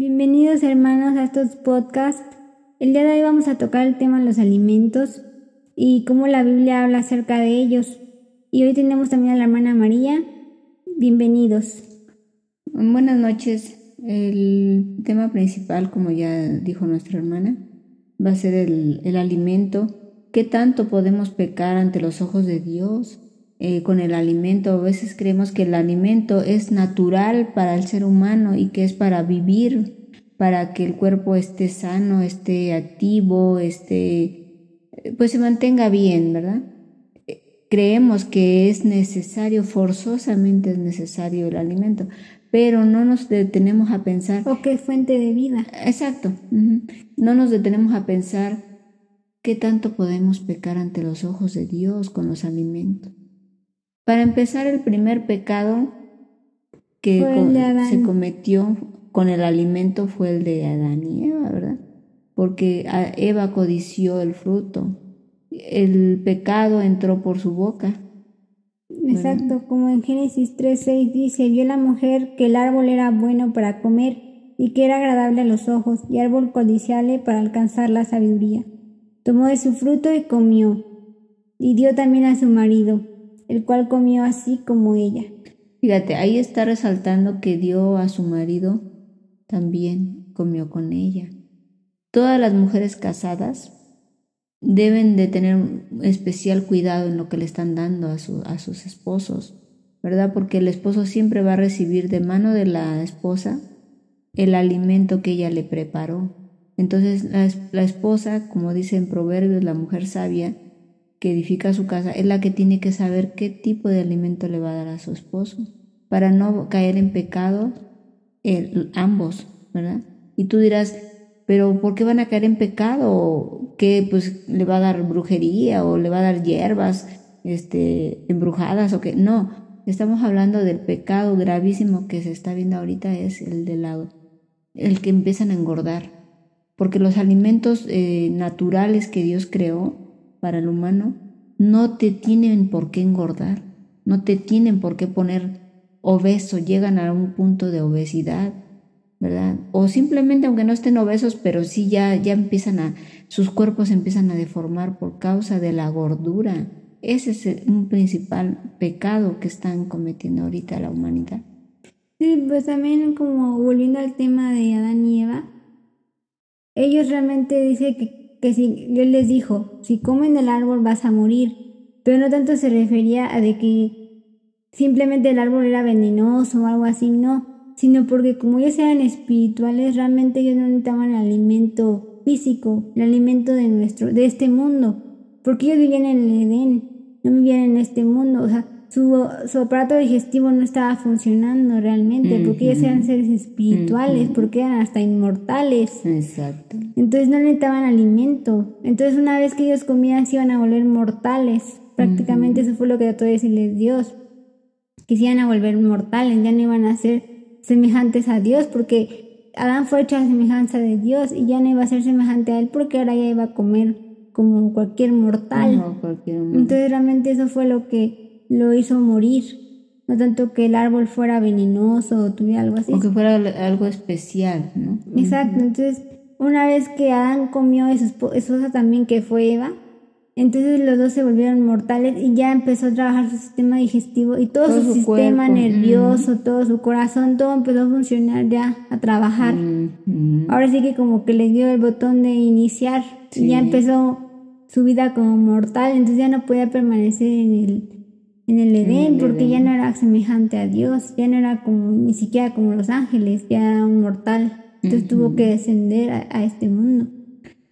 Bienvenidos hermanos a estos podcasts. El día de hoy vamos a tocar el tema de los alimentos y cómo la Biblia habla acerca de ellos. Y hoy tenemos también a la hermana María. Bienvenidos. Buenas noches. El tema principal, como ya dijo nuestra hermana, va a ser el, el alimento. ¿Qué tanto podemos pecar ante los ojos de Dios? Eh, con el alimento. A veces creemos que el alimento es natural para el ser humano y que es para vivir, para que el cuerpo esté sano, esté activo, esté, pues se mantenga bien, ¿verdad? Creemos que es necesario, forzosamente es necesario el alimento, pero no nos detenemos a pensar. O es fuente de vida. Exacto. No nos detenemos a pensar qué tanto podemos pecar ante los ojos de Dios con los alimentos. Para empezar, el primer pecado que se cometió con el alimento fue el de Adán y Eva, ¿verdad? Porque Eva codició el fruto. El pecado entró por su boca. Exacto, como en Génesis 3:6 dice, vio la mujer que el árbol era bueno para comer y que era agradable a los ojos y árbol codiciable para alcanzar la sabiduría. Tomó de su fruto y comió, y dio también a su marido, el cual comió así como ella. Fíjate, ahí está resaltando que dio a su marido, también comió con ella. Todas las mujeres casadas deben de tener especial cuidado en lo que le están dando a, a sus esposos, ¿verdad? Porque el esposo siempre va a recibir de mano de la esposa el alimento que ella le preparó. Entonces la, la esposa, como dice en Proverbios, la mujer sabia, que edifica su casa es la que tiene que saber qué tipo de alimento le va a dar a su esposo para no caer en pecado el, ambos, ¿verdad? Y tú dirás, pero ¿por qué van a caer en pecado? ¿Qué pues le va a dar brujería o le va a dar hierbas este, embrujadas o qué? No, estamos hablando del pecado gravísimo que se está viendo ahorita es el del lado, el que empiezan a engordar, porque los alimentos eh, naturales que Dios creó para el humano no te tienen por qué engordar, no te tienen por qué poner obeso, llegan a un punto de obesidad, ¿verdad? O simplemente aunque no estén obesos, pero sí ya, ya empiezan a, sus cuerpos empiezan a deformar por causa de la gordura. Ese es un principal pecado que están cometiendo ahorita la humanidad. Sí, pues también como volviendo al tema de Adán y Eva, ellos realmente dicen que que si Él les dijo, si comen el árbol vas a morir, pero no tanto se refería a de que simplemente el árbol era venenoso o algo así, no, sino porque como ellos eran espirituales, realmente ellos no necesitaban el alimento físico, el alimento de nuestro, de este mundo, porque ellos vivían en el Edén, no vivían en este mundo, o sea, su, su, aparato digestivo no estaba funcionando realmente, porque ellos eran seres espirituales, porque eran hasta inmortales. Exacto. Entonces no necesitaban alimento. Entonces una vez que ellos comían se iban a volver mortales. Prácticamente eso fue lo que trató de decirles Dios. Que se iban a volver mortales, ya no iban a ser semejantes a Dios, porque Adán fue hecho a semejanza de Dios y ya no iba a ser semejante a él porque ahora ya iba a comer como cualquier mortal. Entonces realmente eso fue lo que lo hizo morir. No tanto que el árbol fuera venenoso o tuviera algo así. O que fuera algo especial, ¿no? Exacto. Entonces, una vez que Adán comió y su esposa también, que fue Eva, entonces los dos se volvieron mortales y ya empezó a trabajar su sistema digestivo y todo, su, sistema nervioso, todo su corazón, todo empezó a funcionar ya, a trabajar. Ahora sí que como que le dio el botón de iniciar y ya empezó su vida como mortal, entonces ya no podía permanecer en el en el Edén, porque ya no era semejante a Dios, ya no era como ni siquiera como los ángeles, ya era un mortal. Entonces tuvo que descender a, este mundo.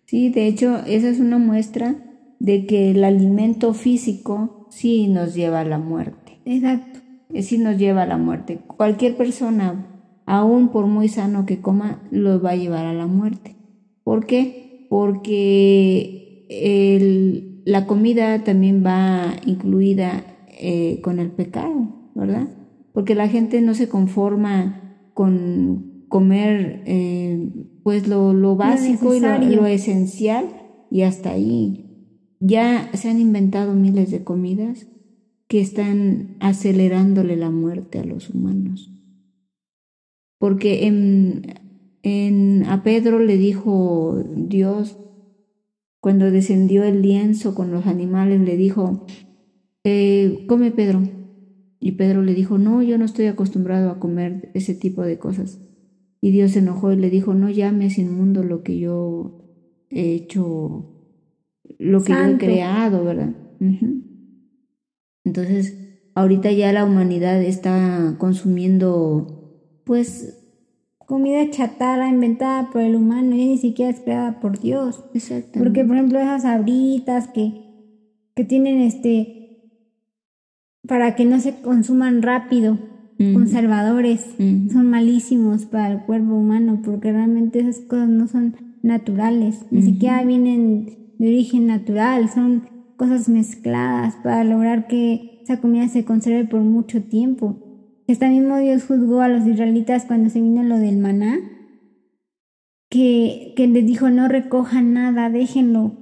Sí, de hecho, esa es una muestra de que el alimento físico sí nos lleva a la muerte. Exacto. Sí nos lleva a la muerte. Cualquier persona, aún por muy sano que coma, lo va a llevar a la muerte. ¿Por qué? Porque el, la comida también va incluida eh, con el pecado, ¿verdad? Porque la gente no se conforma con comer eh, pues lo, lo básico y lo, esencial y hasta ahí. Ya se han inventado miles de comidas que están acelerándole la muerte a los humanos. Porque en, a Pedro le dijo Dios, cuando descendió el lienzo con los animales, le dijo, eh, come Pedro. Y Pedro le dijo, no, yo no estoy acostumbrado a comer ese tipo de cosas. Y Dios se enojó y le dijo, no llames inmundo lo que yo he hecho, lo que yo he creado, ¿verdad? Entonces, ahorita ya la humanidad está consumiendo, pues... Comida chatarra inventada por el humano, y ni siquiera es creada por Dios. Porque, por ejemplo, esas abritas que, que tienen este... para que no se consuman rápido, conservadores, son malísimos para el cuerpo humano, porque realmente esas cosas no son naturales, ni siquiera vienen de origen natural, son cosas mezcladas para lograr que esa comida se conserve por mucho tiempo. Este mismo Dios juzgó a los israelitas cuando se vino lo del maná, que, que les dijo no recojan nada, déjenlo.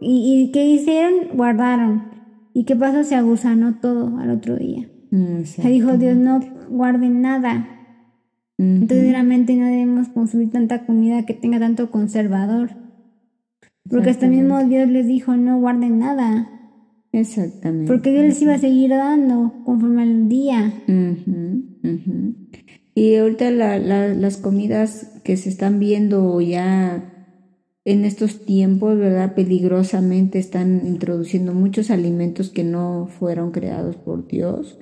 Y, y ¿qué hicieron? Guardaron. ¿Y qué pasó? Se agusanó todo al otro día. Se dijo Dios, no guarden nada. Entonces realmente no debemos consumir tanta comida que tenga tanto conservador. Porque hasta mismo Dios les dijo, no guarden nada. Exactamente. Porque Dios les iba a seguir dando conforme al día. Y ahorita las comidas que se están viendo ya en estos tiempos, ¿verdad? Peligrosamente están introduciendo muchos alimentos que no fueron creados por Dios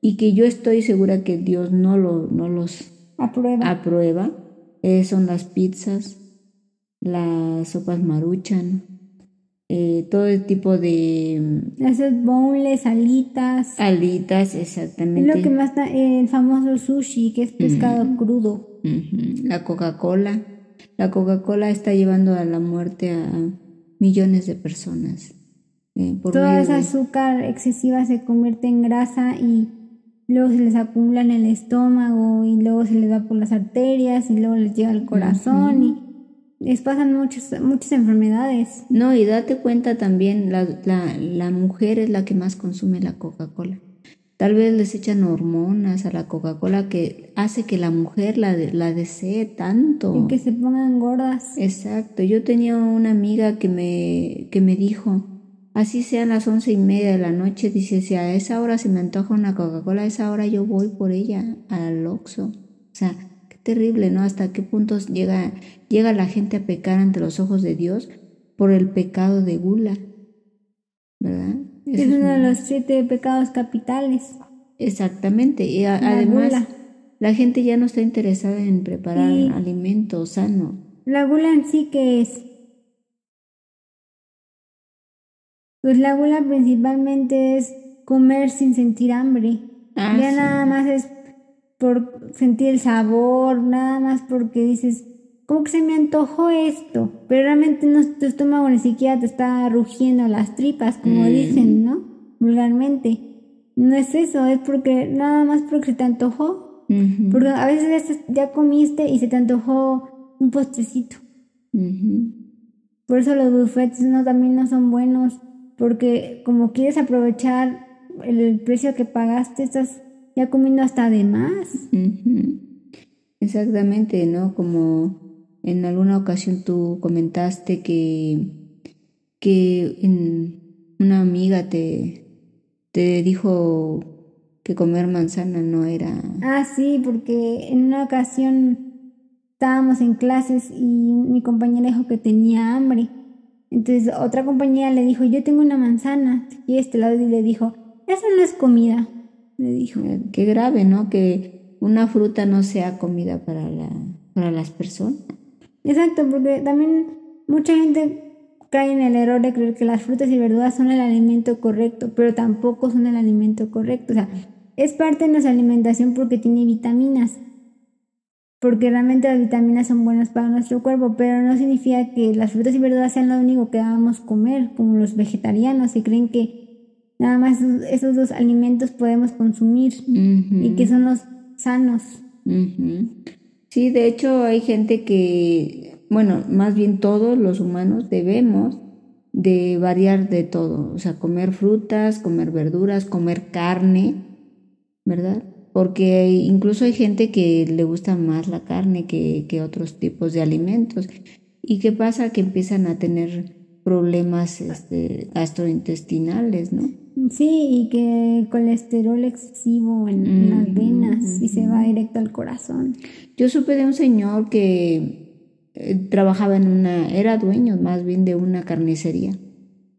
y que yo estoy segura que Dios no, lo, no los aprueba. aprueba. Eh, son las pizzas, las sopas maruchan, eh, todo el tipo de... Esas boneless, alitas. Alitas, exactamente. Es lo que más está, el famoso sushi, que es pescado crudo. La Coca-Cola. La Coca-Cola está llevando a la muerte a millones de personas. Eh, Toda esa azúcar excesiva se convierte en grasa y luego se les acumula en el estómago y luego se les va por las arterias y luego les llega al corazón y les pasan muchas, muchas enfermedades. No, y date cuenta también, la, la, la mujer es la que más consume la Coca-Cola. Tal vez les echan hormonas a la Coca-Cola que hace que la mujer la, la desee tanto. Y que se pongan gordas. Exacto. Yo tenía una amiga que me, que me dijo, Así sean las once y media de la noche, dice, si a esa hora se me antoja una Coca-Cola, a esa hora yo voy por ella al Oxxo. O sea, qué terrible, ¿no? Hasta qué puntos llega, llega la gente a pecar ante los ojos de Dios por el pecado de gula, ¿verdad? Es, uno de los siete pecados capitales. Exactamente, y además la gente ya no está interesada en preparar alimentos sanos. La gula en sí que es Pues la gula principalmente es comer sin sentir hambre. Ah, ya nada más es por sentir el sabor, nada más porque dices, como que se me antojó esto, pero realmente no, tu estómago ni siquiera te está rugiendo las tripas, como mm. dicen, ¿no? Vulgarmente. No es eso, es porque nada más porque se te antojó. Porque a veces ya comiste y se te antojó un postrecito. Por eso los buffets no, también no son buenos porque como quieres aprovechar el precio que pagaste, estás ya comiendo hasta de más. Exactamente, ¿no? Como en alguna ocasión tú comentaste que, que en una amiga te, te dijo que comer manzana no era... Ah, sí, porque en una ocasión estábamos en clases y mi compañera dijo que tenía hambre. Entonces otra compañera le dijo, yo tengo una manzana, y este lado y le dijo, eso no es comida, le dijo. Eh, qué grave, ¿no? Que una fruta no sea comida para, la, para las personas. Exacto, porque también mucha gente cae en el error de creer que las frutas y verduras son el alimento correcto, pero tampoco son el alimento correcto. O sea, es parte de nuestra alimentación porque tiene vitaminas, porque realmente las vitaminas son buenas para nuestro cuerpo, pero no significa que las frutas y verduras sean lo único que debamos comer, como los vegetarianos que creen que nada más esos dos alimentos podemos consumir y que son los sanos. Sí, de hecho hay gente que, bueno, más bien todos los humanos debemos de variar de todo, o sea, comer frutas, comer verduras, comer carne, ¿verdad? porque incluso hay gente que le gusta más la carne que, que otros tipos de alimentos. ¿Y qué pasa? Que empiezan a tener problemas este, gastrointestinales, ¿no? Sí, y que colesterol excesivo en las venas y se va directo al corazón. Yo supe de un señor que eh, trabajaba en una, era dueño más bien de una carnicería.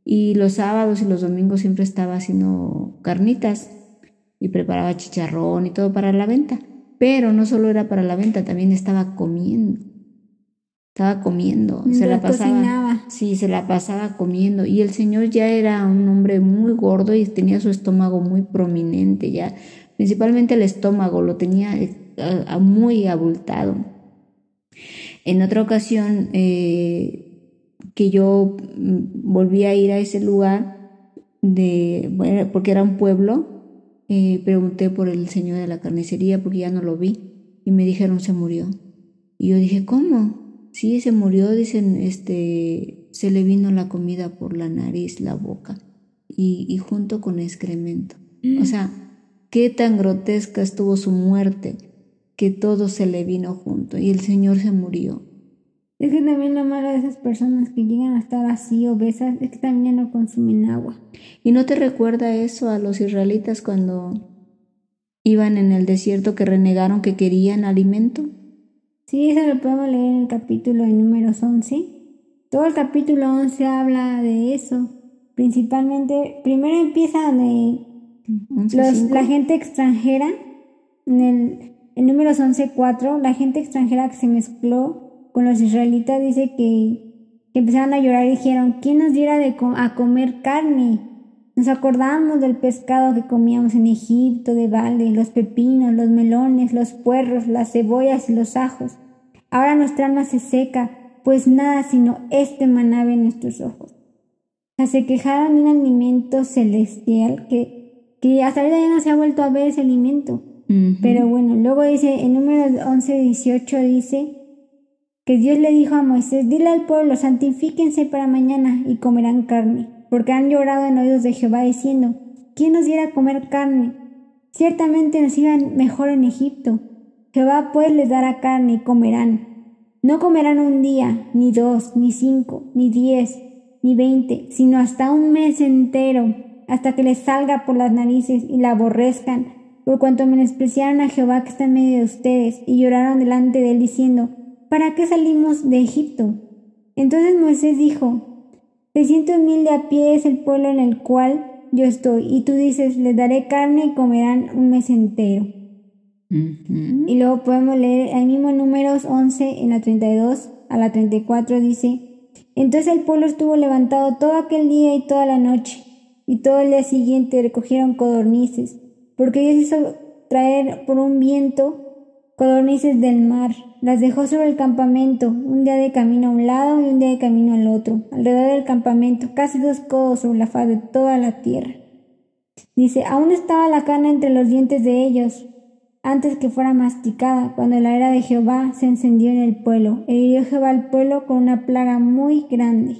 Y los sábados y los domingos siempre estaba haciendo carnitas y preparaba chicharrón y todo para la venta. Pero no solo era para la venta, también estaba comiendo. Estaba comiendo, se la pasaba. Sí, se la pasaba comiendo. Y el señor ya era un hombre muy gordo y tenía su estómago muy prominente, ya. Principalmente el estómago lo tenía muy abultado. En otra ocasión eh, que yo mm, volví a ir a ese lugar, de, porque era un pueblo, eh, pregunté por el señor de la carnicería porque ya no lo vi y me dijeron se murió. Y yo dije, ¿cómo? Sí, se murió, dicen, este, se le vino la comida por la nariz, la boca y, y junto con excremento. O sea, qué tan grotesca estuvo su muerte que todo se le vino junto y el Señor se murió. Es que también lo malo de esas personas que llegan a estar así obesas es que también no consumen agua. ¿Y no te recuerda eso a los israelitas cuando iban en el desierto que renegaron que querían alimento? Sí, eso lo podemos leer en el capítulo de números 11. Todo el capítulo 11 habla de eso. Principalmente, primero empieza donde la gente extranjera, en el en números 11.4, la gente extranjera que se mezcló con los israelitas dice que, que empezaron a llorar y dijeron, ¿quién nos diera de a comer carne? Nos acordamos del pescado que comíamos en Egipto, de balde, los pepinos, los melones, los puerros, las cebollas y los ajos. Ahora nuestra alma se seca, pues nada sino este maná en nuestros ojos. O sea, se quejaron de un alimento celestial que, que hasta ahora ya no se ha vuelto a ver ese alimento. Pero bueno, luego dice, en número 11, 18 dice que Dios le dijo a Moisés, dile al pueblo, santifíquense para mañana y comerán carne, porque han llorado en oídos de Jehová diciendo, ¿quién nos diera a comer carne? Ciertamente nos iban mejor en Egipto. Jehová pues les dará carne y comerán. No comerán un día, ni dos, ni cinco, ni diez, ni veinte, sino hasta un mes entero, hasta que les salga por las narices y la aborrezcan, por cuanto menospreciaron a Jehová que está en medio de ustedes, y lloraron delante de él diciendo, ¿para qué salimos de Egipto? Entonces Moisés dijo, Trescientos mil de a pie es el pueblo en el cual yo estoy, y tú dices, les daré carne y comerán un mes entero. Y luego podemos leer el mismo números 11 en la 32 a la 34 dice, entonces el pueblo estuvo levantado todo aquel día y toda la noche, y todo el día siguiente recogieron codornices, porque Dios hizo traer por un viento codornices del mar, las dejó sobre el campamento, un día de camino a un lado y un día de camino al otro, alrededor del campamento, casi dos codos sobre la faz de toda la tierra. Dice, aún estaba la carne entre los dientes de ellos, antes que fuera masticada, cuando la era de Jehová se encendió en el pueblo, e hirió Jehová al pueblo con una plaga muy grande.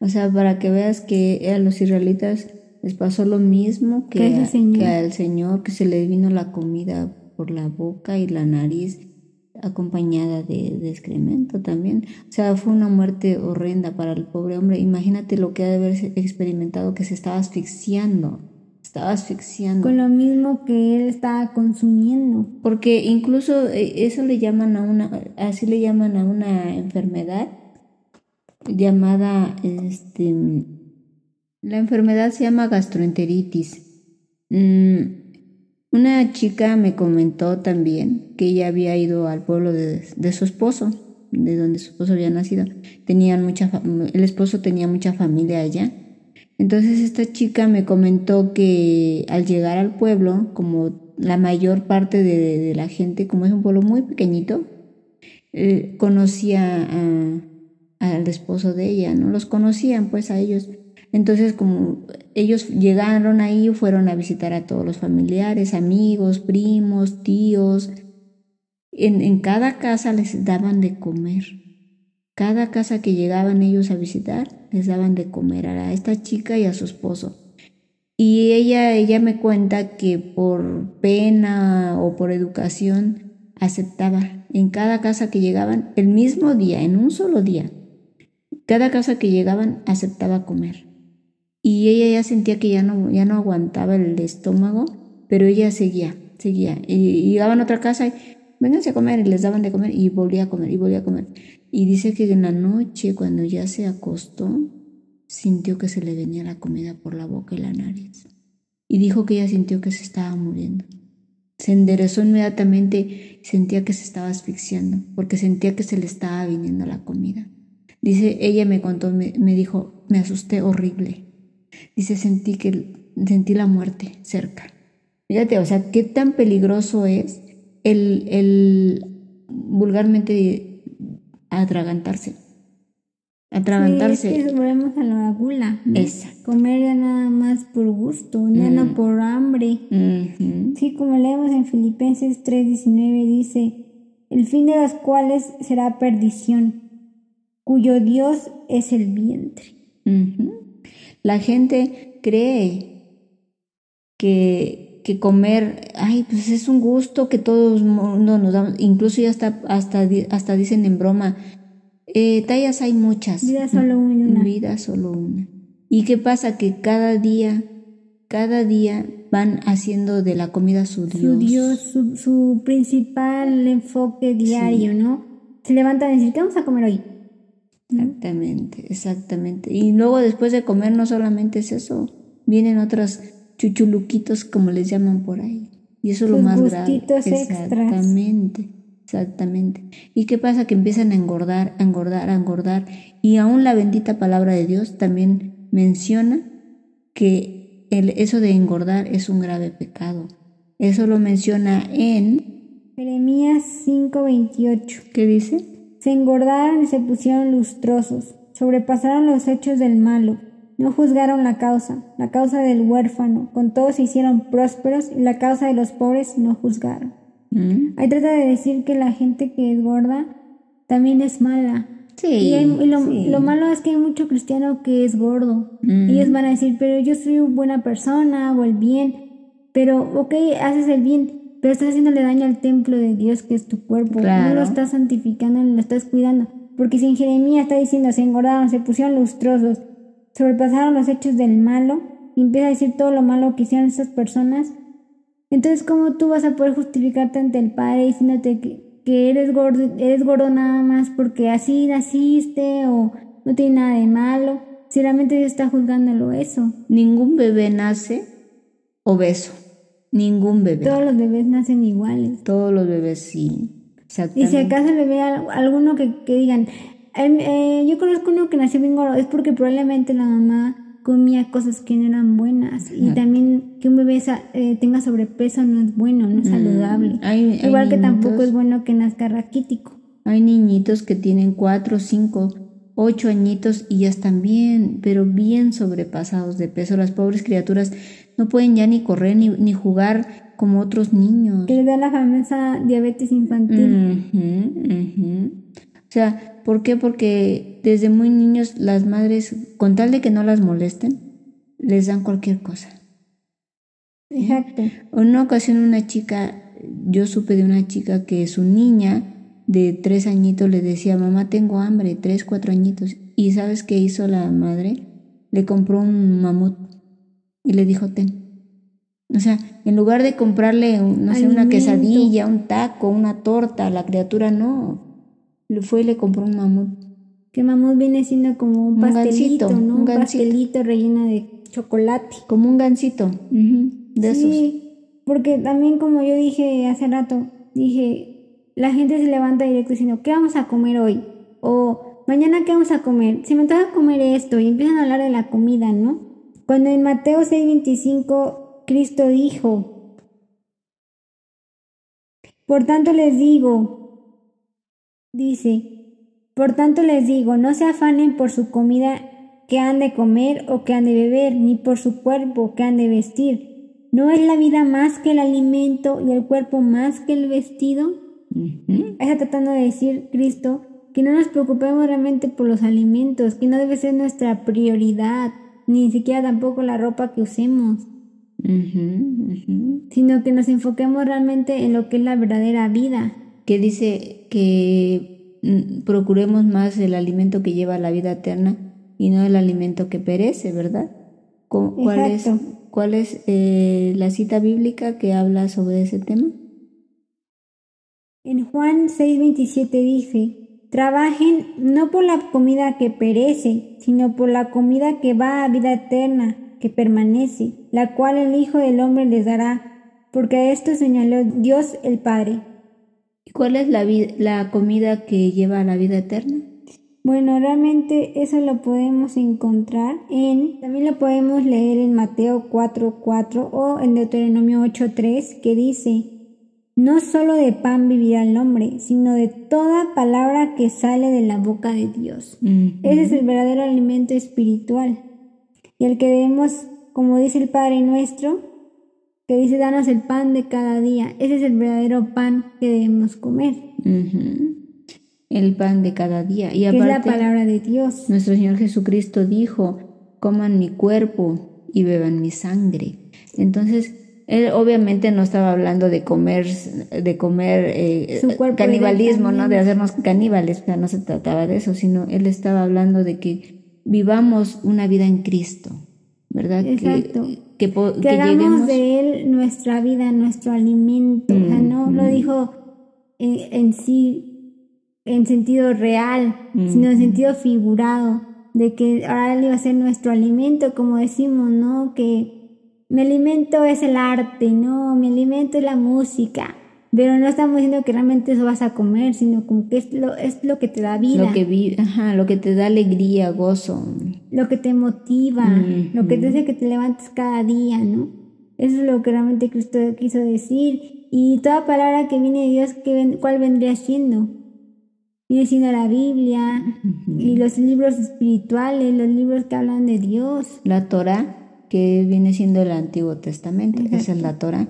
O sea, para que veas que a los israelitas les pasó lo mismo que, al Señor, que se le vino la comida por la boca y la nariz acompañada de, excremento también. O sea, fue una muerte horrenda para el pobre hombre. Imagínate lo que ha de haber experimentado, que se estaba asfixiando estaba asfixiando. Con lo mismo que él estaba consumiendo. Porque incluso eh, eso le llaman a una, así le llaman a una enfermedad llamada, este, la enfermedad se llama gastroenteritis. Mm, una chica me comentó también que ella había ido al pueblo de, su esposo, de donde su esposo había nacido. Tenían mucha, el esposo tenía mucha familia allá entonces esta chica me comentó que al llegar al pueblo, como la mayor parte de, la gente, como es un pueblo muy pequeñito, eh, conocía al esposo de ella, ¿no? Los conocían pues a ellos. Entonces como ellos llegaron ahí, fueron a visitar a todos los familiares, amigos, primos, tíos. En, en cada casa les daban de comer. Cada casa que llegaban ellos a visitar, les daban de comer a esta chica y a su esposo. Y ella, ella me cuenta que por pena o por educación aceptaba en cada casa que llegaban, el mismo día, en un solo día, cada casa que llegaban aceptaba comer. Y ella ya sentía que ya no, ya no aguantaba el estómago, pero ella seguía, seguía. Y, llegaban a otra casa y vénganse a comer y les daban de comer y volvía a comer y volvía a comer. Y dice que en la noche, cuando ya se acostó, sintió que se le venía la comida por la boca y la nariz. Y dijo que ella sintió que se estaba muriendo. Se enderezó inmediatamente y sentía que se estaba asfixiando, porque sentía que se le estaba viniendo la comida. Dice, ella me contó, me, dijo, me asusté horrible. Dice, sentí que sentí la muerte cerca. Fíjate, o sea, qué tan peligroso es el, el vulgarmente atragantarse. Atragantarse. Sí, es que volvemos a la gula. Comer ya nada más por gusto, ya no mm. por hambre. Sí, como leemos en Filipenses 3:19 dice, el fin de las cuales será perdición, cuyo Dios es el vientre. La gente cree que, que, comer, ay, pues es un gusto que todos mundo nos damos, incluso ya hasta, hasta, hasta dicen en broma, eh, tallas hay muchas. Vida solo una. Vida solo una. ¿Y qué pasa? Que cada día, cada día van haciendo de la comida su Dios. Su Dios, su, principal enfoque diario, ¿no? Se levantan a decir, ¿qué vamos a comer hoy? Exactamente, exactamente. Y luego después de comer no solamente es eso, vienen otros chuchuluquitos como les llaman por ahí. Y eso es lo más grave. Exactamente. Exactamente. ¿Y qué pasa? Que empiezan a engordar, a engordar, a engordar. Y aún la bendita palabra de Dios también menciona que el, eso de engordar es un grave pecado. Eso lo menciona en Jeremías 5:28. ¿Qué dice? Se engordaron y se pusieron lustrosos, sobrepasaron los hechos del malo, no juzgaron la causa, la causa del huérfano, con todos se hicieron prósperos y la causa de los pobres no juzgaron. Mm. Ahí trata de decir que la gente que es gorda también es mala. Sí, y, lo, malo es que hay mucho cristiano que es gordo. Mm. Ellos van a decir, pero yo soy una buena persona, hago el bien. Pero, ok, haces el bien, pero estás haciéndole daño al templo de Dios que es tu cuerpo. No lo estás santificando, no lo estás cuidando. Porque si en Jeremías está diciendo, se engordaron, se pusieron lustrosos, sobrepasaron los hechos del malo, y empieza a decir todo lo malo que hicieron esas personas, entonces, ¿cómo tú vas a poder justificarte ante el Padre diciéndote que, eres, gordo, eres gordo nada más porque así naciste o no tiene nada de malo? Si realmente Dios está juzgándolo eso. Ningún bebé nace obeso. Ningún bebé. Todos los bebés nacen iguales. Todos los bebés sí. Y si acaso le ve a alguno que, que digan, eh, yo conozco uno que nació bien gordo, es porque probablemente la mamá comía cosas que no eran buenas. Y también que un bebé eh, tenga sobrepeso no es bueno, no es mm, saludable. Igual que tampoco es bueno que nazca raquítico. Hay niñitos que tienen cuatro, cinco, ocho añitos y ya están bien, pero bien sobrepasados de peso. Las pobres criaturas no pueden ya ni correr ni, ni jugar como otros niños. Que le da la famosa diabetes infantil. O sea, ¿por qué? Porque desde muy niños las madres, con tal de que no las molesten, les dan cualquier cosa. Exacto. En una ocasión una chica, yo supe de una chica que su niña de tres añitos le decía, mamá tengo hambre, tres, cuatro añitos. ¿Y sabes qué hizo la madre? Le compró un mamut y le dijo, ten. O sea, en lugar de comprarle, no sé, una quesadilla, un taco, una torta, la criatura no le fue y le compró un mamut. Que mamut viene siendo como un, pastelito, ¿no? Un, pastelito relleno de chocolate. Como un gansito, de sí, porque también como yo dije hace rato, dije, la gente se levanta directo diciendo, ¿qué vamos a comer hoy? O mañana qué vamos a comer. Si me toca comer esto y empiezan a hablar de la comida, ¿no? Cuando en Mateo 6:25 Cristo dijo, por tanto les digo, Dice, Por tanto les digo, no se afanen por su comida que han de comer o que han de beber, ni por su cuerpo que han de vestir. ¿No es la vida más que el alimento y el cuerpo más que el vestido? Está tratando de decir Cristo que no nos preocupemos realmente por los alimentos, que no debe ser nuestra prioridad, ni siquiera tampoco la ropa que usemos. sino que nos enfoquemos realmente en lo que es la verdadera vida. Que dice que mm, procuremos más el alimento que lleva a la vida eterna y no el alimento que perece, ¿verdad? ¿Cuál es, cuál es eh, la cita bíblica que habla sobre ese tema? En Juan 6:27 dice, trabajen no por la comida que perece, sino por la comida que va a vida eterna, que permanece, la cual el Hijo del Hombre les dará, porque a esto señaló Dios el Padre. ¿Y cuál es la, la comida que lleva a la vida eterna? Bueno, realmente eso lo podemos encontrar en, también lo podemos leer en Mateo 4:4 o en Deuteronomio 8:3 que dice, no solo de pan vivirá el hombre, sino de toda palabra que sale de la boca de Dios. Ese es el verdadero alimento espiritual y el que debemos, como dice el Padre nuestro, que dice danos el pan de cada día. Ese es el verdadero pan que debemos comer el pan de cada día. Y aparte, es la palabra de Dios. Nuestro Señor Jesucristo dijo, coman mi cuerpo y beban mi sangre. Entonces, él obviamente no estaba hablando de comer, de comer eh, canibalismo, ¿no? De hacernos caníbales, o sea, no se trataba de eso, sino él estaba hablando de que vivamos una vida en Cristo, ¿verdad? Exacto. Que, que, hagamos de él nuestra vida, nuestro alimento. o sea, no lo dijo en, en sí en sentido real, sino en sentido figurado, de que ahora él iba a ser nuestro alimento, como decimos, ¿no? Que mi alimento es el arte, ¿no? Mi alimento es la música. Pero no estamos diciendo que realmente eso vas a comer, sino como que es lo, es lo que te da vida. Lo que, ajá, lo que te da alegría, gozo. Lo que te motiva, lo que te hace que te levantes cada día, ¿no? Eso es lo que realmente Cristo quiso decir. Y toda palabra que viene de Dios, ¿cuál vendría siendo? viene siendo la Biblia y los libros espirituales, los libros que hablan de Dios. La Torah, que viene siendo el Antiguo Testamento, esa es la Torah,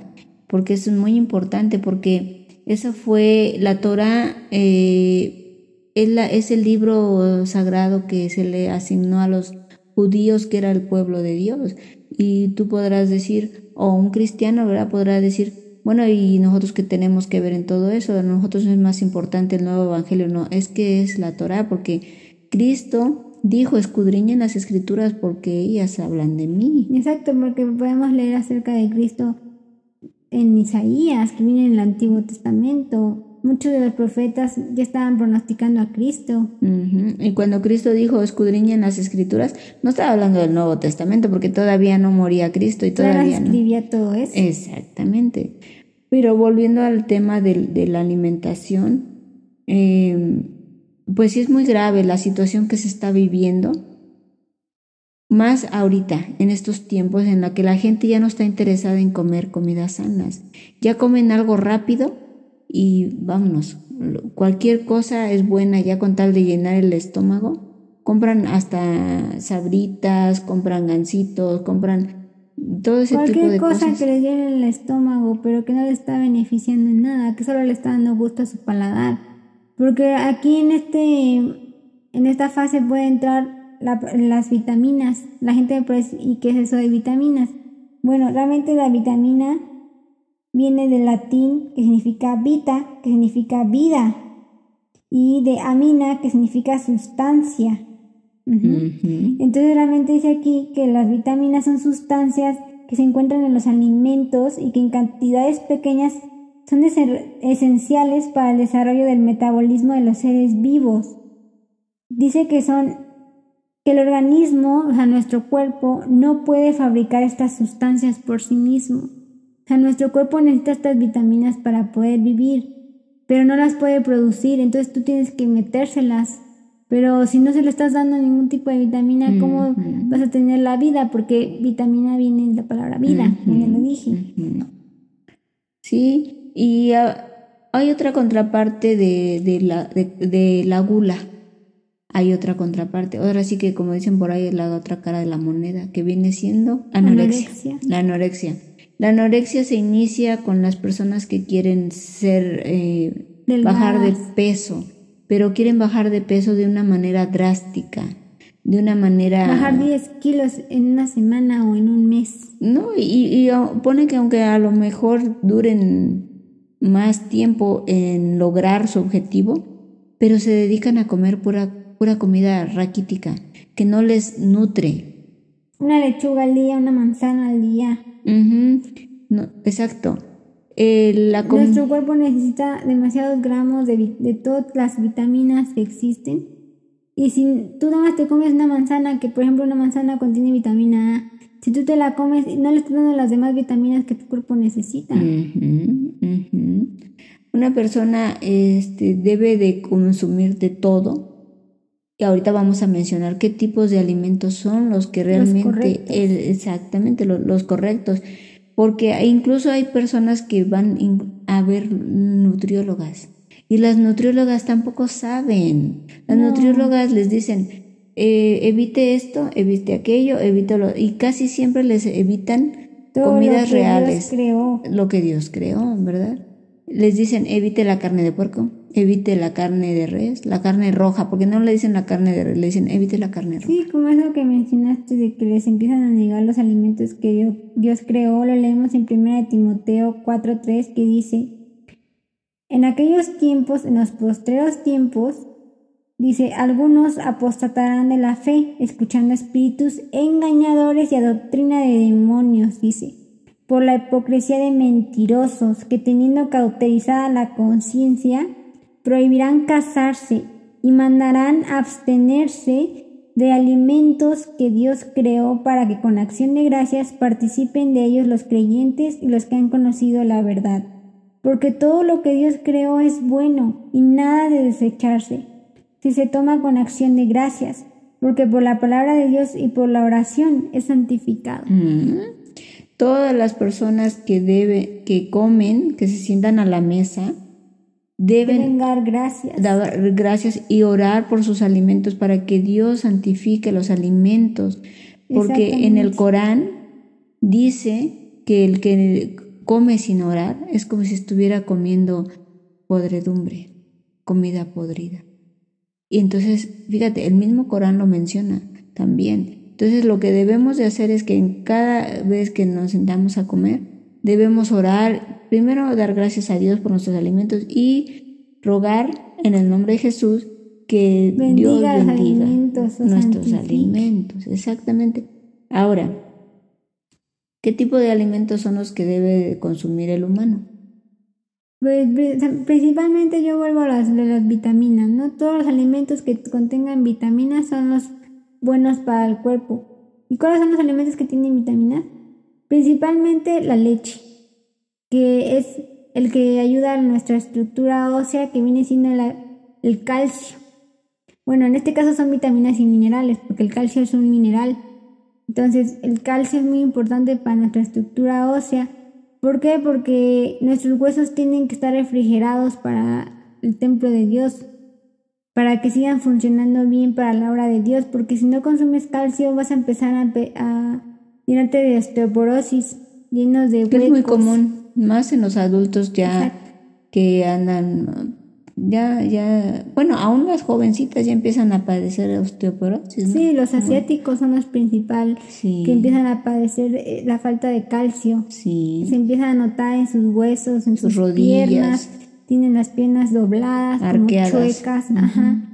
porque eso es muy importante, porque esa fue la Torah, eh, es, la, es el libro sagrado que se le asignó a los judíos, que era el pueblo de Dios. Y tú podrás decir, o un cristiano, ¿verdad? Podrá decir, bueno, y nosotros que tenemos que ver en todo eso, nosotros es más importante el nuevo evangelio, no, es que es la Torah, porque Cristo dijo, escudriñen las escrituras porque ellas hablan de mí. Exacto, porque podemos leer acerca de Cristo en Isaías, que viene en el Antiguo Testamento. Muchos de los profetas ya estaban pronosticando a Cristo. Y cuando Cristo dijo escudriñen las escrituras, no estaba hablando del Nuevo Testamento porque todavía no moría Cristo y todavía escribía todo eso. Exactamente. Pero volviendo al tema de, la alimentación, em, pues sí es muy grave la situación que se está viviendo, más ahorita, en estos tiempos en la que la gente ya no está interesada en comer comidas sanas, ya comen algo rápido y vámonos, cualquier cosa es buena ya con tal de llenar el estómago, compran hasta sabritas, compran gancitos, compran todo ese Cualquier tipo de cosa cosas. que le llene el estómago, pero que no le está beneficiando en nada, que solo le está dando gusto a su paladar. Porque aquí en este, en esta fase puede entrar las vitaminas. La gente pues, ¿y qué es eso de vitaminas? Bueno, realmente la vitamina viene del latín que significa vita, que significa vida, y de amina, que significa sustancia. Entonces realmente dice aquí que las vitaminas son sustancias que se encuentran en los alimentos y que en cantidades pequeñas son esenciales para el desarrollo del metabolismo de los seres vivos. Dice que son que el organismo, o sea, nuestro cuerpo, no puede fabricar estas sustancias por sí mismo. O sea, nuestro cuerpo necesita estas vitaminas para poder vivir, pero no las puede producir, entonces tú tienes que metérselas pero si no se le estás dando ningún tipo de vitamina, ¿cómo vas a tener la vida? Porque vitamina viene de la palabra vida, ya lo dije. Sí, y hay otra contraparte de, de, la, de, la gula. Hay otra contraparte. Ahora sí que, como dicen por ahí, es la otra cara de la moneda, que viene siendo anorexia. La anorexia. La anorexia se inicia con las personas que quieren ser, eh, bajar de peso pero quieren bajar de peso de una manera drástica, de una manera... Bajar 10 kilos en una semana o en un mes. No, y, y pone que aunque a lo mejor duren más tiempo en lograr su objetivo, pero se dedican a comer pura, pura comida raquítica, que no les nutre. Una lechuga al día, una manzana al día. no, exacto. Eh, Nuestro cuerpo necesita demasiados gramos de, de todas las vitaminas que existen y si tú nada más te comes una manzana, que por ejemplo una manzana contiene vitamina A, si tú te la comes, no le estás dando las demás vitaminas que tu cuerpo necesita. Una persona este, debe de consumir de todo. Y ahorita vamos a mencionar qué tipos de alimentos son los que realmente, exactamente, los, correctos. Porque incluso hay personas que van a ver nutriólogas y las nutriólogas tampoco saben. Las nutriólogas les dicen, eh, evite esto, evite aquello, evítalo. Y casi siempre les evitan comidas reales. Lo que Dios creó, ¿verdad? Les dicen, evite la carne de puerco, evite la carne de res, la carne roja, porque no le dicen la carne de res, le dicen, evite la carne roja. Sí, como eso que mencionaste de que les empiezan a negar los alimentos que Dios, Dios creó, lo leemos en 1 Timoteo 4.3 que dice, en aquellos tiempos, en los postreros tiempos, dice, algunos apostatarán de la fe, escuchando espíritus engañadores y a doctrina de demonios, dice, por la hipocresía de mentirosos que teniendo cauterizada la conciencia, prohibirán casarse y mandarán abstenerse de alimentos que Dios creó para que con acción de gracias participen de ellos los creyentes y los que han conocido la verdad. Porque todo lo que Dios creó es bueno y nada de desecharse, si se toma con acción de gracias, porque por la palabra de Dios y por la oración es santificado. Mm. Todas las personas que debe, que comen, que se sientan a la mesa, deben, dar gracias. Dar gracias y orar por sus alimentos para que Dios santifique los alimentos, porque en el Corán dice que el que come sin orar es como si estuviera comiendo podredumbre, comida podrida. Y entonces, fíjate, el mismo Corán lo menciona también. Entonces lo que debemos de hacer es que en cada vez que nos sentamos a comer, debemos orar, primero dar gracias a Dios por nuestros alimentos y rogar en el nombre de Jesús que Dios bendiga nuestros alimentos. Exactamente. Ahora, ¿Qué tipo de alimentos son los que debe consumir el humano? Pues, principalmente yo vuelvo a las, las vitaminas, ¿no? Todos los alimentos que contengan vitaminas son los buenos para el cuerpo. ¿Y cuáles son los alimentos que tienen vitaminas? Principalmente la leche, que es el que ayuda a nuestra estructura ósea, que viene siendo el calcio. Bueno, en este caso son vitaminas y minerales, porque el calcio es un mineral. Entonces, el calcio es muy importante para nuestra estructura ósea. ¿Por qué? Porque nuestros huesos tienen que estar refrigerados para el templo de Dios, para que sigan funcionando bien para la obra de Dios, porque si no consumes calcio vas a empezar a, llenarte de osteoporosis, llenos de huecos. Es muy común, más en los adultos ya que andan ya, ya, bueno, aún las jovencitas ya empiezan a padecer osteoporosis. Sí, los asiáticos son los principales que empiezan a padecer eh, la falta de calcio. Sí. Se empieza a notar en sus huesos, en sus, rodillas. piernas, tienen las piernas dobladas, como chuecas, ajá.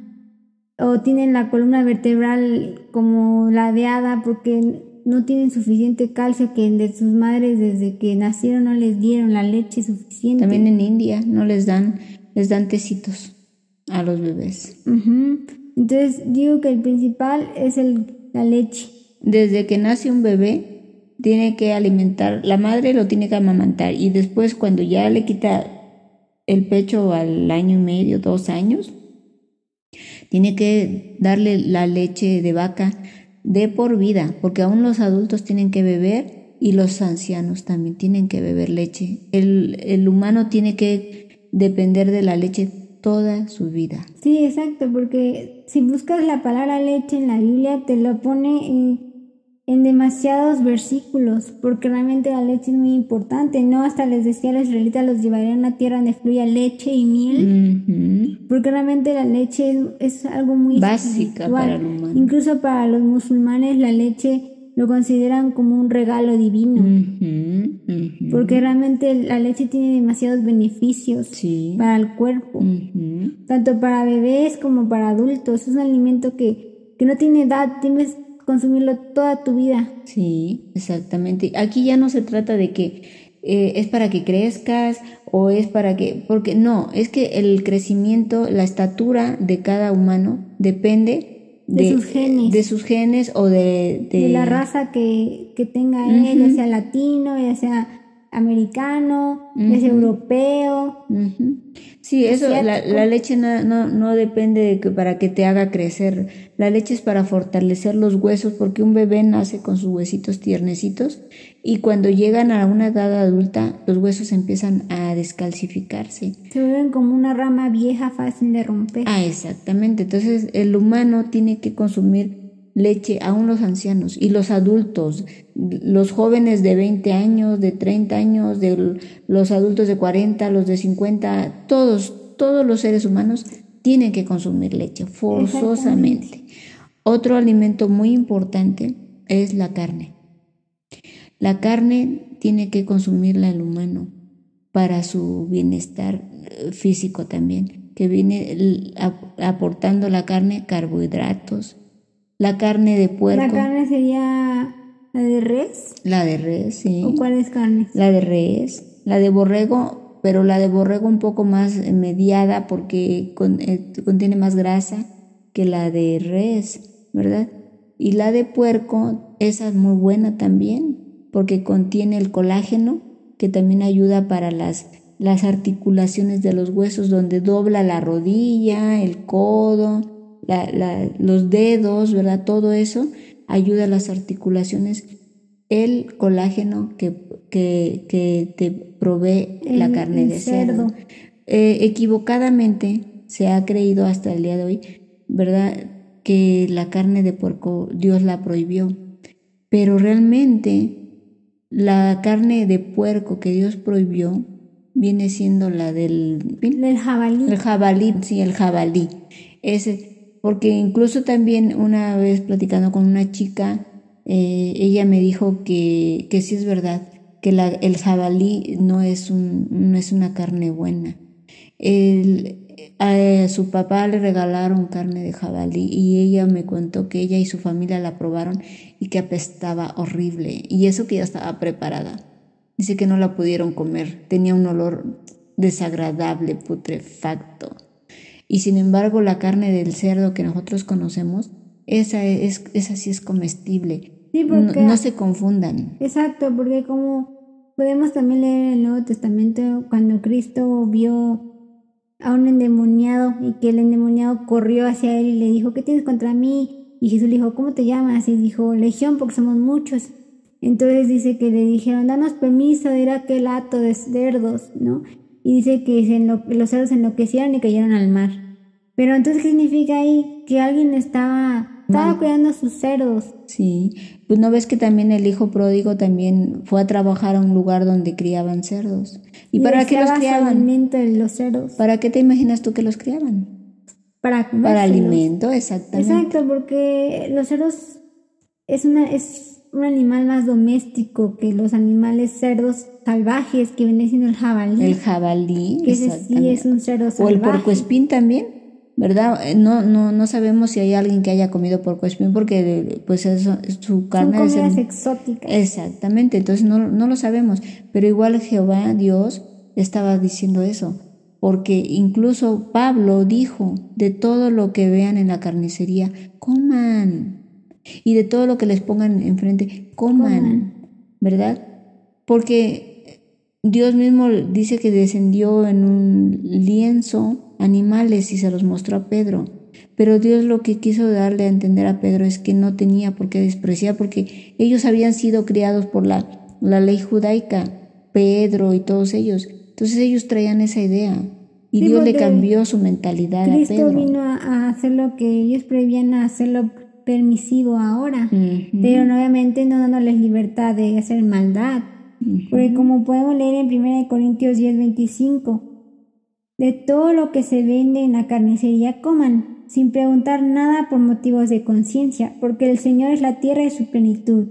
O tienen la columna vertebral como ladeada porque no tienen suficiente calcio que de sus madres desde que nacieron no les dieron la leche suficiente. También en India no les dan les dan tecitos a los bebés. Entonces digo que el principal es el, la leche. Desde que nace un bebé, tiene que alimentar, la madre lo tiene que amamantar y después cuando ya le quita el pecho al año y medio, dos años, tiene que darle la leche de vaca de por vida, porque aún los adultos tienen que beber y los ancianos también tienen que beber leche. El, el humano tiene que depender de la leche toda su vida. Sí, exacto, porque si buscas la palabra leche en la Biblia te lo pone en, demasiados versículos, porque realmente la leche es muy importante, ¿no? Hasta les decía a los israelitas los llevarían a una tierra donde fluya leche y miel. porque realmente la leche es, algo muy básica para el humano. Incluso para los musulmanes la leche lo consideran como un regalo divino. Porque realmente la leche tiene demasiados beneficios para el cuerpo. Tanto para bebés como para adultos. Es un alimento que, que no tiene edad, tienes que consumirlo toda tu vida. Sí, exactamente. Aquí ya no se trata de que eh, es para que crezcas o es para que, porque no, es que el crecimiento, la estatura de cada humano depende de, sus genes. De sus genes o de... De, la raza que, que tenga él, ya sea latino, ya sea americano, sea europeo. Sí, eso, la, leche no, no, no, depende de que para que te haga crecer. La leche es para fortalecer los huesos porque un bebé nace con sus huesitos tiernecitos y cuando llegan a una edad adulta los huesos empiezan a descalcificarse. Se ven como una rama vieja fácil de romper. Ah, exactamente. Entonces el humano tiene que consumir leche aún los ancianos y los adultos, los jóvenes de 20 años, de 30 años, de los adultos de 40, los de 50, todos, todos los seres humanos tienen que consumir leche forzosamente. Otro alimento muy importante es la carne. La carne tiene que consumirla el humano para su bienestar eh, físico también, que viene aportando la carne carbohidratos, la carne de puerco. ¿La carne sería la de res? La de res, sí. ¿O cuál es carne? La de res. La de borrego, pero la de borrego un poco más mediada porque eh, contiene más grasa que la de res, ¿verdad? Y la de puerco, esa es muy buena también porque contiene el colágeno que también ayuda para las, las articulaciones de los huesos donde dobla la rodilla, el codo, los dedos, ¿verdad? Todo eso ayuda a las articulaciones. El colágeno que, que, te provee la carne de cerdo. Eh, equivocadamente se ha creído hasta el día de hoy, ¿verdad? Que la carne de puerco Dios la prohibió. Pero realmente la carne de puerco que Dios prohibió viene siendo la del... El jabalí. El jabalí, sí, el jabalí. Ese, porque incluso también una vez platicando con una chica, eh, ella me dijo que, que sí es verdad, que la, el jabalí no es, un, no es una carne buena. a su papá le regalaron carne de jabalí y ella me contó que ella y su familia la probaron y que apestaba horrible. Y eso que ya estaba preparada. Dice que no la pudieron comer, tenía un olor desagradable, putrefacto. Y sin embargo la carne del cerdo que nosotros conocemos, esa, es, esa sí es comestible. no, se confundan. Exacto, porque como podemos también leer en el Nuevo Testamento cuando Cristo vio a un endemoniado y que el endemoniado corrió hacia él y le dijo, ¿qué tienes contra mí? Y Jesús le dijo, ¿cómo te llamas? Y dijo, Legión, porque somos muchos. Entonces dice que le dijeron, danos permiso de ir a aquel hato de cerdos, ¿no? y dice que los cerdos enloquecieron y cayeron al mar. Pero entonces, ¿qué significa ahí? Que alguien estaba, estaba cuidando a sus cerdos. Sí, pues no ves que también el hijo pródigo también fue a trabajar a un lugar donde criaban cerdos. ¿Y, para qué los criaban? los cerdos. ¿Para qué te imaginas tú que los criaban? Para Para alimento, exactamente. Exacto, porque los cerdos es una es un animal más doméstico que los animales cerdos salvajes que viene siendo el jabalí. El jabalí, que sí es un cerdo salvaje. O el porcoespín también, ¿verdad? Eh, no, no, no sabemos si hay alguien que haya comido porcoespín porque pues eso, su carne Son comidas exóticas. Exactamente, entonces no, no lo sabemos. Pero igual Jehová, Dios, estaba diciendo eso. Porque incluso Pablo dijo, de todo lo que vean en la carnicería, coman y de todo lo que les pongan enfrente, coman, ¿verdad? Porque Dios mismo dice que descendió en un lienzo animales y se los mostró a Pedro. Pero Dios lo que quiso darle a entender a Pedro es que no tenía por qué despreciar, porque ellos habían sido criados por la, la ley judaica, Pedro y todos ellos. Entonces ellos traían esa idea. Y Dios le cambió su mentalidad a Pedro. vino a hacer lo que ellos prevían a hacerlo permisivo ahora, pero obviamente no dándoles libertad de hacer maldad. Porque como podemos leer en 1 Corintios 10, 25, de todo lo que se vende en la carnicería coman, sin preguntar nada por motivos de conciencia, porque el Señor es la tierra y su plenitud.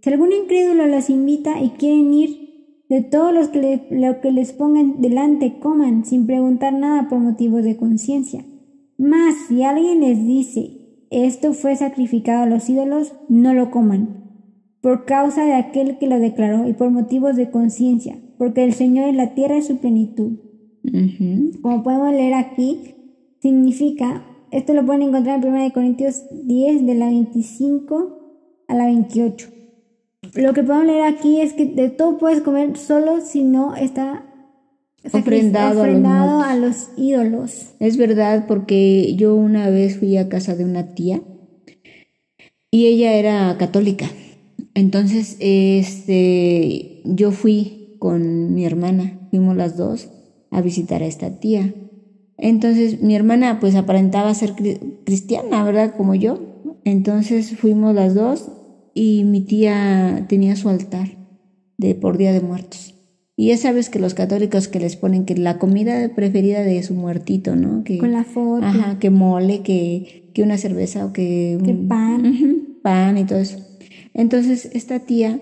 Si algún incrédulo los invita y quieren ir, de todo lo que, lo que les pongan delante coman, sin preguntar nada por motivos de conciencia. Mas si alguien les dice, esto fue sacrificado a los ídolos, no lo coman, por causa de aquel que lo declaró y por motivos de conciencia, porque el Señor es la tierra y su plenitud. Como podemos leer aquí, significa, esto lo pueden encontrar en 1 Corintios 10 de la 25 a la 28. Lo que podemos leer aquí es que de todo puedes comer solo si no está ofrendado, a, los ídolos. Es verdad, porque yo una vez fui a casa de una tía y ella era católica. Entonces, este, yo fui con mi hermana, fuimos las dos a visitar a esta tía. Entonces, mi hermana pues aparentaba ser cristiana, ¿verdad? Como yo. Entonces fuimos las dos y mi tía tenía su altar de por Día de Muertos. Y ya sabes que los católicos que les ponen que la comida preferida de su muertito, ¿no? Que, Con la foto. Ajá, que mole, que, que una cerveza o que... Que pan. pan y todo eso. Entonces esta tía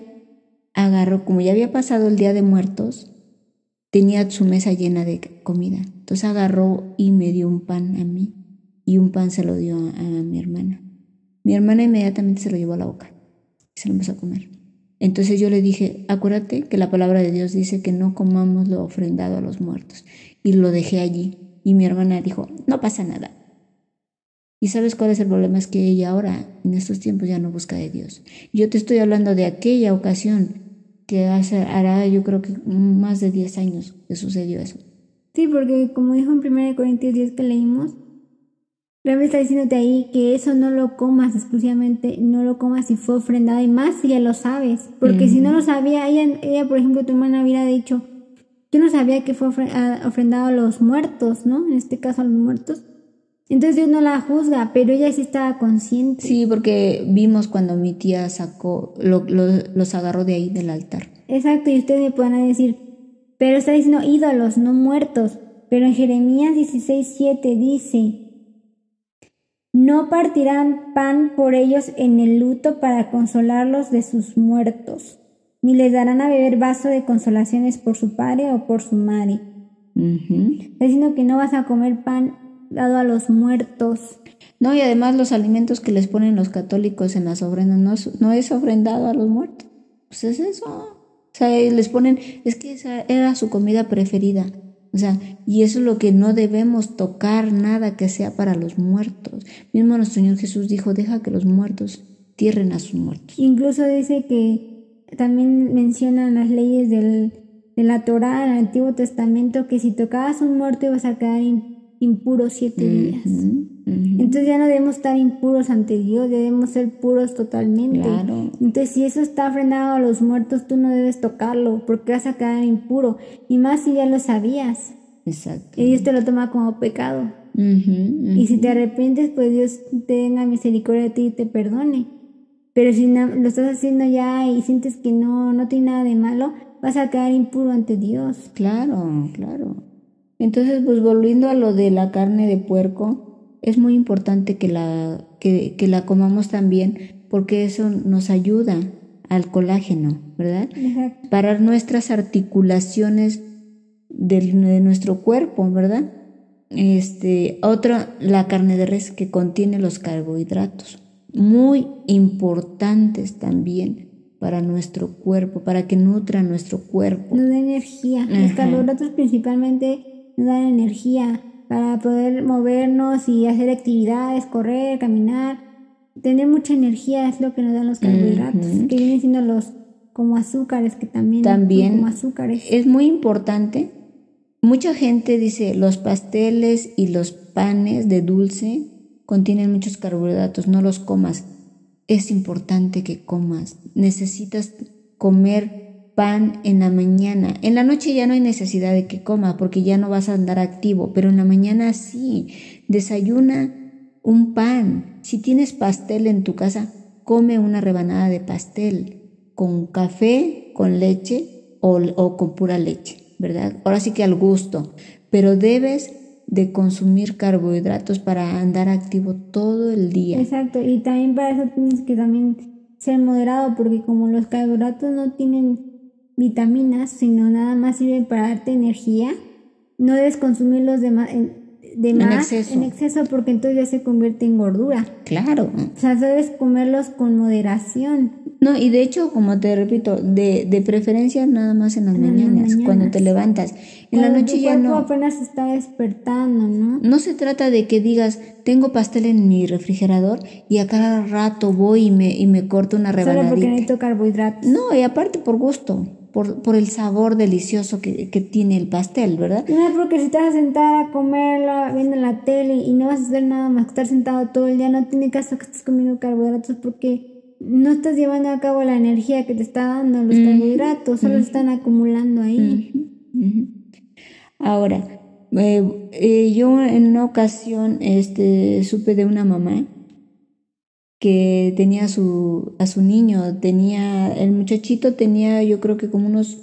agarró, como ya había pasado el Día de Muertos, tenía su mesa llena de comida. Entonces agarró y me dio un pan a mí y un pan se lo dio a, mi hermana. Mi hermana inmediatamente se lo llevó a la boca y se lo empezó a comer. Entonces yo le dije, acuérdate que la palabra de Dios dice que no comamos lo ofrendado a los muertos. Y lo dejé allí. Y mi hermana dijo, no pasa nada. ¿Y sabes cuál es el problema? Es que ella ahora, en estos tiempos, ya no busca de Dios. Yo te estoy hablando de aquella ocasión que hace, hará yo creo que más de 10 años que sucedió eso. Sí, porque como dijo en 1 Corintios 10 que leímos, Realmente está diciéndote ahí que eso no lo comas exclusivamente, no lo comas si fue ofrendado y más si ya lo sabes. Porque si no lo sabía, ella, ella, por ejemplo, tu hermana hubiera dicho, yo no sabía que fue ofrendado a los muertos, ¿no? En este caso a los muertos. Entonces Dios no la juzga, pero ella sí estaba consciente. Sí, porque vimos cuando mi tía sacó, lo, los agarró de ahí del altar. Exacto, y ustedes me pueden decir, pero está diciendo ídolos, no muertos. Pero en Jeremías 16, 7 dice, no partirán pan por ellos en el luto para consolarlos de sus muertos, ni les darán a beber vaso de consolaciones por su padre o por su madre. Está diciendo que no vas a comer pan dado a los muertos. No, y además los alimentos que les ponen los católicos en las ofrendas no, no es ofrendado a los muertos. Pues es eso. O sea, les ponen, es que esa era su comida preferida. O sea, y eso es lo que no debemos tocar, nada que sea para los muertos. Mismo nuestro Señor Jesús dijo, deja que los muertos tierren a sus muertos. Incluso dice que también mencionan las leyes del, de la Torah, el Antiguo Testamento, que si tocabas un muerto ibas a quedar impuro siete días. Entonces ya no debemos estar impuros ante Dios, debemos ser puros totalmente. Claro. Entonces si eso está ofrendado a los muertos, tú no debes tocarlo porque vas a quedar impuro. Y más si ya lo sabías. Exacto. Y Dios te lo toma como pecado. Y si te arrepientes, pues Dios tenga misericordia de ti y te perdone. Pero si no, lo estás haciendo ya y sientes que no, no tiene nada de malo, vas a quedar impuro ante Dios. Claro, claro. Entonces, pues volviendo a lo de la carne de puerco, es muy importante que la, que, la comamos también porque eso nos ayuda al colágeno, ¿verdad? Para nuestras articulaciones de, nuestro cuerpo, ¿verdad? Este, otra, la carne de res que contiene los carbohidratos, muy importantes también para nuestro cuerpo, para que nutra nuestro cuerpo. Nos da energía. Los carbohidratos principalmente nos dan energía para poder movernos y hacer actividades, correr, caminar. Tener mucha energía es lo que nos dan los carbohidratos, que vienen siendo los como azúcares, que también, también como azúcares. Es muy importante. Mucha gente dice los pasteles y los panes de dulce contienen muchos carbohidratos, no los comas. Es importante que comas. Necesitas comer pan en la mañana. En la noche ya no hay necesidad de que coma porque ya no vas a andar activo, pero en la mañana sí. Desayuna un pan. Si tienes pastel en tu casa, come una rebanada de pastel con café, con leche o, o con pura leche, ¿verdad? Ahora sí que al gusto. pero debes de consumir carbohidratos para andar activo todo el día. Exacto, y también para eso tienes que también ser moderado, porque como los carbohidratos no tienen vitaminas, sino nada más sirven para darte energía, no debes consumirlos de más, de más en exceso. porque entonces ya se convierte en gordura. Claro. O sea, debes comerlos con moderación. No, y de hecho, como te repito, de, de preferencia nada más en las, mañanas, cuando te levantas. En la noche ya no. apenas está despertando, ¿no? No se trata de que digas, tengo pastel en mi refrigerador y a cada rato voy y me, y me corto una rebanadita. Solo porque necesito carbohidratos. No, y aparte por gusto por, por el sabor delicioso que, que, tiene el pastel, ¿verdad? No, porque si te vas a sentar a comerla viendo la tele y no vas a hacer nada más que estar sentado todo el día, no tiene caso que estés comiendo carbohidratos porque no estás llevando a cabo la energía que te está dando los carbohidratos, solo están acumulando ahí. Ahora, eh, eh, yo en una ocasión este, supe de una mamá que tenía a su, a su niño, tenía, el muchachito tenía yo creo que como unos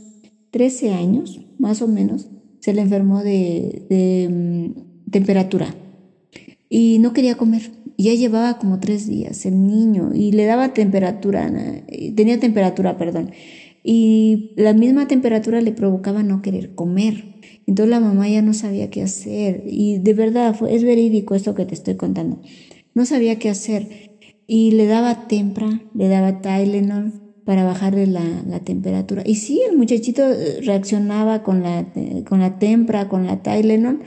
13 años, más o menos, se le enfermó de, de mm, temperatura y no quería comer. Ya llevaba como tres días el niño y le daba temperatura, tenía temperatura, perdón, y la misma temperatura le provocaba no querer comer. Entonces la mamá ya no sabía qué hacer y de verdad fue, es verídico esto que te estoy contando. No sabía qué hacer y le daba tempra, le daba Tylenol para bajarle la, temperatura. Y sí, el muchachito eh, reaccionaba con la, con la tempra, con la Tylenol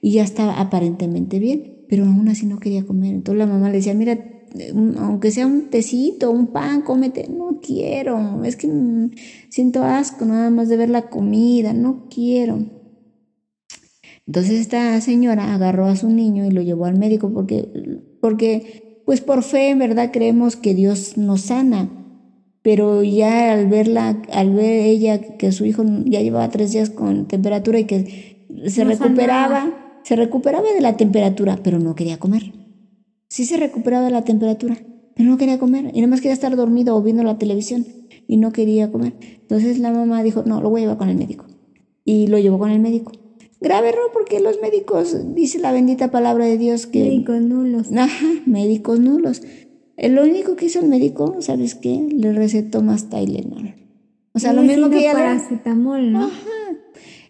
y ya estaba aparentemente bien, pero aún así no quería comer. Entonces la mamá le decía, mira, eh, aunque sea un tecito, un pan, cómete. No quiero, es que mm, siento asco nada más de ver la comida, no quiero. Entonces esta señora agarró a su niño y lo llevó al médico porque, porque pues por fe en verdad creemos que Dios nos sana. Pero ya al verla, al ver ella que su hijo ya llevaba tres días con temperatura y que se recuperaba, se recuperaba de la temperatura, pero no quería comer. Sí se recuperaba de la temperatura, pero no quería comer. Y nada más quería estar dormido o viendo la televisión y no quería comer. Entonces la mamá dijo, no, lo voy a llevar con el médico. Y lo llevó con el médico. Grave error porque los médicos, dice la bendita palabra de Dios que... Médicos nulos. Ajá, médicos nulos. Lo único que hizo el médico, ¿sabes qué? Le recetó más Tylenol. O sea, lo mismo que ella... paracetamol, ¿no? Ajá.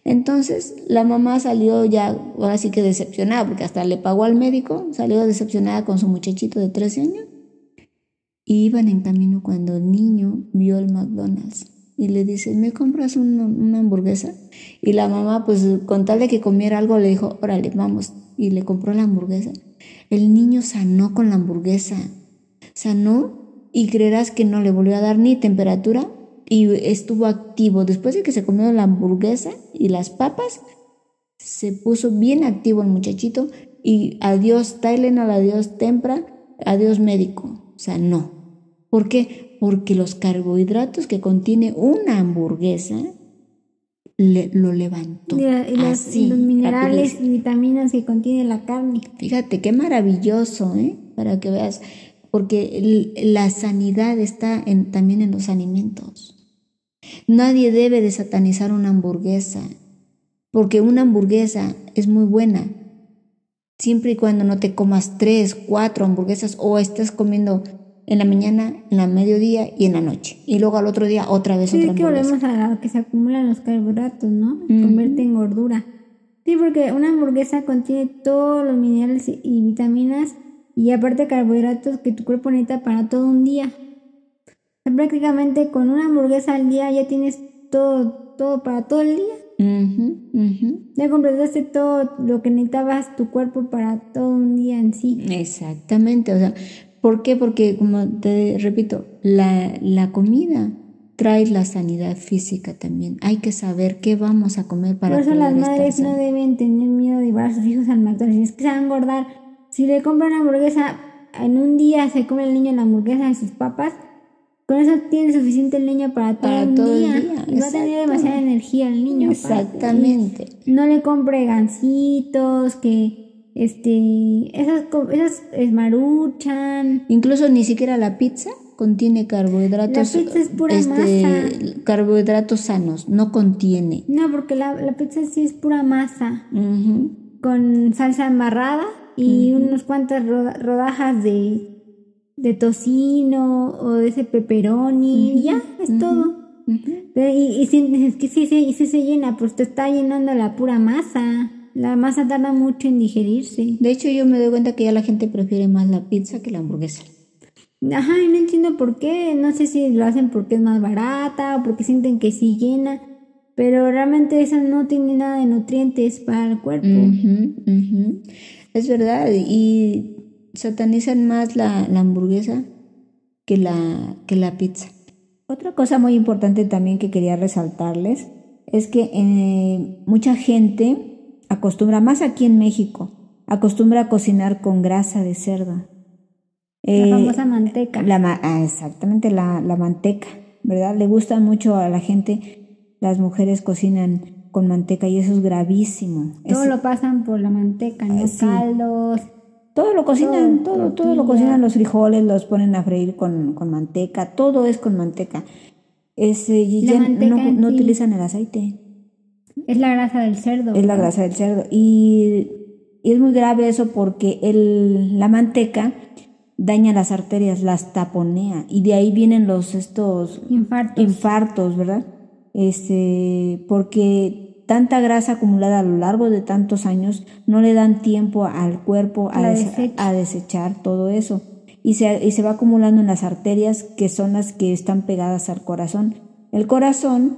Entonces la mamá salió ya, ahora sí que decepcionada, porque hasta le pagó al médico, salió decepcionada con su muchachito de 13 años. Y iban en camino cuando el niño vio el McDonald's y le dice, ¿me compras una, hamburguesa? Y la mamá, pues con tal de que comiera algo, le dijo, órale, vamos. Y le compró la hamburguesa. El niño sanó con la hamburguesa. Sanó y creerás que no le volvió a dar ni temperatura y estuvo activo. Después de que se comió la hamburguesa y las papas, se puso bien activo el muchachito y adiós Tylenol, adiós Tempra, adiós médico. No. ¿Por qué? Porque los carbohidratos que contiene una hamburguesa lo levantó. Y, los minerales y vitaminas que contiene la carne. Fíjate, qué maravilloso, ¿eh? Para que veas, porque la sanidad está en, también en los alimentos. Nadie debe de satanizar una hamburguesa, porque una hamburguesa es muy buena, siempre y cuando no te comas tres, cuatro hamburguesas o estés comiendo en la mañana, en la mediodía y en la noche. Y luego al otro día otra vez sí, otra que volvemos a que se acumulan los carbohidratos, ¿no? Se convierte en gordura. Sí, porque una hamburguesa contiene todos los minerales y vitaminas y aparte carbohidratos que tu cuerpo necesita para todo un día. prácticamente con una hamburguesa al día ya tienes todo, todo para todo el día. Ya completaste todo lo que necesitabas tu cuerpo para todo un día en sí. Exactamente, o sea, ¿Por qué? Porque, como te repito, la, la comida trae la sanidad física también. Hay que saber qué vamos a comer para Por eso las madres no deben tener miedo de llevar a sus hijos al McDonald's. Es que se van a engordar. Si le compran hamburguesa, en un día se come el niño la hamburguesa de sus papás, con eso tiene suficiente el niño para todo, el, día. Y va a tener demasiada energía el niño. Exactamente. No le compre gancitos, que este, esas, esas esmaruchan. Incluso ni siquiera la pizza, contiene carbohidratos. La pizza es pura este, masa. Carbohidratos sanos, no contiene. No, porque la, la pizza sí es pura masa. Ujú. Con salsa embarrada y unas cuantas roda- rodajas de, de tocino o de ese pepperoni. y ya, es todo. Pero, y, y si, es que sí, sí, y sí se llena, pues te está llenando la pura masa. La masa tarda mucho en digerirse. De hecho, yo me doy cuenta que ya la gente prefiere más la pizza que la hamburguesa. Ajá, y no entiendo por qué. No sé si lo hacen porque es más barata o porque sienten que sí llena. Pero realmente esa no tiene nada de nutrientes para el cuerpo. Es verdad, y satanizan más la, la hamburguesa que la, que la pizza. Otra cosa muy importante también que quería resaltarles es que eh, mucha gente acostumbra, más aquí en México, acostumbra a cocinar con grasa de cerdo. La Eh, famosa manteca. la ah, exactamente, la, la manteca, ¿verdad? Le gusta mucho a la gente, las mujeres cocinan con manteca y eso es gravísimo. Todo Es- lo pasan por la manteca, ¿no? sí. Caldos. todo lo cocinan, Todo, todo, todo lo cocinan, los frijoles los ponen a freír con, con manteca, todo es con manteca. Es, eh, y La ya manteca no, no sí. utilizan el aceite, Es la grasa del cerdo. es la grasa del cerdo. Y, y es muy grave eso porque el, la manteca daña las arterias, las taponea y de ahí vienen los estos Infartos. infartos, ¿verdad? Este, porque tanta grasa acumulada a lo largo de tantos años no le dan tiempo al cuerpo a, des- a desechar todo eso. Y se, y se va acumulando en las arterias que son las que están pegadas al corazón. El corazón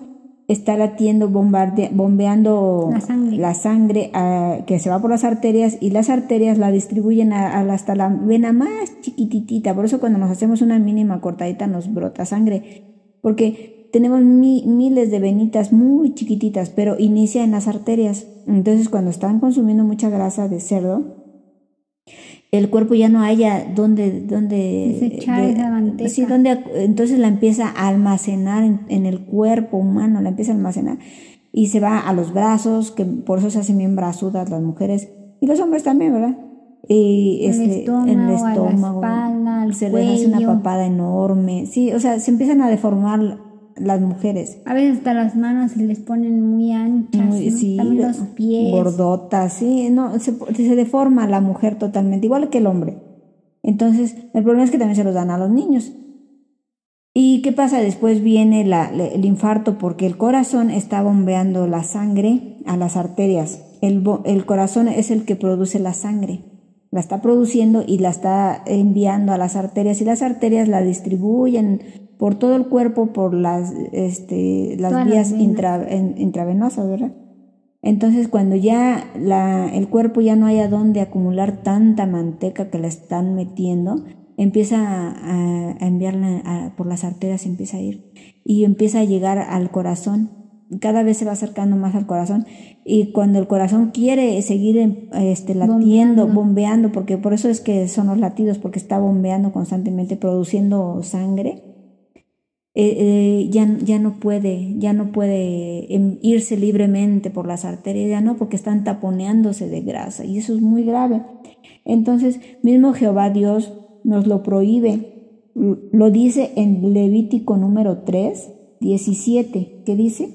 está latiendo, bombarde- bombeando La sangre. la sangre, ah, que se va por las arterias y las arterias la distribuyen a- a- hasta la vena más chiquititita. Por eso cuando nos hacemos una mínima cortadita nos brota sangre. Porque tenemos mi- miles de venitas muy chiquititas, pero inicia en las arterias. Entonces cuando están consumiendo mucha grasa de cerdo, el cuerpo ya no haya donde donde Desechar esa manteca. sí donde entonces la empieza a almacenar en, en el cuerpo humano la empieza a almacenar y se va a los brazos que por eso se hacen bien brazudas las mujeres y los hombres también verdad y El este, estómago, en el a la estómago espalda, al se les hace una cuello. papada enorme sí o sea se empiezan a deformar las mujeres A veces hasta las manos se les ponen muy anchas. muy- ¿no? sí, También los pies. gordotas, sí, no, se, se deforma la mujer totalmente, igual que el hombre. Entonces, el problema es que también se los dan a los niños. ¿Y qué pasa? Después viene la- el infarto porque el corazón está bombeando la sangre a las arterias. El, el corazón es el que produce la sangre. La está produciendo y la está enviando a las arterias y las arterias la distribuyen por todo el cuerpo por las, este, las Todas las vías intra- en- intravenosas, ¿verdad? Entonces, cuando ya la, el cuerpo ya no haya dónde acumular tanta manteca que la están metiendo, empieza a, a enviarla a- por las arterias, empieza a ir y empieza a llegar al corazón. Cada vez se va acercando más al corazón y cuando el corazón quiere seguir em, este, latiendo, Bombeando. bombeando, porque por eso es que son los latidos, porque está bombeando constantemente, produciendo sangre, eh, eh, ya, ya no puede, ya no puede em, irse libremente por las arterias, ya no, porque están taponeándose de grasa y eso es muy grave. Entonces, mismo Jehová Dios nos lo prohíbe, lo dice en Levítico número 3, 17, ¿qué dice?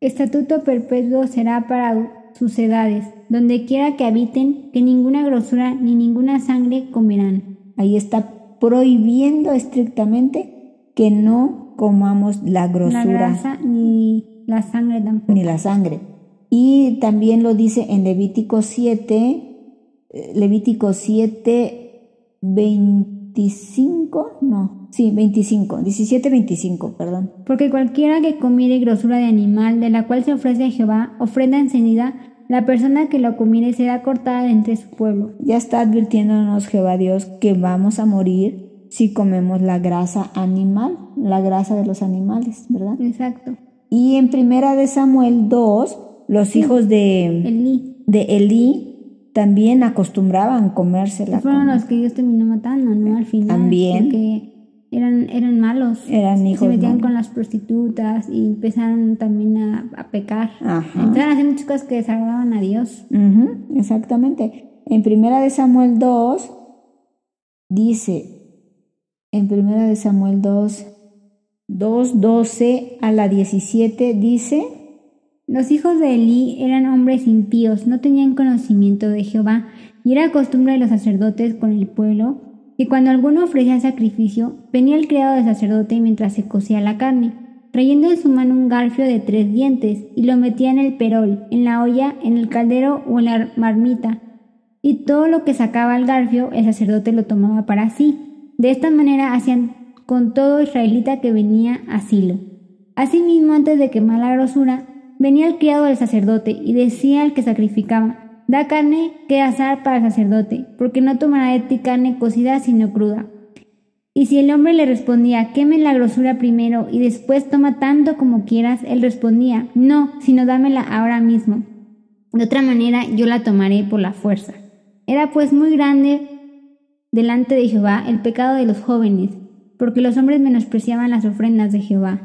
Estatuto perpetuo será para sus edades. Donde quiera que habiten, que ninguna grosura ni ninguna sangre comerán. Ahí está prohibiendo estrictamente que no comamos la La grosura. grasa ni la sangre tampoco. ni la sangre. Y también lo dice en Levítico 7, eh, Levítico 7, 25, no, sí, 25, 17, 25, perdón. Porque cualquiera que comiere grosura de animal, de la cual se ofrece a Jehová ofrenda encendida, la persona que lo comiere será cortada de entre su pueblo. Ya está advirtiéndonos Jehová Dios que vamos a morir si comemos la grasa animal, la grasa de los animales, ¿verdad? Exacto. Y en Primera de Samuel 2, los hijos de, Elí. de Elí también acostumbraban comérsela. Fueron con- los que Dios terminó matando, ¿no? Al final. También. Porque eran, eran malos. Eran hijos, Se metían con las prostitutas y empezaron también a, a pecar. Ajá. Empezaron a hacer muchas cosas que desagradaban a Dios. Exactamente. En Primera de Samuel 2 dice, en primera de Samuel 2, 2, 12 a la 17 dice, los hijos de Elí eran hombres impíos, no tenían conocimiento de Jehová, y era costumbre de los sacerdotes con el pueblo que cuando alguno ofrecía sacrificio, venía el criado del sacerdote mientras se cocía la carne, trayendo en su mano un garfio de tres dientes, y lo metía en el perol, en la olla, en el caldero o en la marmita, y todo lo que sacaba el garfio el sacerdote lo tomaba para sí. De esta manera hacían con todo israelita que venía a Silo. Asimismo, antes de quemar la grosura, venía el criado del sacerdote y decía al que sacrificaba, Da carne que asar para el sacerdote, porque no tomará de ti carne cocida sino cruda. Y si el hombre le respondía, queme la grosura primero y después toma tanto como quieras, él respondía, no, sino dámela ahora mismo. De otra manera yo la tomaré por la fuerza. Era pues muy grande delante de Jehová el pecado de los jóvenes, porque los hombres menospreciaban las ofrendas de Jehová.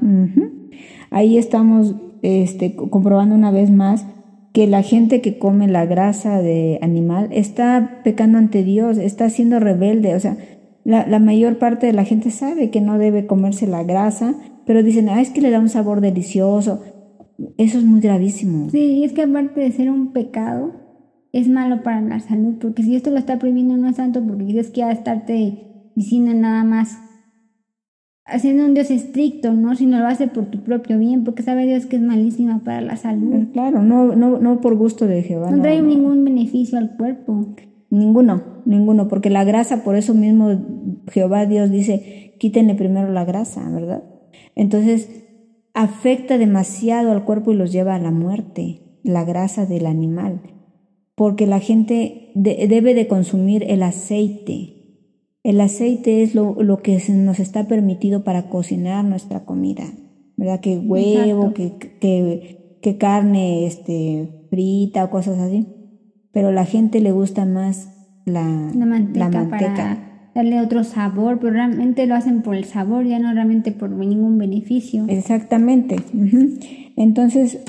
Ahí estamos este, comprobando una vez más que la gente que come la grasa de animal está pecando ante Dios, está siendo rebelde, o sea, la, mayor parte de la gente sabe que no debe comerse la grasa, pero dicen, ah, es que le da un sabor delicioso. Eso es muy gravísimo. Sí, es que aparte de ser un pecado, es malo para la salud, porque si esto lo está prohibiendo no es tanto porque Dios quiera estarte diciendo nada más haciendo un Dios estricto, ¿no? Sino lo hace por tu propio bien, porque sabe Dios que es malísima para la salud. Eh, claro, no, no, no por gusto de Jehová. No, trae ningún beneficio al cuerpo. Ninguno, ninguno, porque la grasa, por eso mismo Jehová Dios dice, quítenle primero la grasa, ¿verdad? Entonces, afecta demasiado al cuerpo y los lleva a la muerte, la grasa del animal, porque la gente debe de consumir el aceite, el aceite es lo, que nos está permitido para cocinar nuestra comida, ¿verdad? Que huevo, que, que, carne este, frita o cosas así. Pero la gente le gusta más la, manteca, Para darle otro sabor, pero realmente lo hacen por el sabor, ya no realmente por ningún beneficio. Exactamente. Entonces...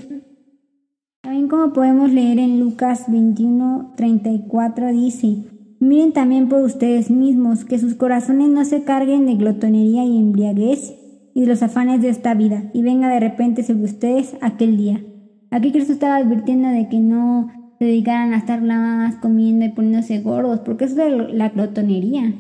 También como podemos leer en Lucas 21, 34 dice, Miren también por ustedes mismos, que sus corazones no se carguen de glotonería y embriaguez y de los afanes de esta vida, y venga de repente sobre ustedes aquel día. Aquí Cristo estaba advirtiendo de que no se dedicaran a estar nada más comiendo y poniéndose gordos, porque eso es la glotonería.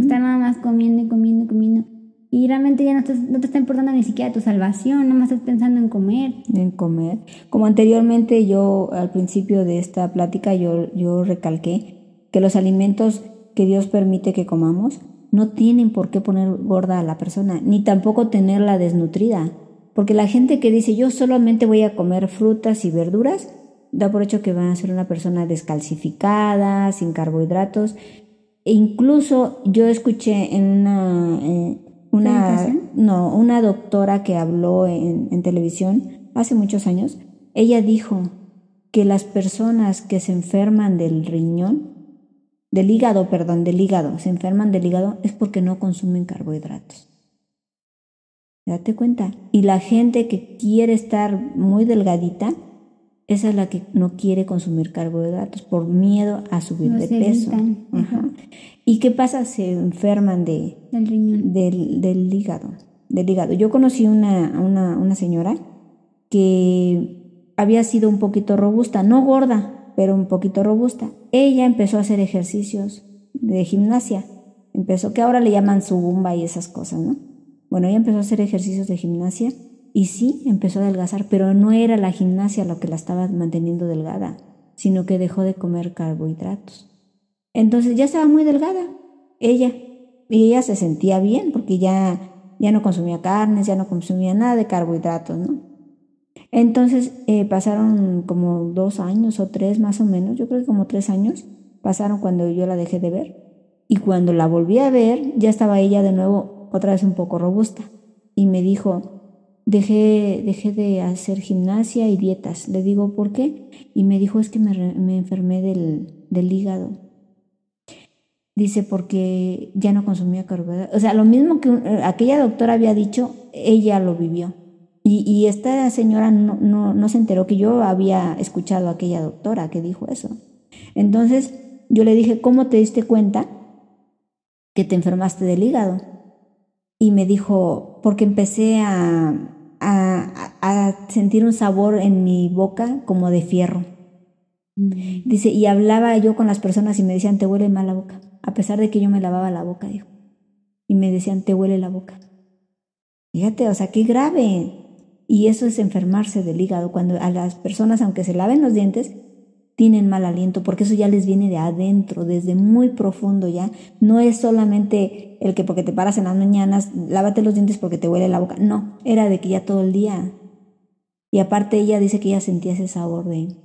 Estar nada más comiendo y comiendo y comiendo. Y realmente ya no, no, te está importando ni siquiera tu salvación, nada más estás pensando en comer. En comer. Como anteriormente yo, al principio de esta plática, yo, yo recalqué que los alimentos que Dios permite que comamos no tienen por qué poner gorda a la persona, ni tampoco tenerla desnutrida. Porque la gente que dice yo solamente voy a comer frutas y verduras, da por hecho que van a ser una persona descalcificada, sin carbohidratos. E incluso yo escuché en una, eh, una, no, una doctora que habló en, en televisión hace muchos años, ella dijo que las personas que se enferman del riñón del hígado, perdón, del hígado, se enferman del hígado es porque no consumen carbohidratos. Date cuenta. Y la gente que quiere estar muy delgadita, esa es la que no quiere consumir carbohidratos por miedo a subir de peso. ¿Y qué pasa? Se enferman de, del, riñón. Del, hígado. Del hígado. Yo conocí una, una, una señora que había sido un poquito robusta, no gorda, pero un poquito robusta. Ella empezó a hacer ejercicios de gimnasia. Empezó, que ahora le llaman su zumba y esas cosas, ¿no? Bueno, ella empezó a hacer ejercicios de gimnasia y sí, empezó a adelgazar, pero no era la gimnasia lo que la estaba manteniendo delgada, sino que dejó de comer carbohidratos. Entonces ya estaba muy delgada, ella, y ella se sentía bien porque ya, ya no consumía carnes, ya no consumía nada de carbohidratos, ¿no? Entonces eh, pasaron como dos años o tres más o menos, yo creo que como tres años pasaron cuando yo la dejé de ver. Y cuando la volví a ver, ya estaba ella de nuevo otra vez un poco robusta. Y me dijo, dejé, dejé de hacer gimnasia y dietas. Le digo, ¿por qué? Y me dijo, es que me, me enfermé del, del hígado. Dice, porque ya no consumía carbohidratos. O sea, lo mismo que aquella doctora había dicho, ella lo vivió. Y, esta señora no, no, no, se enteró que yo había escuchado a aquella doctora que dijo eso. Entonces yo le dije, ¿cómo te diste cuenta que te enfermaste del hígado? y me dijo, porque empecé a, a, sentir un sabor en mi boca como de fierro. Mm. Dice, y hablaba yo con las personas y me decían, te huele mal la boca, a pesar de que yo me lavaba la boca, dijo. Y me decían, te huele la boca. Fíjate, o sea, qué grave. Y eso es enfermarse del hígado, cuando a las personas, aunque se laven los dientes, tienen mal aliento, porque eso ya les viene de adentro, desde muy profundo ya. No es solamente el que porque te paras en las mañanas, lávate los dientes porque te huele la boca. No, era de que ya todo el día. Y aparte ella dice que ella sentía ese sabor de,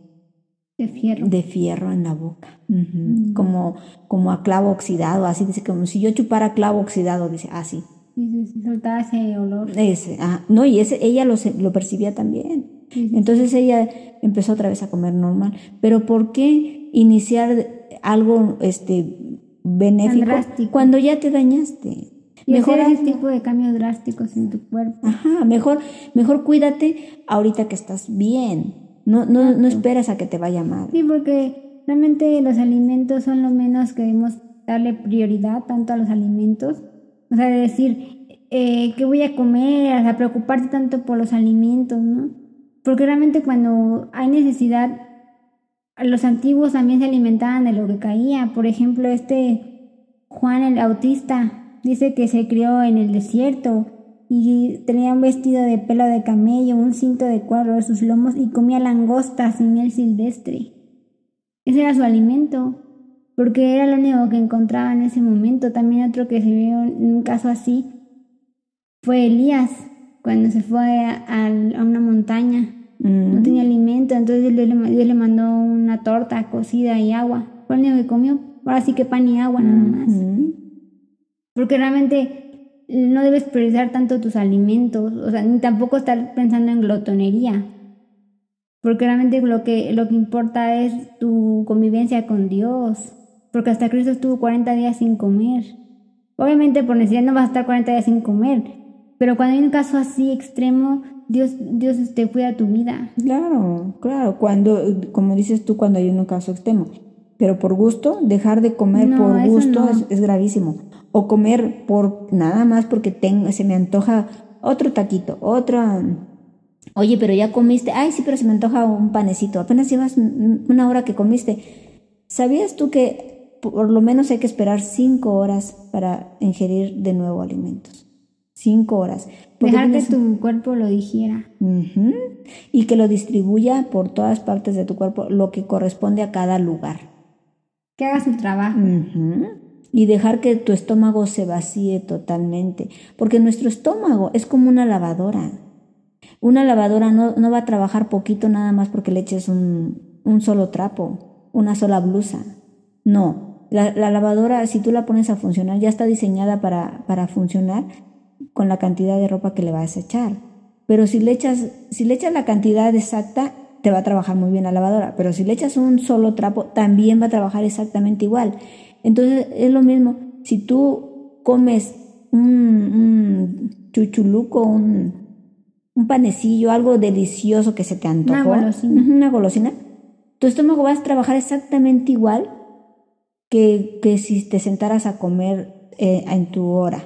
de fierro. De fierro en la boca. Mm. como, como a clavo oxidado, así dice, como si yo chupara clavo oxidado, dice, así. Sí, sí, soltaba ese olor. Ese, ah, no, y ese, ella lo, lo percibía también. Entonces ella empezó otra vez a comer normal. Pero ¿por qué iniciar algo este, benéfico cuando ya te dañaste? mejor ese tipo de cambios drásticos en tu cuerpo. Ajá, mejor, mejor cuídate ahorita que estás bien. No, no, no esperas a que te vaya mal. Sí, porque realmente los alimentos son lo menos que debemos darle prioridad tanto a los alimentos. O sea, de decir, eh, ¿qué voy a comer? O sea, preocuparte tanto por los alimentos, ¿no? Porque realmente cuando hay necesidad, los antiguos también se alimentaban de lo que caía. Por ejemplo, este Juan el autista dice que se crió en el desierto y tenía un vestido de pelo de camello, un cinto de cuadro de sus lomos y comía langostas y miel silvestre. Ese era su alimento, porque era lo único que encontraba en ese momento. También otro que se vio en un caso así fue Elías, cuando se fue a, una montaña. No tenía alimento, entonces Dios le, mandó una torta cocida y agua. Fue el único que comió. Ahora sí que pan y agua nada más. Porque realmente no debes priorizar tanto tus alimentos, o sea, ni tampoco estar pensando en glotonería. Porque realmente lo que, lo que importa es tu convivencia con Dios. Porque hasta Cristo estuvo 40 días sin comer. Obviamente por necesidad no vas a estar 40 días sin comer, pero cuando hay un caso así extremo, Dios, Dios te cuida tu vida. Claro, claro, cuando, como dices tú, cuando hay un caso extremo. Pero por gusto, dejar de comer por gusto es, gravísimo. O comer por nada más porque tengo, se me antoja otro taquito, otro... Oye, pero ya comiste. Ay, sí, pero se me antoja un panecito. Apenas llevas una hora que comiste. ¿Sabías tú que por lo menos hay que esperar cinco horas para ingerir de nuevo alimentos? cinco horas. Dejar que tu cuerpo lo digiera. Y que lo distribuya por todas partes de tu cuerpo, lo que corresponde a cada lugar. Que haga su trabajo. Y dejar que tu estómago se vacíe totalmente. Porque nuestro estómago es como una lavadora. Una lavadora no, no va a trabajar poquito nada más porque le eches un, un solo trapo, una sola blusa. No, la, la, lavadora, si tú la pones a funcionar, ya está diseñada para, para funcionar con la cantidad de ropa que le vas a echar. Pero si le echas, si le echas la cantidad exacta, te va a trabajar muy bien la lavadora. Pero si le echas un solo trapo, también va a trabajar exactamente igual. Entonces es lo mismo. Si tú comes un, chuchuluco, un, un, panecillo, algo delicioso que se te antojó, una golosina. una golosina, tu estómago va a trabajar exactamente igual que, que si te sentaras a comer eh, en tu hora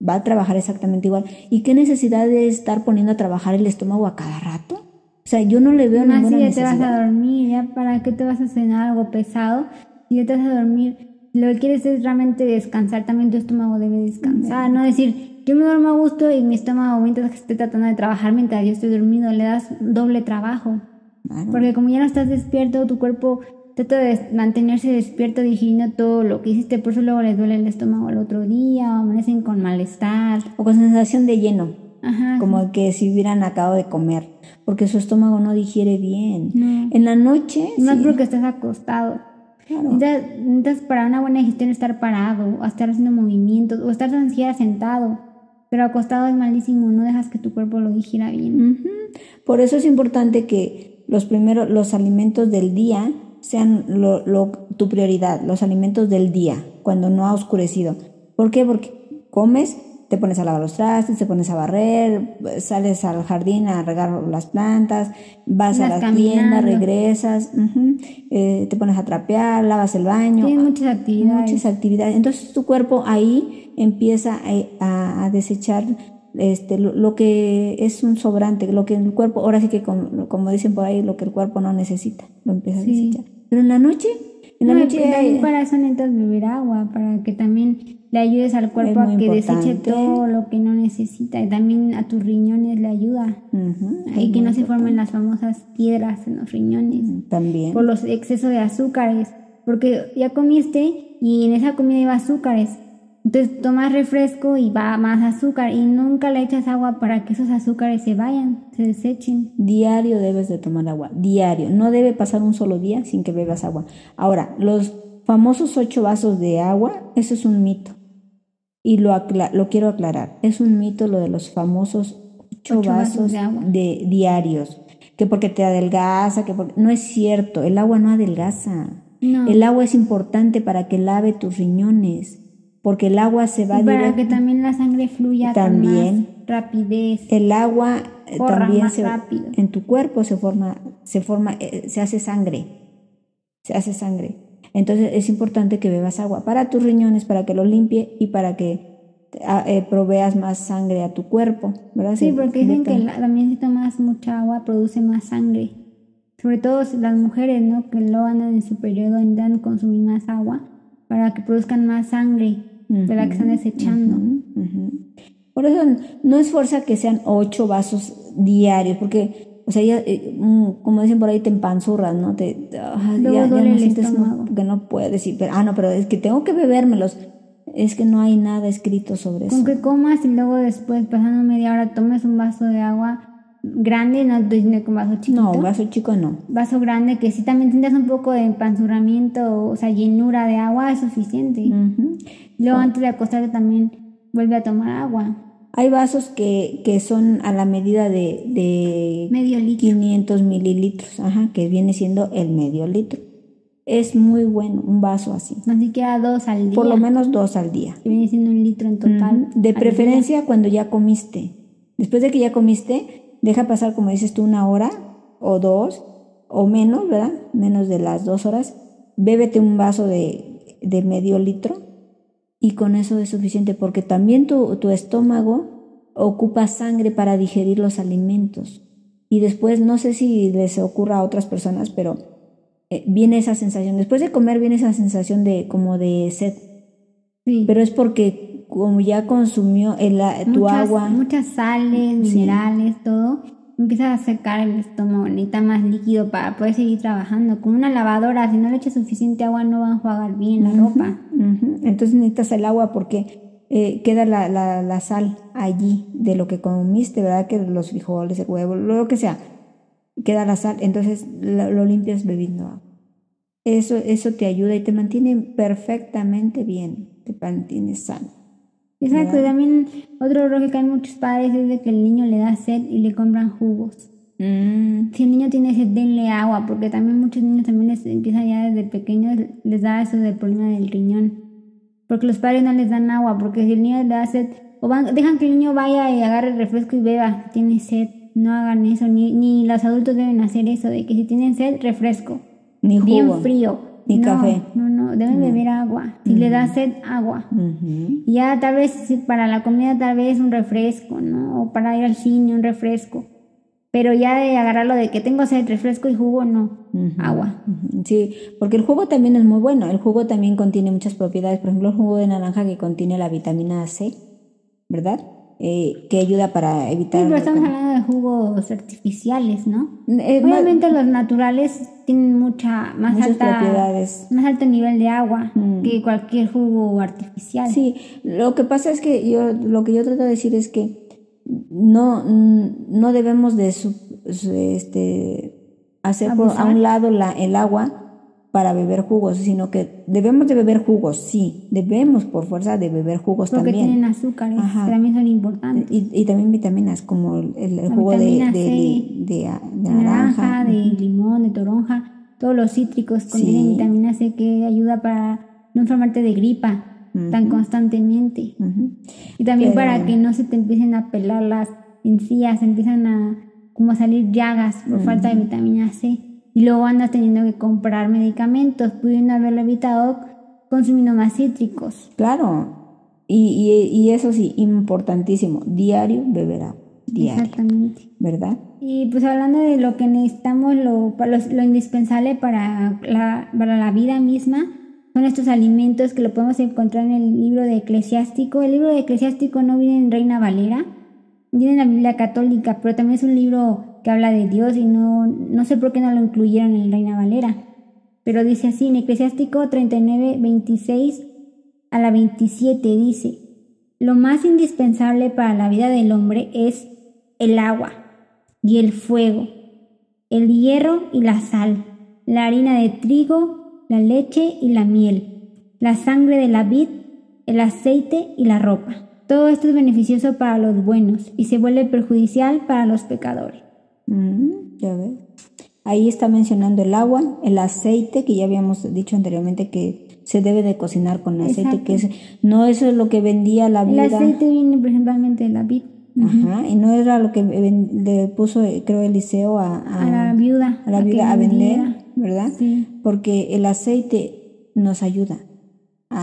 va a trabajar exactamente igual. ¿Y qué necesidad de estar poniendo a trabajar el estómago a cada rato? O sea, yo no le veo ninguna ya necesidad. te vas a dormir, ¿ya para qué te vas a cenar algo pesado? Si ya te vas a dormir, lo que quieres es realmente descansar, también tu estómago debe descansar, no decir, yo me duermo a gusto y mi estómago mientras que esté tratando de trabajar mientras yo estoy dormido, le das doble trabajo. Porque como ya no estás despierto, tu cuerpo trata de mantenerse despierto digiriendo todo lo que hiciste, por eso luego les duele el estómago al otro día, o amanecen con malestar. O con sensación de lleno, como que si hubieran acabado de comer, porque su estómago no digiere bien. En la noche... No es porque estás acostado. Claro. Necesitas, para una buena digestión estar parado, o estar haciendo movimientos, o estar tan siquiera sentado. Pero acostado es malísimo, no dejas que tu cuerpo lo digiera bien. Por eso es importante que los primeros, los alimentos del día sean tu prioridad, los alimentos del día, cuando no ha oscurecido. ¿Por qué? Porque comes te pones a lavar los trastes, te pones a barrer, sales al jardín a regar las plantas, vas a la tienda, regresas, eh, te pones a trapear, lavas el baño. Tienes muchas actividades. Muchas actividades. Entonces tu cuerpo ahí empieza a, desechar este, lo, que es un sobrante, lo que el cuerpo, ahora sí que como, dicen por ahí, lo que el cuerpo no necesita, lo empieza a desechar. Pero en la noche, en la noche... También para eso necesitas beber agua, para que también le ayudes al cuerpo a que deseche todo lo que no necesita y también a tus riñones le ayuda y que no se formen las famosas piedras en los riñones también por los excesos de azúcares porque ya comiste y en esa comida iba azúcares entonces tomas refresco y va más azúcar y nunca le echas agua para que esos azúcares se vayan, se desechen. Diario debes de tomar agua, diario. No debe pasar un solo día sin que bebas agua. Ahora, los famosos ocho vasos de agua, eso es un mito. Y lo, lo quiero aclarar, es un mito lo de los famosos ocho, vasos, de, diarios, que porque te adelgaza, que no es cierto, el agua no adelgaza. El agua es importante para que lave tus riñones, porque el agua se va y para que también la sangre fluya también con más rapidez. El agua eh, también se, rápido. en tu cuerpo se forma, se forma, eh, se hace sangre, se hace sangre. Entonces es importante que bebas agua para tus riñones, para que lo limpie y para que ah, eh, proveas más sangre a tu cuerpo, ¿verdad? Sí, porque dicen que también si tomas mucha agua produce más sangre. Sobre todo las mujeres, ¿no? Que lo andan en su periodo intentan consumir más agua para que produzcan más sangre de la que están desechando. Por eso no es fuerza que sean ocho vasos diarios, porque o sea, ya, eh, mm, como dicen por ahí, te empanzurras, ¿no? Te, ya, no sientes que no puedes decir, pero, ah, no, pero es que tengo que bebérmelos. Es que no hay nada escrito sobre eso. Con que comas y luego después, pasando media hora, tomes un vaso de agua grande, no estoy diciendo que un vaso chiquito. No, vaso chico no. Vaso grande, que si también tienes un poco de empanzurramiento, o sea, llenura de agua, es suficiente. Luego, antes de acostarte, también vuelve a tomar agua. Hay vasos que, que son a la medida de, de medio 500 mililitros, ajá, que viene siendo el medio litro. Es muy bueno un vaso así. Ni siquiera dos al día. Por lo menos dos al día. Que viene siendo un litro en total. De preferencia cuando ya comiste. Después de que ya comiste, deja pasar, como dices tú, una hora o dos o menos, ¿verdad? Menos de las dos horas. Bébete un vaso de, de medio litro y con eso es suficiente porque también tu, tu estómago ocupa sangre para digerir los alimentos. Y después, no sé si les ocurra a otras personas, pero eh, viene esa sensación. Después de comer viene esa sensación de como de sed. Sí. Pero es porque como ya consumió el, tu agua. Muchas sales, minerales, todo empieza a secar el estómago, necesita más líquido para poder seguir trabajando. Como una lavadora, si no le echas suficiente agua no va a enjuagar bien la ropa. Entonces necesitas el agua porque eh, queda la, la, la, sal allí de lo que comiste, ¿verdad? Que los frijoles, el huevo, lo que sea, queda la sal, entonces lo, limpias bebiendo agua. Eso, eso te ayuda y te mantiene perfectamente bien, te mantiene sano. Exacto, también otro error que caen muchos padres es de que el niño le da sed y le compran jugos. Mm. Si el niño tiene sed, denle agua, porque también muchos niños también les empiezan ya desde pequeños, les da eso del problema del riñón. Porque los padres no les dan agua, porque si el niño le da sed, o van, dejan que el niño vaya y agarre el refresco y beba, tiene sed, no hagan eso, ni, ni los adultos deben hacer eso, de que si tienen sed, refresco. Ni jugo. Bien frío. Ni café. No, no, deben beber agua. Si le da sed, agua. Y ya tal vez para la comida tal vez un refresco, ¿no? O para ir al cine un refresco. Pero ya de agarrarlo de que tengo sed, refresco y jugo, no. Agua. Sí, porque el jugo también es muy bueno. El jugo también contiene muchas propiedades. Por ejemplo, el jugo de naranja que contiene la vitamina C, ¿verdad? Eh, que ayuda para evitar... Sí, pero estamos hablando de jugos artificiales, ¿no? Eh, Obviamente los naturales tienen mucha más alta propiedades. más alto nivel de agua mm. que cualquier jugo artificial. Sí, lo que pasa es que yo lo que yo trato de decir es que no no debemos de este hacer a un lado la, el agua para beber jugos, sino que debemos de beber jugos, sí, debemos por fuerza de beber jugos Porque también. tienen azúcares, también son importantes. Y, también vitaminas como el, jugo de, de, naranja, de limón, de toronja, todos los cítricos contienen vitamina C que ayuda para no enfermarte de gripa. tan constantemente. Y también para que no se te empiecen a pelar las encías, empiezan a como a salir llagas por falta de vitamina C. Y luego andas teniendo que comprar medicamentos, pudiendo haberlo evitado consumiendo más cítricos. Claro, y, y, eso sí, importantísimo, diario beber agua. Diario, Exactamente. ¿Verdad? Y pues hablando de lo que necesitamos, lo, lo, indispensable para la, para la vida misma, son estos alimentos que lo podemos encontrar en el libro de Eclesiástico. El libro de Eclesiástico no viene en Reina Valera, viene en la Biblia católica, pero también es un libro que habla de Dios y no, no sé por qué no lo incluyeron en Reina Valera. Pero dice así, en Eclesiástico 39, 26 a la 27 dice, lo más indispensable para la vida del hombre es el agua y el fuego, el hierro y la sal, la harina de trigo, la leche y la miel, la sangre de la vid, el aceite y la ropa. Todo esto es beneficioso para los buenos y se vuelve perjudicial para los pecadores. Mm, ya ves. Ahí está mencionando el agua, el aceite, que ya habíamos dicho anteriormente que se debe de cocinar con aceite, que es, no eso es lo que vendía la vida. El aceite viene principalmente de la vid. Ajá, y no era lo que le puso, creo, Eliseo a, a, la viuda. A la viuda a, vender, ¿verdad? Sí. Porque el aceite nos ayuda.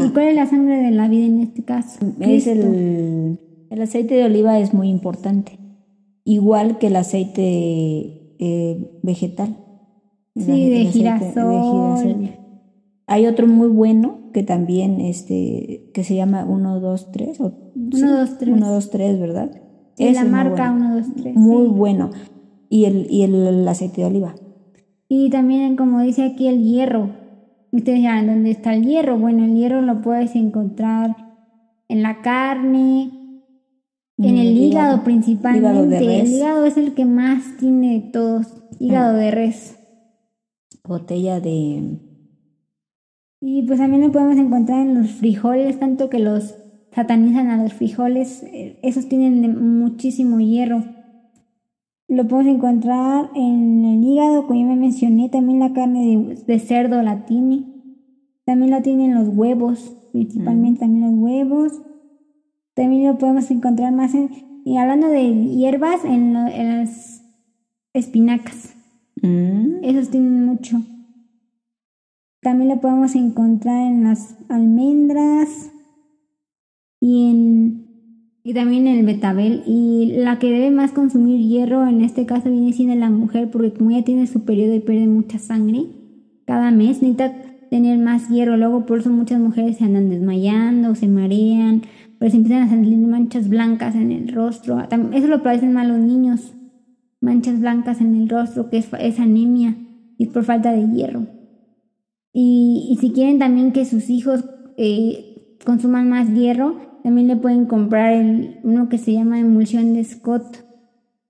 ¿Y cuál es la sangre de la vida en este caso? Es el, el aceite de oliva es muy importante. Igual que el aceite eh, vegetal. Sí, de, girasol. Hay otro muy bueno que también, este, que se llama 1, 2, 3. 1, 2, 3. 1, 2, 3, ¿verdad? Es la marca 1, 2, 3. Muy bueno. Y, el, y el, aceite de oliva. Y también, como dice aquí, el hierro. Ustedes dirán, ¿dónde está el hierro? Bueno, el hierro lo puedes encontrar en la carne, en el, hígado, principalmente. el hígado es el que más tiene de todos. Hígado de res. Botella de... Y pues también lo podemos encontrar en los frijoles, tanto que los satanizan a los frijoles, eh, esos tienen muchísimo hierro. Lo podemos encontrar en el hígado, como ya me mencioné, también la carne de, cerdo la tiene. También lo tienen los huevos, principalmente también los huevos. También lo podemos encontrar más en, y hablando de hierbas, en, las espinacas. Mm. Esos tienen mucho. También lo podemos encontrar en las almendras, y, en, y también en el betabel. Y la que debe más consumir hierro en este caso viene siendo la mujer, porque como ella tiene su periodo y pierde mucha sangre cada mes, necesita tener más hierro. Luego por eso muchas mujeres se andan desmayando, se marean, pues empiezan a salir manchas blancas en el rostro. Eso lo padecen más los niños, manchas blancas en el rostro, que es, anemia y es por falta de hierro. Y, y si quieren también que sus hijos eh, consuman más hierro, también le pueden comprar el, uno que se llama emulsión de Scott.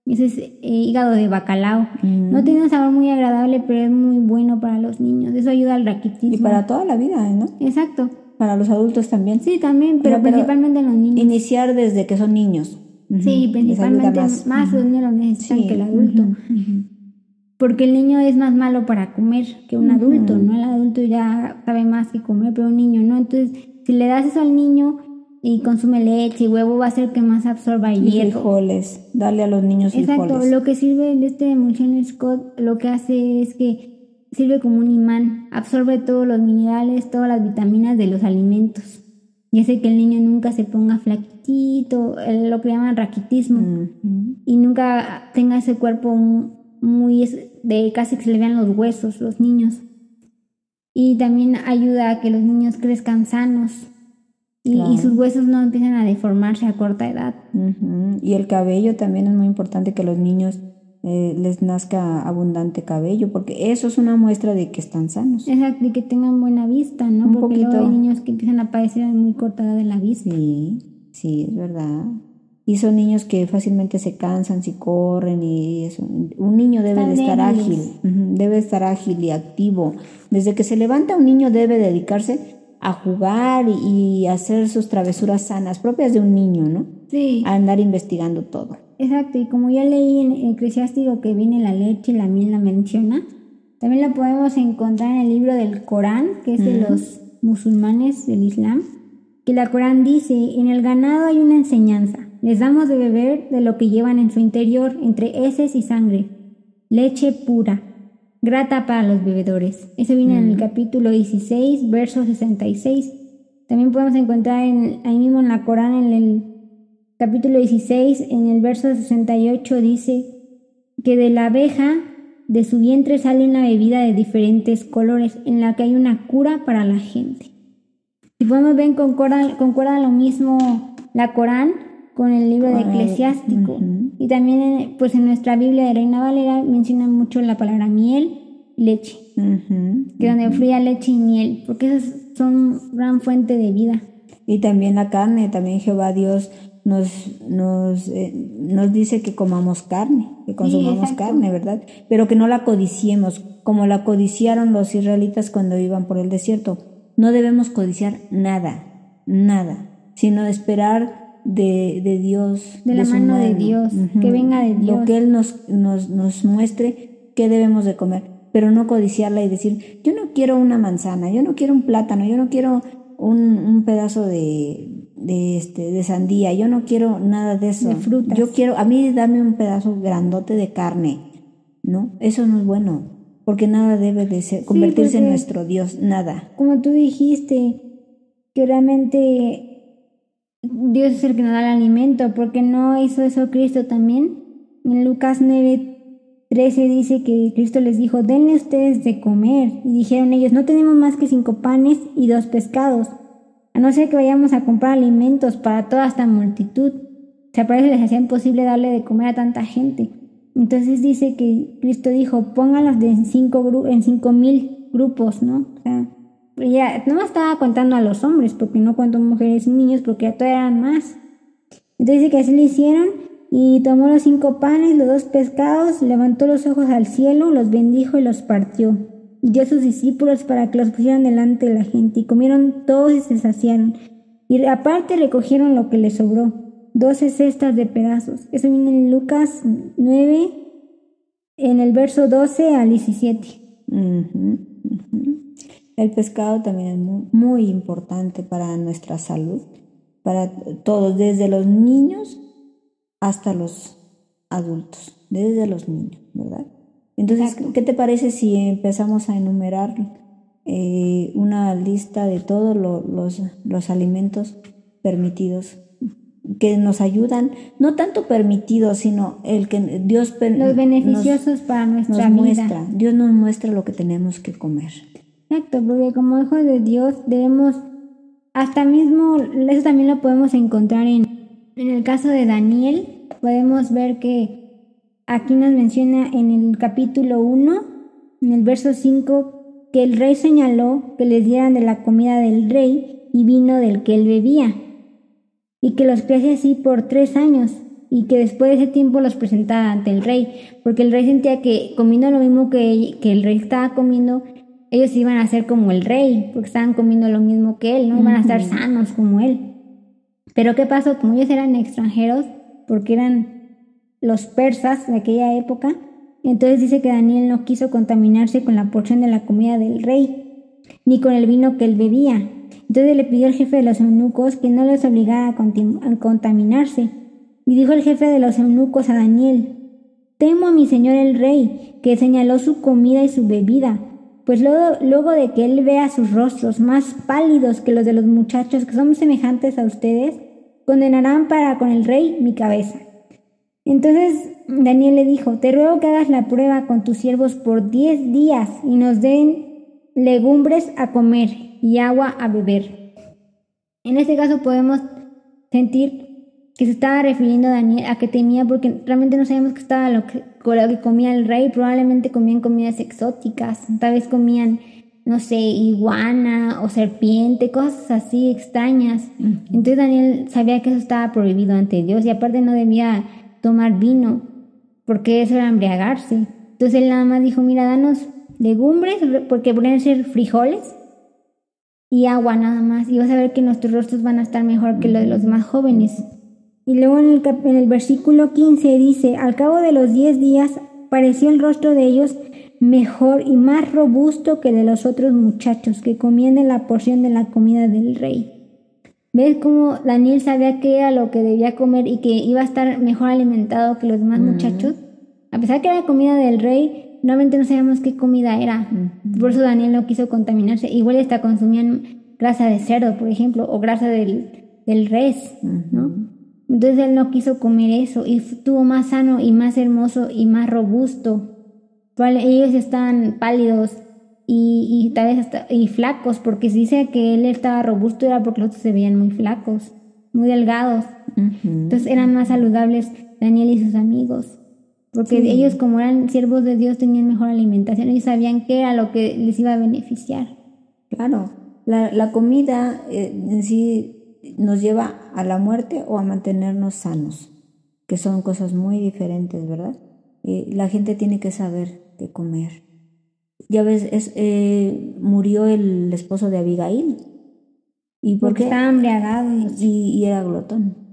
Ese es eh, hígado de bacalao. Mm. No tiene un sabor muy agradable, pero es muy bueno para los niños. Eso ayuda al raquitismo. Y para toda la vida, ¿no? Exacto. Para los adultos también. Sí, también, pero, principalmente los niños. Iniciar desde que son niños. Sí, principalmente más, los niños lo necesitan que el adulto. Porque el niño es más malo para comer que un adulto, ¿no? El adulto ya sabe más que comer, pero un niño no. Entonces, si le das eso al niño, y consume leche y huevo va a ser que más absorba y hierro. frijoles, darle a los niños Exacto, lo que sirve en este emulsión Scott lo que hace es que sirve como un imán, absorbe todos los minerales, todas las vitaminas de los alimentos y hace que el niño nunca se ponga flaquito, lo que llaman raquitismo y nunca tenga ese cuerpo muy de casi que se le vean los huesos los niños. Y también ayuda a que los niños crezcan sanos y, sus huesos no empiezan a deformarse a corta edad. Y el cabello también es muy importante que los niños eh, les nazca abundante cabello, porque eso es una muestra de que están sanos. Exacto, y que tengan buena vista, ¿no? porque luego hay niños que empiezan a padecer muy corta edad de la vista. Sí, sí, es verdad. Y son niños que fácilmente se cansan si corren y eso. Un niño debe de estar ágil, debe estar ágil y activo. Desde que se levanta un niño debe dedicarse a jugar y, hacer sus travesuras sanas, propias de un niño, ¿no? Sí. A andar investigando todo. Exacto, y como ya leí en Eclesiástico que viene la leche y la miel la menciona, también la podemos encontrar en el libro del Corán, que es de los musulmanes del Islam. que la Corán dice, en el ganado hay una enseñanza, les damos de beber de lo que llevan en su interior, entre heces y sangre, leche pura, grata para los bebedores. Eso viene en el capítulo 16, verso 66. También podemos encontrar en, ahí mismo en la Corán, en el capítulo 16, en el verso 68, dice que de la abeja de su vientre sale una bebida de diferentes colores en la que hay una cura para la gente. Si podemos ver, concuerda, concuerda lo mismo la Corán con el libro de Eclesiástico. Y también pues en nuestra Biblia de Reina Valera menciona mucho la palabra miel y leche. Que donde fluya leche y miel, porque esas son gran fuente de vida. Y también la carne, también Jehová Dios nos, nos, eh, nos dice que comamos carne, que consumamos carne, ¿verdad? Pero que no la codiciemos, como la codiciaron los israelitas cuando iban por el desierto. No debemos codiciar nada, nada, sino esperar de, de Dios. De, la mano, de Dios, que venga de Dios. Lo que Él nos, nos, nos muestre qué debemos de comer, pero no codiciarla y decir, yo no quiero una manzana, yo no quiero un plátano, yo no quiero un, un pedazo de, de, este, de sandía, yo no quiero nada de eso. De Yo quiero, a mí dame un pedazo grandote de carne, ¿no? Eso no es bueno, porque nada debe de ser, convertirse en nuestro Dios, nada. Como tú dijiste, que realmente Dios es el que nos da el alimento, porque no hizo eso Cristo también. En Lucas 9, 13 dice que Cristo les dijo, denle ustedes de comer. Y dijeron ellos, no tenemos más que cinco panes y dos pescados a no ser que vayamos a comprar alimentos para toda esta multitud. Se parece les hacía imposible darle de comer a tanta gente. Entonces dice que Cristo dijo, en cinco, en cinco mil grupos, ¿no? O sea, ya no estaba contando a los hombres, porque no cuento mujeres y niños, porque ya todavía eran más. Entonces dice que así le hicieron y tomó los cinco panes, los dos pescados, levantó los ojos al cielo, los bendijo y los partió dio a sus discípulos para que los pusieran delante de la gente, y comieron todos y se saciaron. Y aparte recogieron lo que les sobró, doce cestas de pedazos. Eso viene en Lucas 9, en el verso 12 al 17. El pescado también es muy, muy importante para nuestra salud, para todos, desde los niños hasta los adultos, desde los niños, ¿verdad? Entonces, ¿qué te parece si empezamos a enumerar eh, una lista de todos los, los alimentos permitidos que nos ayudan, no tanto permitidos, sino el que Dios los beneficiosos para nuestra nos muestra, Dios nos muestra lo que tenemos que comer. Exacto, porque como hijos de Dios debemos, hasta mismo, eso también lo podemos encontrar en, en el caso de Daniel, podemos ver que Aquí nos menciona en el capítulo 1, en el verso 5, que el rey señaló que les dieran de la comida del rey y vino del que él bebía, y que los crece así por tres años, y que después de ese tiempo los presentara ante el rey, porque el rey sentía que comiendo lo mismo que, que el rey estaba comiendo, ellos iban a ser como el rey, porque estaban comiendo lo mismo que él, no iban a estar sanos como él. Pero ¿qué pasó? Como ellos eran extranjeros, porque eran los persas de aquella época, entonces dice que Daniel no quiso contaminarse con la porción de la comida del rey, ni con el vino que él bebía. Entonces le pidió al jefe de los eunucos que no los obligara a, contaminarse. Y dijo el jefe de los eunucos a Daniel, Temo a mi señor el rey, que señaló su comida y su bebida, pues luego, luego de que él vea sus rostros más pálidos que los de los muchachos que son semejantes a ustedes, condenarán para con el rey mi cabeza. Entonces Daniel le dijo, te ruego que hagas la prueba con tus siervos por diez días y nos den legumbres a comer y agua a beber. En este caso podemos sentir que se estaba refiriendo a Daniel a que temía porque realmente no sabemos qué estaba lo que, lo que comía el rey, probablemente comían comidas exóticas, tal vez comían, no sé, iguana o serpiente, cosas así extrañas. Entonces Daniel sabía que eso estaba prohibido ante Dios y aparte no debía tomar vino, porque eso era embriagarse. Entonces él nada más dijo, mira, danos legumbres, porque pueden ser frijoles y agua nada más. Y vas a ver que nuestros rostros van a estar mejor que los de los más jóvenes. Y luego en el, en el versículo 15 dice, al cabo de los diez días pareció el rostro de ellos mejor y más robusto que de los otros muchachos que comían la porción de la comida del rey. Ves cómo Daniel sabía que era lo que debía comer y que iba a estar mejor alimentado que los demás muchachos. A pesar que era comida del rey, realmente no sabíamos qué comida era. Por eso Daniel no quiso contaminarse. Igual hasta consumían grasa de cerdo, por ejemplo, o grasa del, del res, ¿no? Entonces él no quiso comer eso y estuvo más sano y más hermoso y más robusto. Ellos estaban pálidos y, tal vez hasta, y flacos, porque si dice que él estaba robusto era porque los otros se veían muy flacos, muy delgados. Entonces eran más saludables Daniel y sus amigos. Porque ellos como eran siervos de Dios tenían mejor alimentación y sabían qué era lo que les iba a beneficiar. Claro, la, la comida eh, en sí nos lleva a la muerte o a mantenernos sanos, que son cosas muy diferentes, ¿verdad? Eh, la gente tiene que saber qué comer. Ya ves, es, eh, murió el esposo de Abigail. ¿Y Porque estaba embriagado. Y, y era glotón.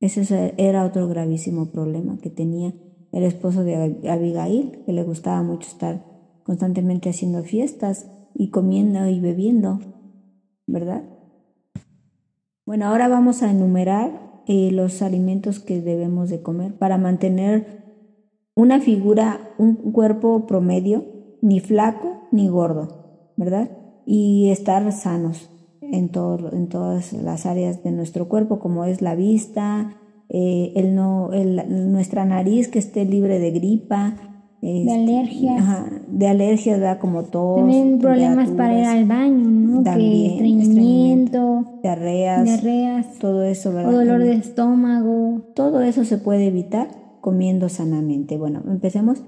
Ese era otro gravísimo problema que tenía el esposo de Abigail, que le gustaba mucho estar constantemente haciendo fiestas y comiendo y bebiendo, ¿verdad? Bueno, ahora vamos a enumerar eh, los alimentos que debemos de comer para mantener una figura, un cuerpo promedio, ni flaco ni gordo, ¿verdad? Y estar sanos en, todo, en todas las áreas de nuestro cuerpo, como es la vista, eh, el no, el, nuestra nariz que esté libre de gripa, de este, alergias. de alergias, ¿verdad? Como todo. También problemas para ir al baño, ¿no? También, estreñimiento, diarreas, diarreas, todo eso, ¿verdad? O dolor de estómago. Todo eso se puede evitar comiendo sanamente. Bueno, empecemos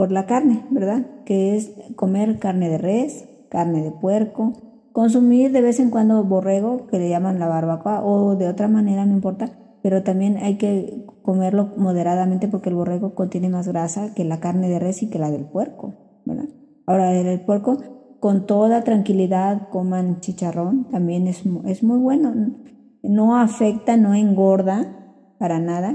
por la carne, ¿verdad? Que es comer carne de res, carne de puerco, consumir de vez en cuando borrego, que le llaman la barbacoa, o de otra manera, no importa, pero también hay que comerlo moderadamente porque el borrego contiene más grasa que la carne de res y que la del puerco, ¿verdad? Ahora, el puerco, con toda tranquilidad, coman chicharrón, también es, es muy bueno, no afecta, no engorda para nada.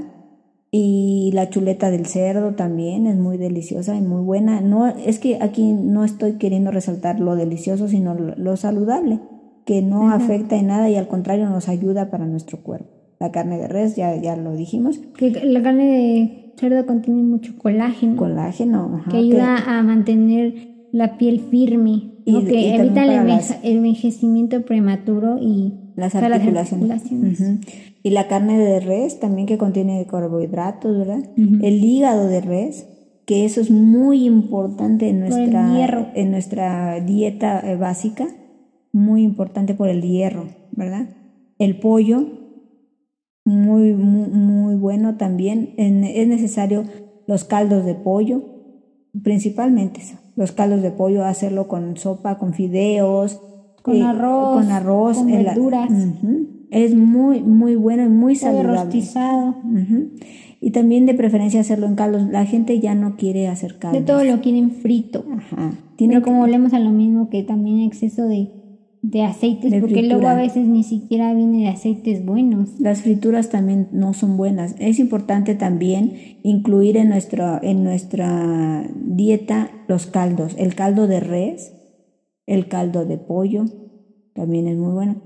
Y la chuleta del cerdo también es muy deliciosa y muy buena. No, es que aquí no estoy queriendo resaltar lo delicioso, sino lo, saludable, que no afecta en nada y al contrario nos ayuda para nuestro cuerpo. La carne de res, ya, ya lo dijimos. Que la carne de cerdo contiene mucho colágeno. Colágeno, que ayuda a mantener la piel firme. Y, que evita el, envejecimiento prematuro y las articulaciones. Y la carne de res también que contiene carbohidratos, ¿verdad? El hígado de res, que eso es muy importante en nuestra, en nuestra dieta eh, básica, muy importante por el hierro, ¿verdad? El pollo, muy, muy, bueno también. es necesario los caldos de pollo, principalmente los caldos de pollo, hacerlo con sopa, con fideos, con eh, arroz, con arroz, con verduras. Es muy, muy bueno y muy saludable. rostizado. Y también de preferencia hacerlo en caldos. La gente ya no quiere hacer caldos. De todo lo quieren frito. Ajá. Tiene como volvemos a lo mismo que también exceso de de aceites, porque luego a veces ni siquiera viene de aceites buenos. Las frituras también no son buenas. Es importante también incluir en, nuestro, en nuestra dieta los caldos, el caldo de res, el caldo de pollo, también es muy bueno.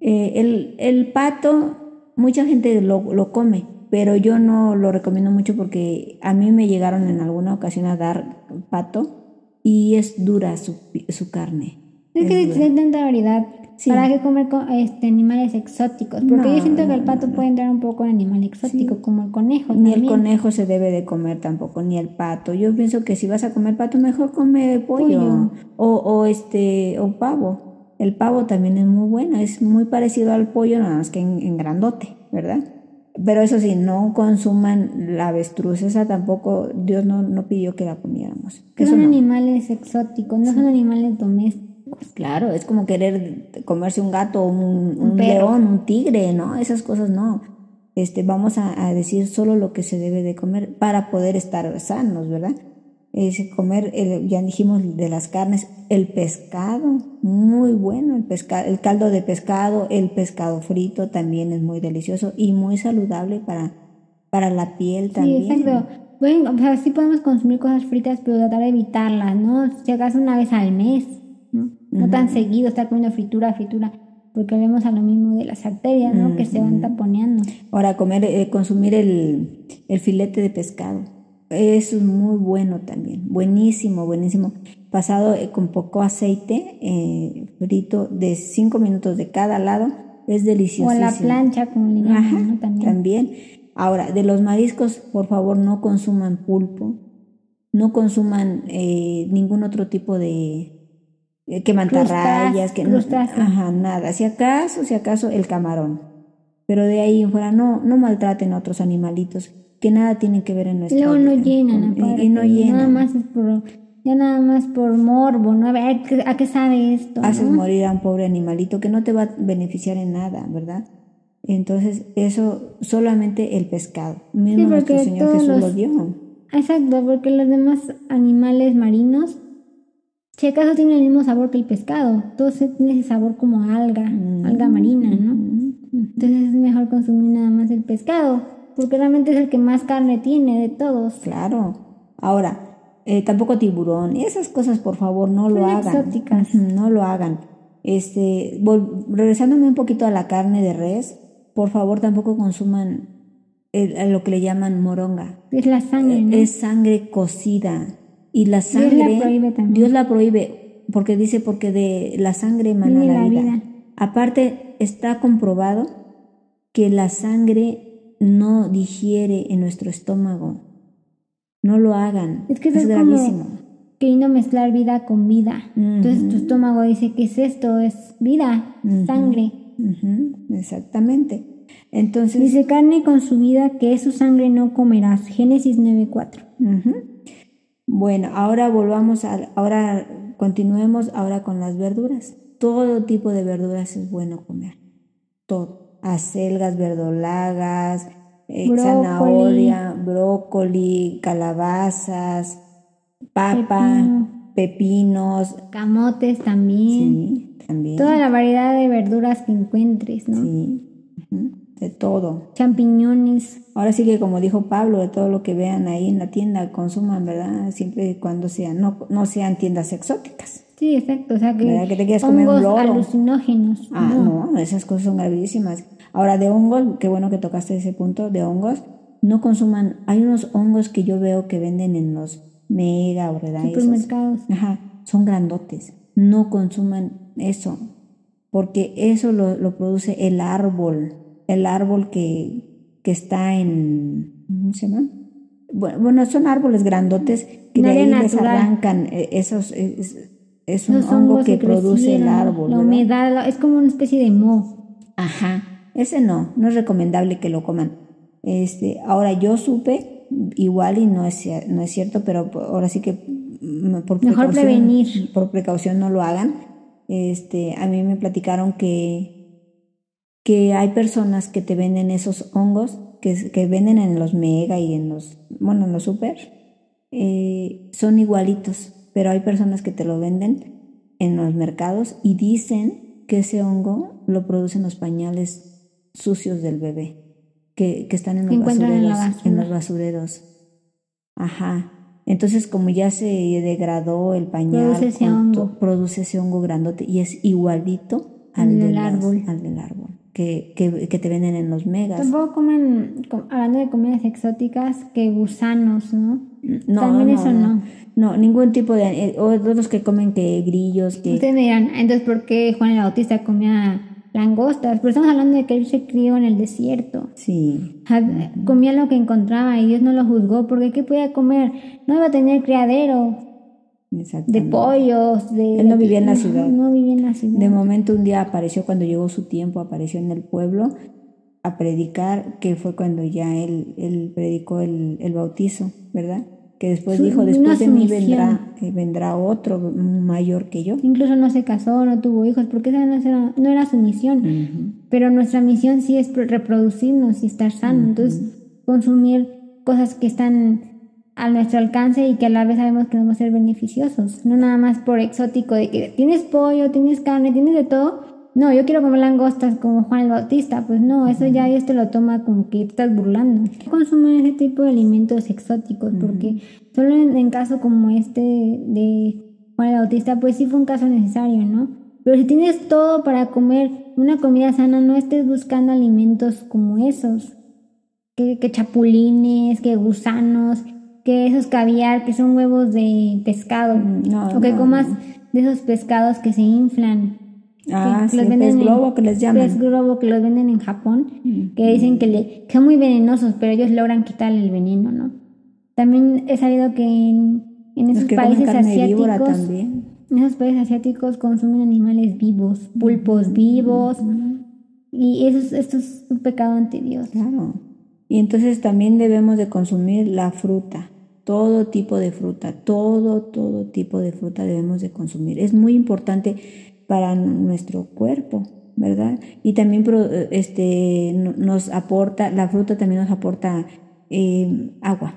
Eh, el, el, pato, mucha gente lo, lo come, pero yo no lo recomiendo mucho porque a mí me llegaron en alguna ocasión a dar pato y es dura su, su carne. Es que hay tanta variedad. ¿Para qué comer este, animales exóticos? Porque yo siento que el pato puede entrar un poco en animal exótico, como el conejo. Ni el conejo se debe de comer tampoco, ni el pato. Yo pienso que si vas a comer pato, mejor come pollo, O, o, este, o pavo. El pavo también es muy bueno, es muy parecido al pollo, nada más que en, grandote, ¿verdad? Pero eso sí, no consuman la avestruz, esa tampoco, Dios no, no pidió que la comiéramos. Que son animales exóticos, no son animales domésticos. Claro, es como querer comerse un gato, un, un, león, un tigre, ¿no? Esas cosas no. Este, vamos a, decir solo lo que se debe de comer para poder estar sanos, ¿verdad? Es comer, ya dijimos de las carnes, el pescado, muy bueno, el pescado, el caldo de pescado, el pescado frito también es muy delicioso y muy saludable para, para la piel también. Sí, exacto. Bueno, o sea, sí podemos consumir cosas fritas, pero tratar de evitarlas, ¿no? Si acaso una vez al mes. ¿no? tan seguido estar comiendo fritura, fritura. porque vemos a lo mismo de las arterias, ¿no? Que se van taponeando. Ahora, comer, eh, consumir el, el filete de pescado. Eso es muy bueno también, buenísimo, buenísimo. Pasado eh, con poco aceite, eh, frito de 5 minutos de cada lado, es delicioso. O la plancha, le llaman, ¿no? También. también. Ahora, de los mariscos, por favor, no consuman pulpo, no consuman eh, ningún otro tipo de eh, que mantarrayas, que no, ajá, nada. Si acaso, si acaso el camarón. Pero de ahí en fuera no, no maltraten a otros animalitos que nada tienen que ver en nuestra Luego no llenan, aparte, y, no llenan. Nada más es por, ya nada más por morbo, ¿no? A ver, ¿a qué sabe esto? Haces morir a un pobre animalito que no te va a beneficiar en nada, ¿verdad? Entonces, eso solamente el pescado. Mismo nuestro Señor Jesús lo dio. Exacto, porque los demás animales marinos, si acaso tienen el mismo sabor que el pescado, todo tiene ese sabor como alga, mm. alga marina, ¿no? Entonces es mejor consumir nada más el pescado, porque realmente es el que más carne tiene de todos. Claro. Ahora, eh, tampoco tiburón, esas cosas por favor no lo hagan. Exóticas. No lo hagan. Este, regresándome un poquito a la carne de res, por favor tampoco consuman lo que le llaman moronga. Es la sangre. ¿no? Es sangre cocida. Y la sangre. Dios la prohíbe también. Dios la prohíbe porque dice porque de la sangre emana la, vida. Aparte, está comprobado que la sangre no digiere en nuestro estómago. No lo hagan. Es que es, gravísimo. queriendo mezclar vida con vida. Entonces tu estómago dice, ¿qué es esto? Es vida, sangre. Exactamente. Entonces. Dice carne consumida que es su sangre no comerás. Génesis 9.4. Bueno, ahora volvamos a, ahora continuemos ahora con las verduras. Todo tipo de verduras es bueno comer. Todo. Acelgas, verdolagas, eh, zanahoria, brócoli, calabazas, papa, pepinos. Camotes también. Sí, también. Toda la variedad de verduras que encuentres, ¿no? Sí de todo. Champiñones. Ahora sí que como dijo Pablo, de todo lo que vean ahí en la tienda, consuman, ¿verdad? Siempre y cuando sean, no, no sean tiendas exóticas. Sí, exacto. O sea que, que te quieras comer un alucinógenos. Ah, no. esas cosas son gravísimas. Ahora, de hongos, qué bueno que tocaste ese punto, de hongos, no consuman, hay unos hongos que yo veo que venden en los mega, ¿verdad? Supermercados. ajá, son grandotes. No consuman eso, porque eso lo, lo produce el árbol el árbol que, que está en, ¿cómo se llama? Bueno, son árboles grandotes que de ahí les arrancan eh, esos, es, un hongo que, produce el árbol. La humedad, es como una especie de moho. Ajá, ese no, no es recomendable que lo coman. Este, ahora yo supe, igual y no es, no es cierto, pero ahora sí que mm, por Mejor prevenir. por precaución no lo hagan. Este, a mí me platicaron que que hay personas que te venden esos hongos que, que venden en los mega y en los, bueno, en los super, eh, son igualitos, pero hay personas que te lo venden en los mercados y dicen que ese hongo lo producen los pañales sucios del bebé, que, que están en los, basureros, en, los basureros. Ajá. Entonces, como ya se degradó el pañal, produce ese, hongo. produce ese hongo grandote y es igualito al, del árbol. al del árbol que, que, te venden en los megas. Tampoco comen, hablando de comidas exóticas, que gusanos, ¿no? No, También eso no. No, ningún tipo de... Eh, otros que comen que grillos, que... Ustedes me dirán, entonces, ¿por qué Juan el Bautista comía langostas? Pero estamos hablando de que él se crió en el desierto. Sí. Comía lo que encontraba y Dios no lo juzgó, porque ¿qué podía comer? No iba a tener criadero de pollos, de... Él no vivía en la ciudad. No, vivía en la ciudad. De momento un día apareció, cuando llegó su tiempo, apareció en el pueblo a predicar, que fue cuando ya él, él predicó el, el bautizo, ¿verdad? Que después dijo, después de mí vendrá, eh, vendrá otro mayor que yo. Incluso no se casó, no tuvo hijos, porque esa no era, no era su misión. Pero nuestra misión sí es reproducirnos y estar sano. Entonces, consumir cosas que están a nuestro alcance y que a la vez sabemos que nos va a ser beneficiosos. No nada más por exótico de que tienes pollo, tienes carne, tienes de todo. No, yo quiero comer langostas como Juan el Bautista. Pues no, eso ya Dios te lo toma como que te estás burlando. Consumen ese tipo de alimentos exóticos porque solo en, en, caso como este de Juan el Bautista, pues sí fue un caso necesario, ¿no? Pero si tienes todo para comer una comida sana, no estés buscando alimentos como esos. Que, que chapulines, que gusanos, que esos caviar, que son huevos de pescado. No, o que no, comas no. de esos pescados que se inflan. Ah, que sí, los pez venden en- globo que les llaman. Pez globo que los venden en Japón, Mm. que dicen que, le, que son muy venenosos, pero ellos logran quitarle el veneno, ¿no? También he sabido que en, en esos países asiáticos, también. en esos países asiáticos consumen animales vivos, pulpos vivos, y eso es, esto es un pecado ante Dios. Claro. Y entonces también debemos de consumir la fruta, todo tipo de fruta, todo, todo tipo de fruta debemos de consumir. Es muy importante para nuestro cuerpo, ¿verdad? Y también este, no- nos aporta, la fruta también nos aporta eh, agua.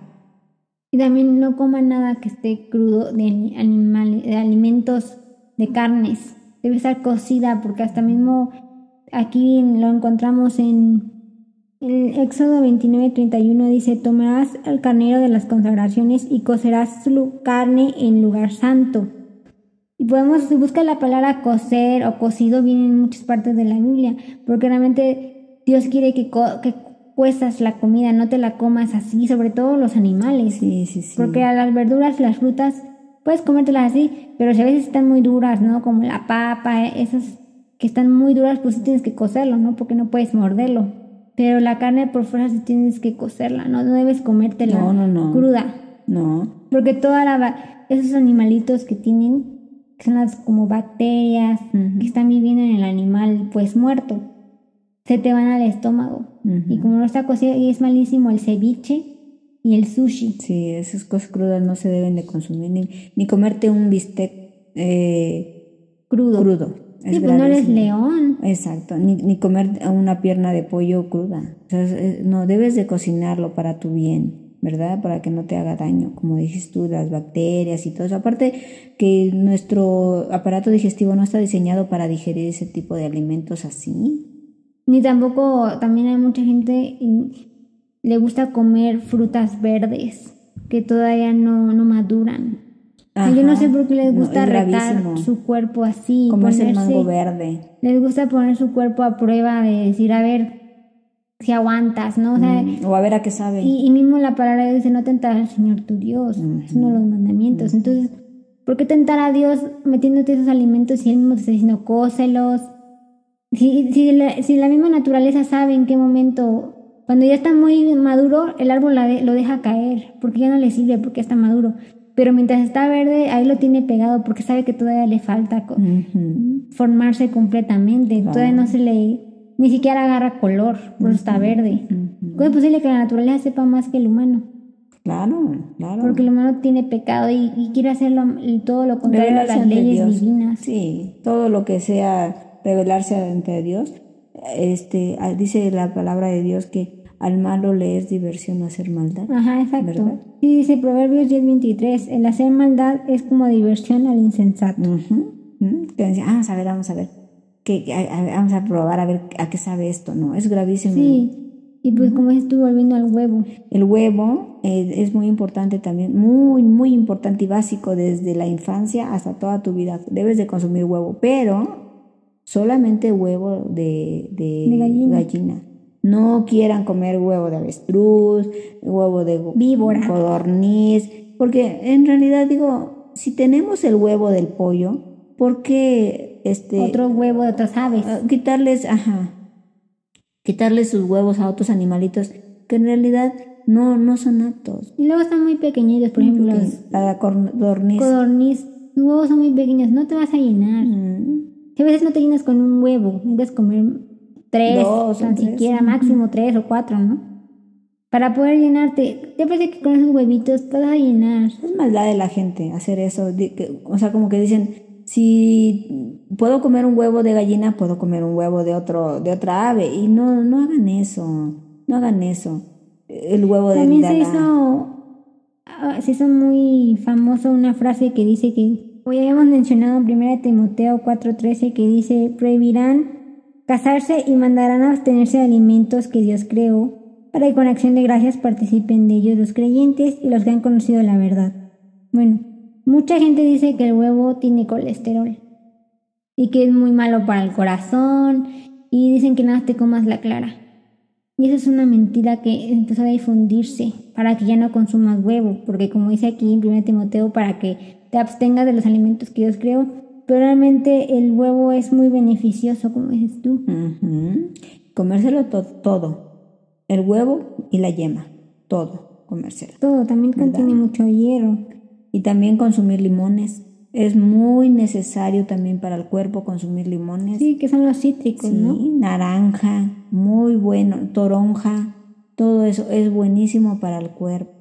Y también no coman nada que esté crudo de ani- animales, de alimentos, de carnes. Debe estar cocida porque hasta mismo aquí lo encontramos en el Éxodo 29:31 dice, tomarás al carnero de las consagraciones y cocerás su carne en lugar santo. Y podemos, si busca la palabra cocer o cocido, viene en muchas partes de la Biblia, porque realmente Dios quiere que, co- que cuezas la comida, no te la comas así, sobre todo los animales. Sí, sí, sí. Porque a las verduras las frutas puedes comértelas así, pero si a veces están muy duras, ¿no? Como la papa, esas que están muy duras, pues sí tienes que cocerlo, ¿no? Porque no puedes morderlo. Pero la carne por fuera sí tienes que cocerla, ¿no? No debes comértela No, no, no. cruda. No, Porque toda la esos animalitos que tienen, son las como bacterias, que están viviendo en el animal pues muerto, se te van al estómago. Y como no está cocido, y es malísimo el ceviche y el sushi. sí, esas cosas crudas no se deben de consumir, ni, ni comerte un bistec eh, Crudo. crudo. Es Sí, pues no eres león. Exacto, ni, ni comer una pierna de pollo cruda. O sea, no, debes de cocinarlo para tu bien, ¿verdad? Para que no te haga daño, como dijiste tú, las bacterias y todo eso. Aparte que nuestro aparato digestivo no está diseñado para digerir ese tipo de alimentos así. Ni tampoco, también hay mucha gente mm, le gusta comer frutas verdes que todavía no, no maduran. Y yo no Ajá. sé por qué les No, gusta es retar su cuerpo así. Comerse el ponerse- mango verde. Les gusta poner su cuerpo a prueba de decir, a ver si aguantas, ¿no? O sea, Mm, o a ver a qué sabe. y, y mismo la palabra dice, no tentar al Señor tu Dios. Es uno de los mandamientos. Entonces, ¿por qué tentar a Dios metiéndote esos alimentos si Él mismo te está diciendo, cócelos? Si, si, la, si la misma naturaleza sabe en qué momento, cuando ya está muy maduro, el árbol la de- lo deja caer, porque ya no le sirve, porque ya está maduro. Pero mientras está verde, ahí lo tiene pegado, porque sabe que todavía le falta formarse completamente. Todavía no se le, ni siquiera agarra color, por eso está verde. ¿Cómo es posible que la naturaleza sepa más que el humano? Claro, claro. Porque el humano tiene pecado y, y quiere hacerlo y todo lo contrario a las leyes divinas. Sí, todo lo que sea revelarse ante Dios. Este, ah, dice la palabra de Dios que al malo le es diversión hacer maldad. Ajá, exacto. ¿Verdad? Sí, dice Proverbios 10:23, el hacer maldad es como diversión al insensato. Que decía, "Ah, vamos a ver, vamos a ver. Que, que- a- a- vamos a probar a ver a qué sabe esto. No, es gravísimo. Sí, y pues como tú, volviendo al huevo. El huevo eh, es muy importante también, muy, muy importante y básico desde la infancia hasta toda tu vida. Debes de consumir huevo, pero solamente huevo de, de, De gallina. gallina. No quieran comer huevo de avestruz, huevo de Víbora. codorniz, porque en realidad digo, si tenemos el huevo del pollo, ¿por qué este, Otro huevo de otras aves. Ah, quitarles, ajá, quitarles sus huevos a otros animalitos que en realidad no, no son aptos. Y luego están muy pequeñitos, por ejemplo, los La codorniz. codorniz. Los huevos son muy pequeños, no te vas a llenar. Mm, A veces no te llenas con un huevo, necesitas comer tres, Dos tan tres. siquiera, máximo tres o cuatro, ¿no? Para poder llenarte. Te parece que con esos huevitos te vas a llenar. Es maldad de la gente hacer eso. O sea, como que dicen, si puedo comer un huevo de gallina, puedo comer un huevo de otro, de otra ave. Y no, no hagan eso. No hagan eso. El huevo de También se hizo, ah, se hizo muy famoso una frase que dice que, hoy habíamos mencionado en 1 Timoteo 4:13, que dice, prohibirán casarse y mandarán a abstenerse de alimentos que Dios creó, para que con acción de gracias participen de ellos los creyentes y los que han conocido la verdad. Bueno, mucha gente dice que el huevo tiene colesterol. y que es muy malo para el corazón y dicen que nada te comas la clara. Y esa es una mentira que empezó a difundirse para que ya no consumas huevo, porque como dice aquí en 1 Timoteo, para que te abstengas de los alimentos que Dios creó, pero realmente el huevo es muy beneficioso, como dices tú. Comérselo todo, el huevo y la yema, todo, comérselo. Todo, también contiene mucho hierro. Y también consumir limones. Es muy necesario también para el cuerpo consumir limones. Sí, que son los cítricos, sí, naranja, muy bueno, toronja, todo eso es buenísimo para el cuerpo.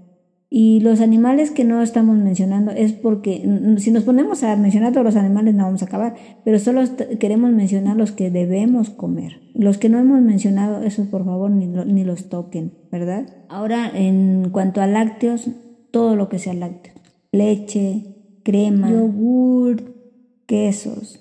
Y los animales que no estamos mencionando es porque si nos ponemos a mencionar todos los animales no vamos a acabar, pero solo queremos mencionar los que debemos comer. Los que no hemos mencionado, eso por favor ni, ni los toquen, ¿verdad? Ahora, en cuanto a lácteos, todo lo que sea lácteo. Leche, crema, yogur, quesos.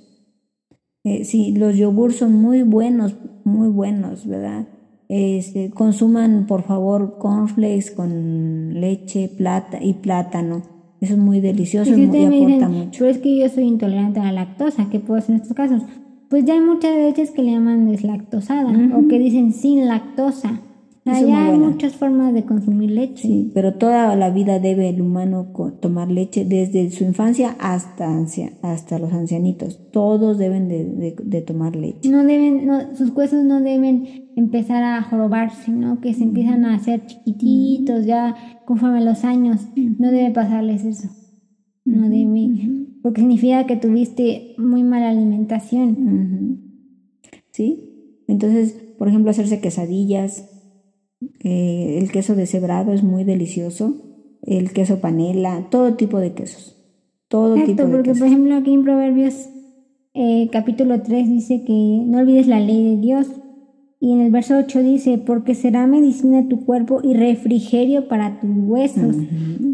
Eh, sí, los yogur son muy buenos, muy buenos, ¿verdad? Este, consuman por favor cornflakes con leche plata y plátano. Eso es muy delicioso y, muy, aporta mucho. Pero es que yo soy intolerante a la lactosa, ¿qué puedo hacer en estos casos? Pues ya hay muchas leches que le llaman deslactosada o que dicen sin lactosa. Allá hay muchas formas de consumir leche. Sí, pero toda la vida debe el humano tomar leche desde su infancia hasta, hasta los ancianitos. Todos deben de, tomar leche. No deben, no, sus huesos no deben empezar a jorobarse, ¿no? Que se empiezan a hacer chiquititos ya conforme los años. No debe pasarles eso. No debe, porque significa que tuviste muy mala alimentación. ¿Sí? Entonces, por ejemplo, hacerse quesadillas, eh, el queso deshebrado es muy delicioso. El queso panela, todo tipo de quesos. Todo tipo de porque por ejemplo aquí en Proverbios eh, capítulo 3 dice que no olvides la ley de Dios. Y en el verso 8 dice, porque será medicina tu cuerpo y refrigerio para tus huesos.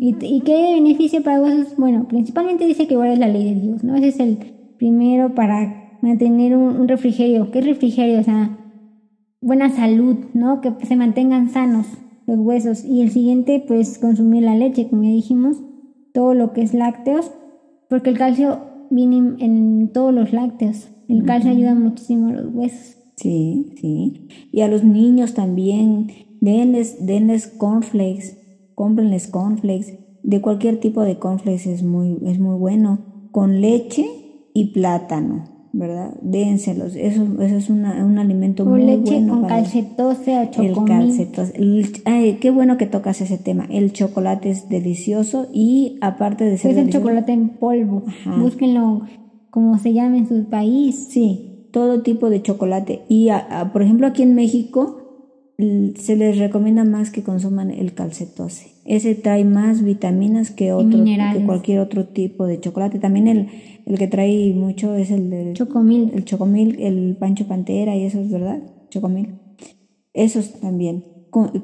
¿Y, qué beneficio para huesos? Bueno, principalmente dice que guardes la ley de Dios, ¿no? Ese es el primero para mantener un, un refrigerio. ¿Qué refrigerio? O sea, buena salud, ¿no? Que se mantengan sanos los huesos. Y el siguiente, pues consumir la leche, como ya dijimos, todo lo que es lácteos, porque el calcio viene en todos los lácteos. El calcio ayuda muchísimo a los huesos. Sí, sí. Y a los niños también, denles, denles cornflakes, cómprenles cornflakes. De cualquier tipo de cornflakes es muy, es muy bueno. Con leche y plátano. ¿Verdad? Dénselos, eso, eso es una, un alimento muy leche bueno. con calcetose o chocomil. El calcetose. qué bueno que tocas ese tema. El chocolate es delicioso y aparte de ser Es el chocolate en polvo. Búsquenlo como se llama en su país. Sí, todo tipo de chocolate. Y por ejemplo aquí en México se les recomienda más que consuman el calcetose. Ese trae más vitaminas que otro que cualquier otro tipo de chocolate. También el, el que trae mucho es el del chocomil, el chocomil, el pancho pantera y eso es verdad, chocomil. Esos también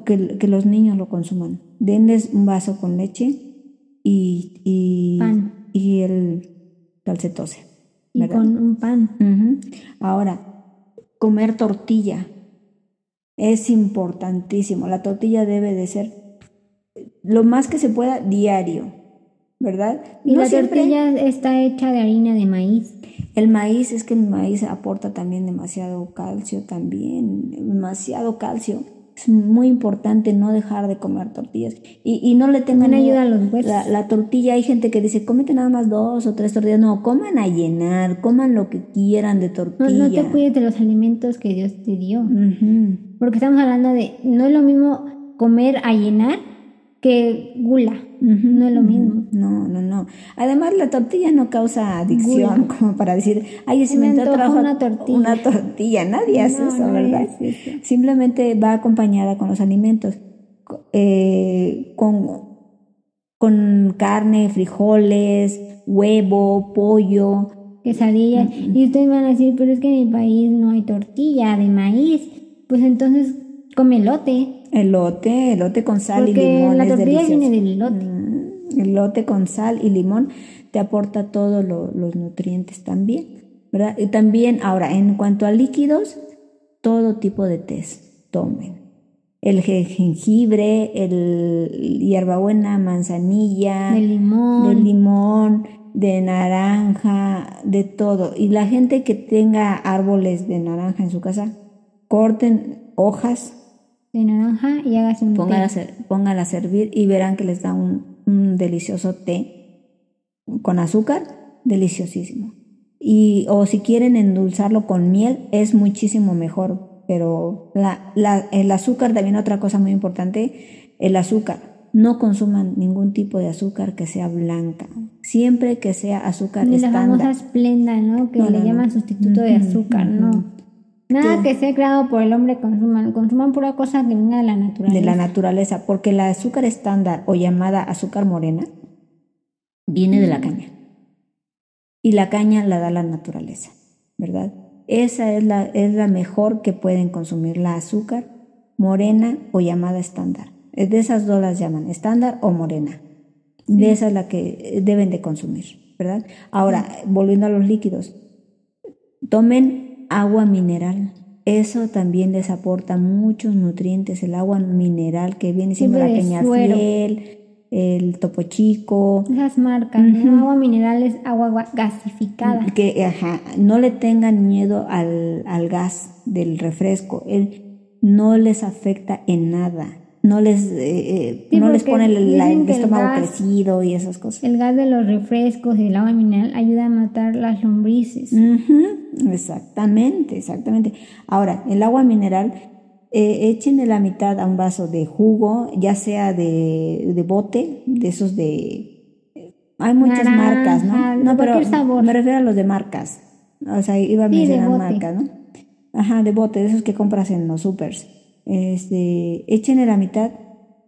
que, que los niños lo consuman. Denles un vaso con leche y y, pan. y el calcetose. Y con un pan. Ahora, comer tortilla es importantísimo. La tortilla debe de ser lo más que se pueda diario, ¿verdad? Y la tortilla está hecha de harina de maíz. El maíz es que el maíz aporta también demasiado calcio, también demasiado calcio. Es muy importante no dejar de comer tortillas. Y, y no le tengan ayuda a los huesos. La, la, tortilla, hay gente que dice, cómete nada más dos o tres tortillas. No, coman a llenar, coman lo que quieran de tortilla. No, no te cuides de los alimentos que Dios te dio. Porque estamos hablando de, no es lo mismo comer a llenar que gula. No es lo mismo. No, no, no. Además, la tortilla no causa adicción, como para decir, ay, si me, me una tortilla. Una tortilla. Nadie hace eso, ¿verdad? Simplemente va acompañada con los alimentos. Eh, con, con carne, frijoles, huevo, pollo. Quesadillas. Y ustedes van a decir, pero es que en mi país no hay tortilla de maíz. Pues entonces come elote. Elote, elote con sal y limón. La tortilla viene del elote. Mm, elote con sal y limón te aporta todos los nutrientes también. ¿verdad? Y también, ahora, en cuanto a líquidos, todo tipo de test tomen. El jengibre, el hierbabuena, manzanilla, el limón, el limón de naranja, de todo. Y la gente que tenga árboles de naranja en su casa, corten hojas de naranja y hágase un póngala, té. póngala a servir y verán que les da un, un delicioso té con azúcar, deliciosísimo. Y, o si quieren endulzarlo con miel, es muchísimo mejor. Pero la, la, el azúcar, también otra cosa muy importante, el azúcar. No consuman ningún tipo de azúcar que sea blanca. Siempre que sea azúcar Ni la estándar. famosa esplenda, ¿no? Que No, le no, llaman no. sustituto de Ujú, azúcar, no. Nada Que- sea creado por el hombre consuman. Consuman pura cosa venga de la naturaleza. de la naturaleza, porque la azúcar estándar o llamada azúcar morena viene de la caña. Y la caña la da la naturaleza, ¿verdad? Esa es la, es la mejor que pueden consumir, la azúcar morena o llamada estándar. Es De esas dos las llaman, estándar o morena. De esa es la que deben de consumir, ¿verdad? Ahora, volviendo a los líquidos, Tomen agua mineral. Eso también les aporta muchos nutrientes. El agua mineral que viene siendo la peñafiel, el topo chico. Esas marcas, ¿no? Agua mineral es agua gua- gasificada. Que ajá, no le tengan miedo al, al gas del refresco. Él no les afecta en nada. No les, eh, eh, Sí, no les pone el, la- dicen el que el estómago gas- crecido y esas cosas. El gas de los refrescos y el agua mineral ayuda a matar las lombrices. Exactamente, exactamente. Ahora, el agua mineral, eh, échenle la mitad a un vaso de jugo, ya sea de, de bote, de esos de... Hay muchas Naranja, marcas, ¿no? No, pero sabor. me refiero a los de marcas. O sea, iba a Sí, mencionar bote. marcas, ¿no? Ajá, de bote, de esos que compras en los supers. Este, échenle la mitad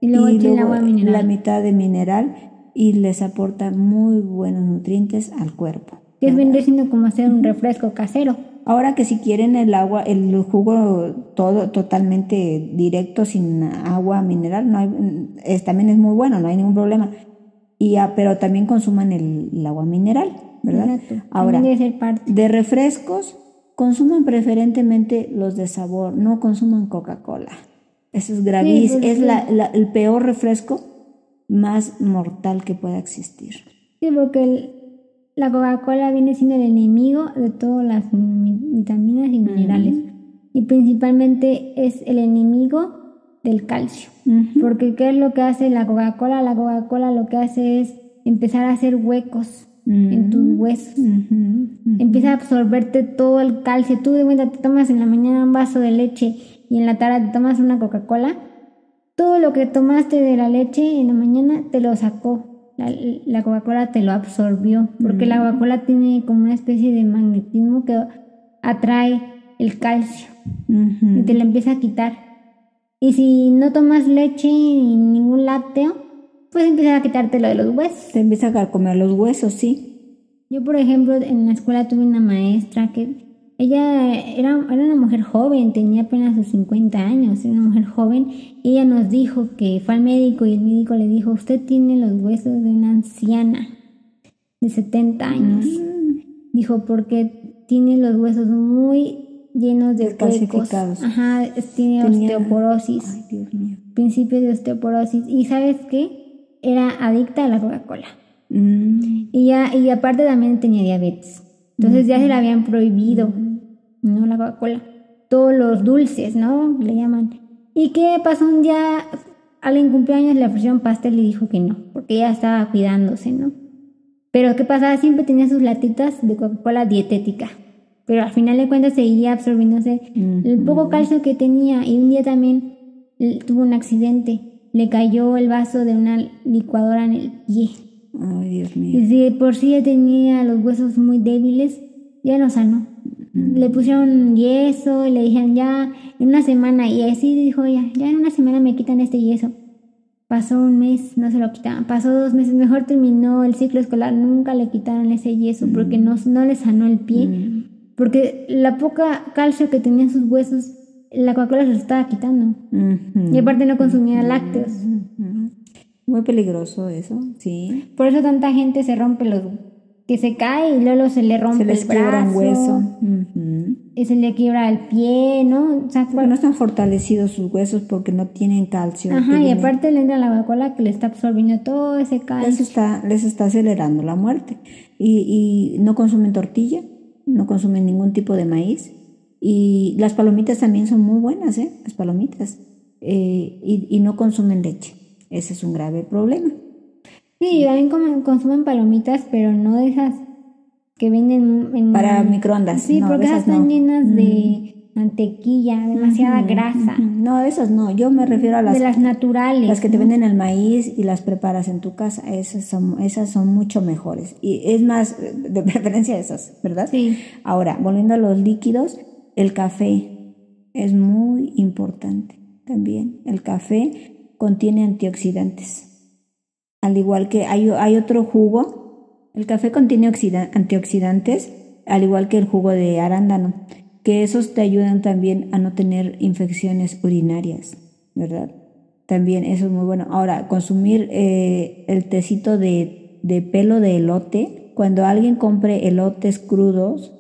Y luego echen agua mineral. la mitad de mineral y les aporta muy buenos nutrientes al cuerpo. Que es vendría siendo como hacer un refresco casero. Ahora que si quieren el agua, el jugo todo totalmente directo sin agua mineral, no hay, es, también es muy bueno, no hay ningún problema. Y ah, pero también consuman el, el agua mineral, ¿verdad? Exacto. Ahora, de refrescos, consuman preferentemente los de sabor, no consuman Coca-Cola. Eso es gravísimo, es la- la- el peor refresco más mortal que pueda existir. Sí, porque el- la Coca-Cola viene siendo el enemigo de todas las mi- vitaminas y minerales. Y principalmente es el enemigo del calcio. Porque ¿qué es lo que hace la Coca-Cola? La Coca-Cola lo que hace es empezar a hacer huecos en tus huesos. Empieza a absorberte todo el calcio. Tú de cuenta te tomas en la mañana un vaso de leche y en la tarde te tomas una Coca-Cola. Todo lo que tomaste de la leche en la mañana te lo sacó. La, la Coca-Cola te lo absorbió. Porque la Coca-Cola tiene como una especie de magnetismo que atrae el calcio y te lo empieza a quitar. Y si no tomas leche ni ningún lácteo, pues empieza a quitártelo de los huesos. Te empieza a comer los huesos, sí. Yo, por ejemplo, en la escuela tuve una maestra que ella era, era una mujer joven, tenía apenas sus 50 años, era una mujer joven, y ella nos dijo que fue al médico y el médico le dijo, usted tiene los huesos de una anciana de 70 años. Dijo, porque tiene los huesos muy llenos de huecos. Descalcificados. Ajá, tiene Tenía- osteoporosis, Ay, Dios mío. principios de osteoporosis. ¿Y sabes qué? Era adicta a la Coca-Cola. Mm, Y, ya, y aparte también tenía diabetes. Entonces ya se la habían prohibido, ¿no? La Coca-Cola. Todos los dulces, ¿no? Le llaman. ¿Y qué pasó un día? Alguien cumpleaños le ofrecieron pastel y dijo que no, porque ella estaba cuidándose, ¿no? Pero ¿qué pasaba? Siempre tenía sus latitas de Coca-Cola dietética. Pero al final de cuentas seguía absorbiéndose el poco calcio que tenía. Y un día también eh, tuvo un accidente. Le cayó el vaso de una licuadora en el pie. Ay, Dios mío. Y si por sí ya tenía los huesos muy débiles, ya no sanó. Le pusieron yeso y le dijeron ya en una semana. Y así dijo ella, ya en una semana me quitan este yeso. Pasó un mes, no se lo quitaban. Pasó dos meses, mejor terminó el ciclo escolar. Nunca le quitaron ese yeso porque no, no le sanó el pie. Porque la poca calcio que tenía en sus huesos, la Coca-Cola se lo estaba quitando. Y aparte no consumía lácteos. Muy peligroso eso, sí. Por eso tanta gente se rompe los... Que se cae y luego se le rompe Se les el quiebra brazo. un hueso. Ujú. se le quiebra el pie, ¿no? O sea, no están fortalecidos sus huesos porque no tienen calcio. Ajá, y aparte le entra la Coca-Cola que le está absorbiendo todo ese calcio. Les está, les está acelerando la muerte. Y, y no consumen tortilla, no consumen ningún tipo de maíz. Y las palomitas también son muy buenas, ¿eh? Las palomitas. Eh, y, y, no consumen leche. Ese es un grave problema. Sí, también consumen palomitas, pero no de esas que venden en... Para microondas. Sí, porque esas están llenas de mantequilla, demasiada grasa. No, esas no. Yo me refiero a las... De las naturales. Las que te venden el maíz y las preparas en tu casa. Esas son, esas son mucho mejores. Y es más, de preferencia esas, ¿verdad? Sí. Ahora, volviendo a los líquidos, el café es muy importante también. El café contiene antioxidantes. Al igual que hay, hay otro jugo el café contiene antioxidantes, al igual que el jugo de arándano, que esos te ayudan también a no tener infecciones urinarias, ¿verdad? También eso es muy bueno. Ahora, consumir eh, el tecito de, de pelo de elote, cuando alguien compre elotes crudos,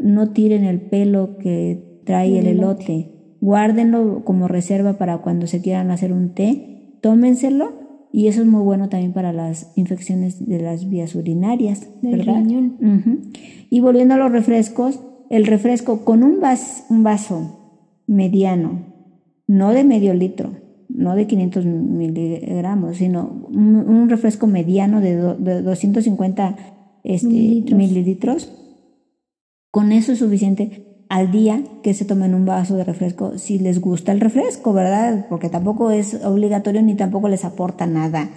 no tiren el pelo que trae el elote. Guárdenlo como reserva para cuando se quieran hacer un té. Tómenselo y eso es muy bueno también para las infecciones de las vías urinarias, ¿verdad? Y volviendo a los refrescos, el refresco con un, un vaso mediano, no de medio litro, no de 500 miligramos, sino un, refresco mediano de, de 250 este, mililitros, con eso es suficiente al día que se tomen un vaso de refresco si les gusta el refresco, ¿verdad? Porque tampoco es obligatorio ni tampoco les aporta nada.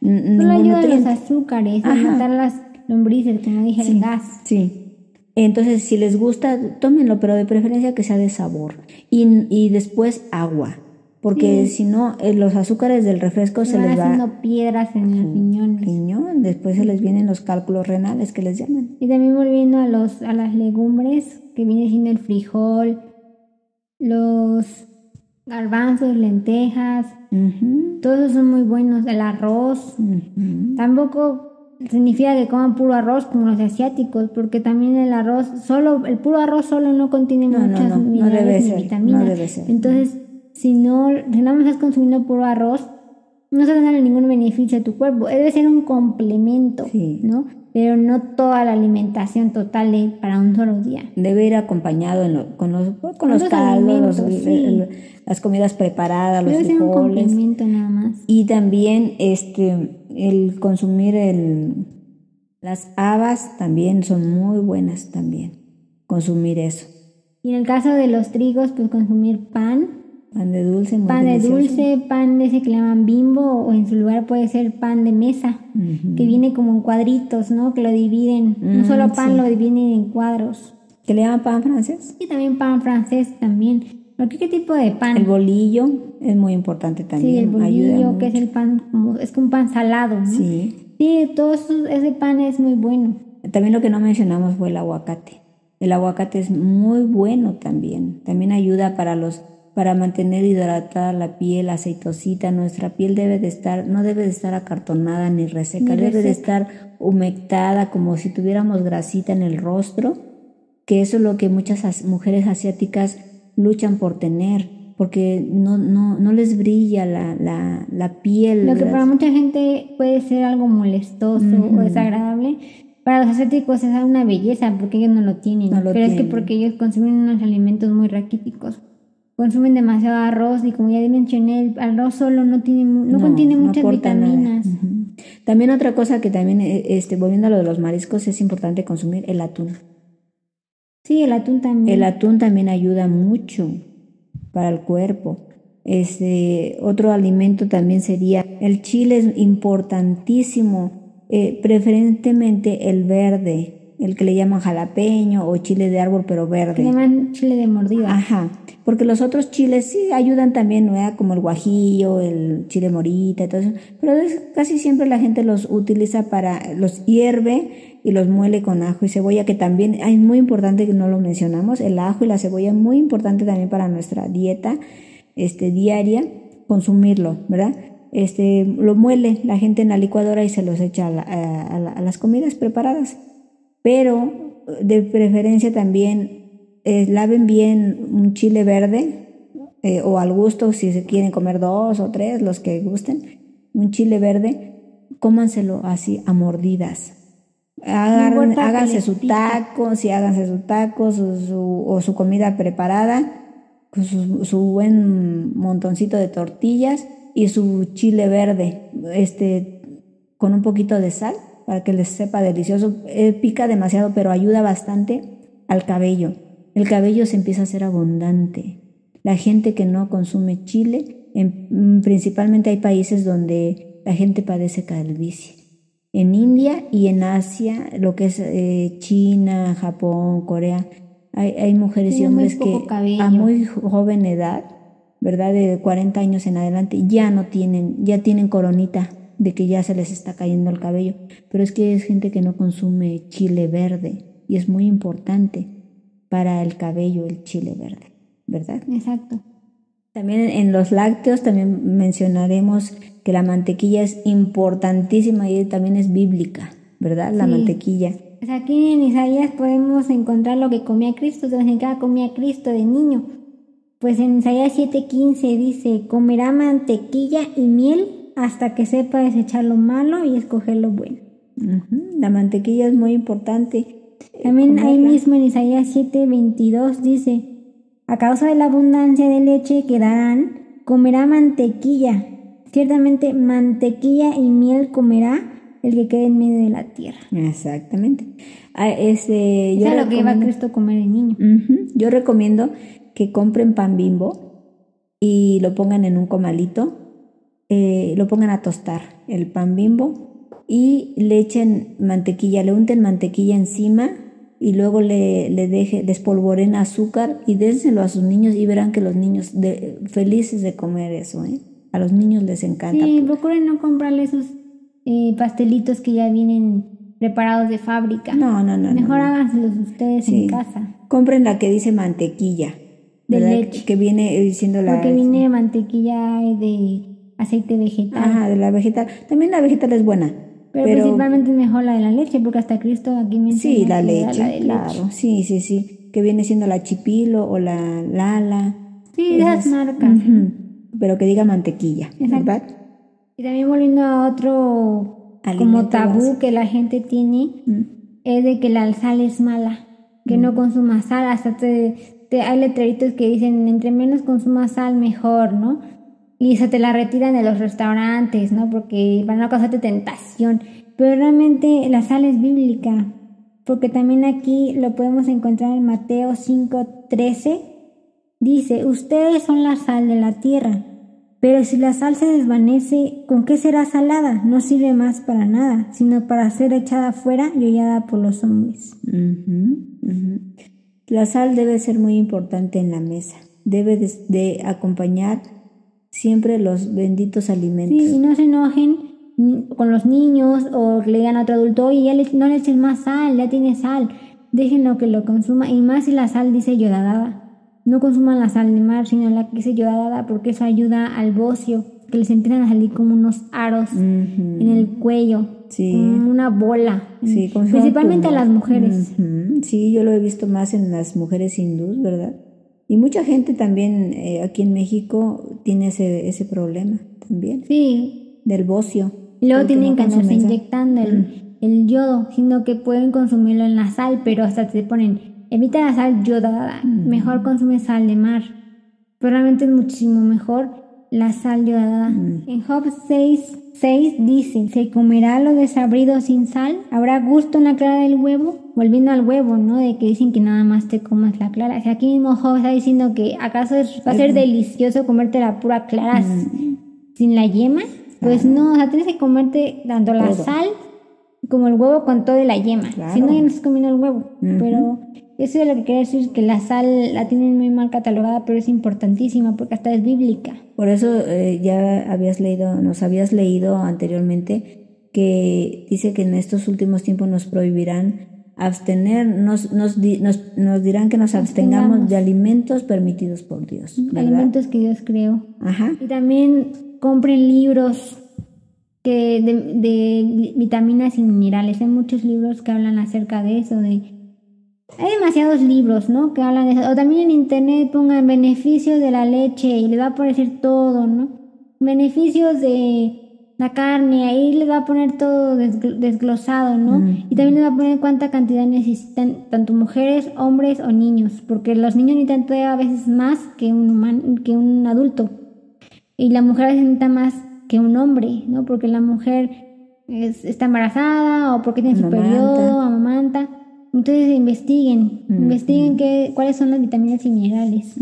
No ayuda a los azúcares, a matar las lombrices, como dije, el gas. Sí. Entonces, si les gusta, tómenlo, pero de preferencia que sea de sabor. Y, y después agua. Porque si no, eh, los azúcares del refresco se, les va haciendo piedras en los riñones. Riñón, después se les vienen los cálculos renales que les llaman. Y también volviendo a los a las legumbres, que viene siendo el frijol, los garbanzos, lentejas, todos esos son muy buenos, el arroz. Tampoco significa que coman puro arroz como los asiáticos, porque también el arroz, solo el puro arroz solo no contiene muchas minerales ni vitaminas. No debe ser. Entonces, si no, si no estás consumiendo puro arroz, no se da ningún beneficio a tu cuerpo. Debe ser un complemento, ¿no? pero no toda la alimentación total para un solo día. Debe ir acompañado con los, con los caldos, las comidas preparadas, los Debe un complemento nada más. Y también este, el consumir el, las habas también son muy buenas también, consumir eso. Y en el caso de los trigos, pues consumir pan, Pan de dulce, Pan de dulce, pan de ese que le llaman bimbo, o en su lugar puede ser pan de mesa, que viene como en cuadritos, ¿no? Que lo dividen, no solo pan, lo dividen en cuadros. ¿Que le llaman pan francés? Sí, también pan francés también. ¿Qué, tipo de pan? El bolillo es muy importante también. Sí, el bolillo, que es el pan, como, es como un pan salado, ¿no? Sí. Sí, todo ese pan es muy bueno. También lo que no mencionamos fue el aguacate. El aguacate es muy bueno también. También ayuda para los para mantener hidratada la piel, aceitosita. Nuestra piel debe de estar, no debe de estar acartonada ni reseca, debe de estar humectada como si tuviéramos grasita en el rostro, que eso es lo que muchas mujeres asiáticas luchan por tener, porque no, no, no les brilla la, la, la piel. Lo que para mucha gente puede ser algo molestoso o desagradable, para los asiáticos es una belleza porque ellos no lo tienen. Pero es que porque ellos consumen unos alimentos muy raquíticos consumen demasiado arroz y como ya mencioné, el arroz solo no tiene no, contiene muchas vitaminas. También otra cosa que también eh, este volviendo a lo de los mariscos es importante consumir el atún. Sí, el atún también. El atún también ayuda mucho para el cuerpo. Este otro alimento también sería el chile es importantísimo, eh, preferentemente el verde el que le llaman jalapeño o chile de árbol pero verde. Le llaman chile de mordida. Ajá, porque los otros chiles sí ayudan también, ¿no? Como el guajillo, el chile morita y todo eso, pero casi siempre la gente los utiliza para, los hierve y los muele con ajo y cebolla, que también es muy importante que no lo mencionamos, el ajo y la cebolla es muy importante también para nuestra dieta este, diaria, consumirlo, ¿verdad? Este, lo muele la gente en la licuadora y se los echa a las comidas preparadas pero de preferencia también eh, laven bien un chile verde eh, o al gusto si se quieren comer dos o tres, los que gusten, un chile verde, cómanselo así a mordidas. háganse su taco, si háganse su tacos o su, comida preparada, con su, buen montoncito de tortillas y su chile verde, este, con un poquito de sal para que les sepa delicioso. Eh, pica demasiado, pero ayuda bastante al cabello. El cabello se empieza a hacer abundante. La gente que no consume chile, en, principalmente hay países donde la gente padece calvicie. En India y en Asia, lo que es eh, China, Japón, Corea, hay, hay mujeres y hombres que a muy joven edad, ¿verdad? De 40 años en adelante, ya no tienen, ya tienen coronita de que ya se les está cayendo el cabello, pero es que es gente que no consume chile verde y es muy importante para el cabello el chile verde, ¿verdad? Exacto. También en los lácteos también mencionaremos que la mantequilla es importantísima y también es bíblica, ¿verdad? La mantequilla. Pues aquí en Isaías podemos encontrar lo que comía Cristo, entonces qué comía Cristo de niño. Pues en Isaías 7:15 dice, comerá mantequilla y miel hasta que sepa desechar lo malo y escoger lo bueno. La mantequilla es muy importante. También ahí mismo en Isaías 7:22 dice, a causa de la abundancia de leche que darán, comerá mantequilla. Ciertamente mantequilla y miel comerá el que quede en medio de la tierra. Exactamente. Ah, yo lo que iba a Cristo comer de niño. Yo recomiendo que compren pan bimbo y lo pongan en un comalito eh, lo pongan a tostar, el pan bimbo, y le echen mantequilla, le unten mantequilla encima y luego le, le deje, despolvoren azúcar y dénselo a sus niños y verán que los niños de, felices de comer eso, ¿eh? A los niños les encanta. Sí, procuren no comprarle esos eh, pastelitos que ya vienen preparados de fábrica. No, no, no. Mejor háganselos ustedes en casa. Compren la que dice mantequilla. De leche. Que viene diciendo la... Porque viene mantequilla de aceite vegetal. Ajá, de la vegetal. También la vegetal es buena. Pero, principalmente es mejor la de la leche, porque hasta Cristo aquí menciona Sí, la leche, claro. Sí, sí, sí. Que viene siendo la chipilo o la lala. Sí, esas, marcas. Pero que diga mantequilla, ¿verdad? Y también volviendo a otro como tabú que la gente tiene, es de que la sal es mala, que no consuma sal, hasta te, te, hay letreritos que dicen entre menos consuma sal mejor, ¿no? Y se te la retiran de los restaurantes, ¿no? Porque van a causarte tentación. Pero realmente la sal es bíblica, porque también aquí lo podemos encontrar en Mateo 5:13. Dice, ustedes son la sal de la tierra, pero si la sal se desvanece, ¿con qué será salada? No sirve más para nada, sino para ser echada fuera y hollada por los hombres. La sal debe ser muy importante en la mesa, debe de acompañar siempre los benditos alimentos. Sí, y no se enojen con los niños o le digan a otro adulto, oye, ya no le eches más sal, ya tiene sal. Déjenlo que lo consuma. Y más si la sal dice yodada. No consuman la sal de mar, sino la que dice yodada porque eso ayuda al bocio, que les empiezan a salir como unos aros en el cuello, como una bola. Sí, Principalmente a las mujeres. Sí, yo lo he visto más en las mujeres hindús, ¿verdad? Y mucha gente también eh, aquí en México tiene ese, ese problema también. Sí. Del bocio. Luego tienen que andarse inyectando el, el, yodo, sino que pueden consumirlo en la sal, pero hasta te ponen, evita la sal yodada, mejor consume sal de mar. Pero realmente es muchísimo mejor la sal yodada. En Job 6, 6 dice, se comerá lo desabrido sin sal, habrá gusto en la clara del huevo, volviendo al huevo, ¿no? De que dicen que nada más te comas la clara. O sea, aquí mismo Job está diciendo que acaso va a ser delicioso comerte la pura clara sin la yema. Pues no, o sea, tienes que comerte tanto la sal como el huevo con todo de la yema. Si no, ya no estás comiendo el huevo. Pero eso es lo que quiere decir, que la sal la tienen muy mal catalogada, pero es importantísima porque hasta es bíblica. Por eso eh, ya habías leído, nos habías leído anteriormente que dice que en estos últimos tiempos nos prohibirán abstener, nos, nos, nos, dirán que nos abstengamos de alimentos permitidos por Dios. Alimentos que Dios creó. Ajá. Y también compren libros que de, de vitaminas y minerales. Hay muchos libros que hablan acerca de eso, de Hay demasiados libros, ¿no? Que hablan de eso. O también en internet pongan beneficios de la leche y les va a aparecer todo, ¿no? Beneficios de la carne, ahí les va a poner todo desglosado, ¿no? Y también les va a poner cuánta cantidad necesitan tanto mujeres, hombres o niños, porque los niños necesitan todavía a veces más que un, humano, que un adulto. Y la mujer necesita más que un hombre, ¿no? Porque la mujer está embarazada o porque tiene su periodo, amamanta. Entonces investiguen, investiguen qué, cuáles son las vitaminas y minerales.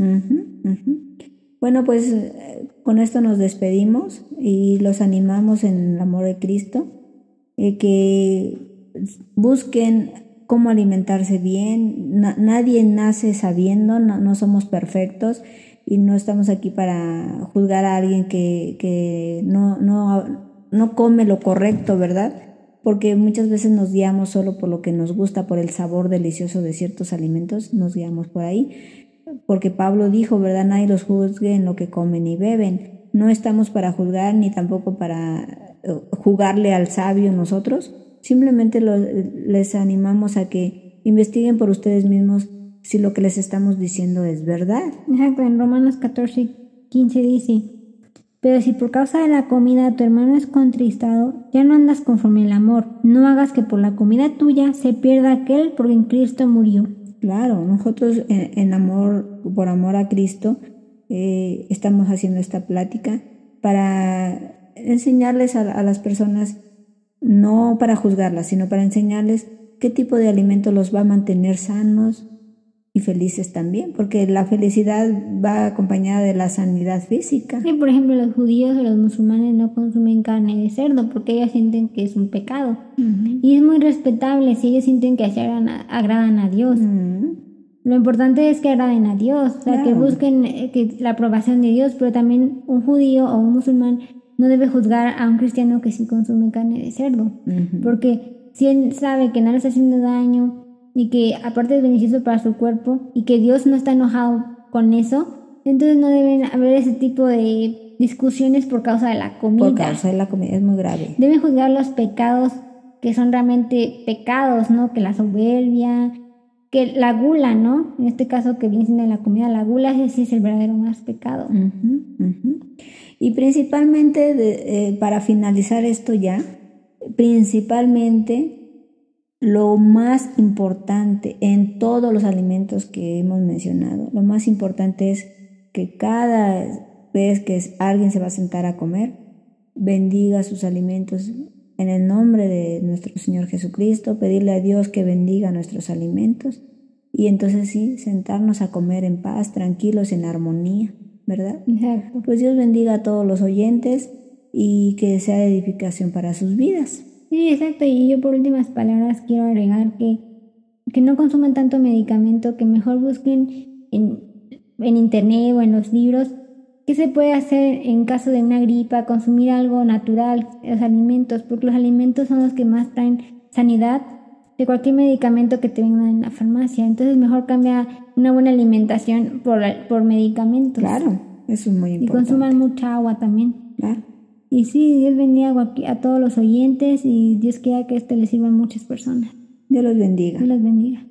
Bueno, pues eh, con esto nos despedimos y los animamos en el amor de Cristo, eh, que busquen cómo alimentarse bien. nadie nace sabiendo, no, somos perfectos y no estamos aquí para juzgar a alguien que, que no, no, no come lo correcto, ¿verdad? Porque muchas veces nos guiamos solo por lo que nos gusta, por el sabor delicioso de ciertos alimentos, nos guiamos por ahí porque Pablo dijo, ¿verdad? Nadie los juzgue en lo que comen y beben. No estamos para juzgar ni tampoco para eh, jugarle al sabio nosotros. Simplemente les animamos a que investiguen por ustedes mismos si lo que les estamos diciendo es verdad. Exacto, en Romanos 14, 15 dice, pero si por causa de la comida tu hermano es contristado, ya no andas conforme al amor. No hagas que por la comida tuya se pierda aquel porque en Cristo murió. Claro, nosotros en, amor, por amor a Cristo, eh, estamos haciendo esta plática para enseñarles a, las personas, no para juzgarlas, sino para enseñarles qué tipo de alimento los va a mantener sanos y felices también, porque la felicidad va acompañada de la sanidad física. Sí, por ejemplo, los judíos o los musulmanes no consumen carne de cerdo porque ellos sienten que es un pecado. Y es muy respetable si ellos sienten que así agradan a Dios. Lo importante es que agraden a Dios, o sea, que busquen eh, que la aprobación de Dios, pero también un judío o un musulmán no debe juzgar a un cristiano que sí consume carne de cerdo, porque si él sabe que no le está haciendo daño y que aparte es beneficioso para su cuerpo y que Dios no está enojado con eso, entonces no deben haber ese tipo de discusiones por causa de la comida. Por causa de la comida, es muy grave. Deben juzgar los pecados que son realmente pecados, ¿no? Que la soberbia, que la gula, ¿no? En este caso que viene siendo la comida, la gula ese sí es el verdadero más pecado. Y principalmente, eh, para finalizar esto ya, principalmente lo más importante en todos los alimentos que hemos mencionado, lo más importante es que cada vez que alguien se va a sentar a comer, bendiga sus alimentos en el nombre de nuestro Señor Jesucristo, pedirle a Dios que bendiga nuestros alimentos y entonces sí, sentarnos a comer en paz, tranquilos, en armonía, ¿verdad? Exacto. Pues Dios bendiga a todos los oyentes y que sea edificación para sus vidas. Sí, exacto. Y yo por últimas palabras quiero agregar que, que no consuman tanto medicamento, que mejor busquen en, en internet o en los libros ¿Qué se puede hacer en caso de una gripa? Consumir algo natural, los alimentos, porque los alimentos son los que más traen sanidad de cualquier medicamento que te venga en la farmacia. Entonces mejor cambia una buena alimentación por, por medicamentos. Claro, eso es muy importante. Y consuman mucha agua también. Claro. Y sí, Dios bendiga a todos los oyentes y Dios quiera que esto les sirva a muchas personas. Dios los bendiga. Dios los bendiga.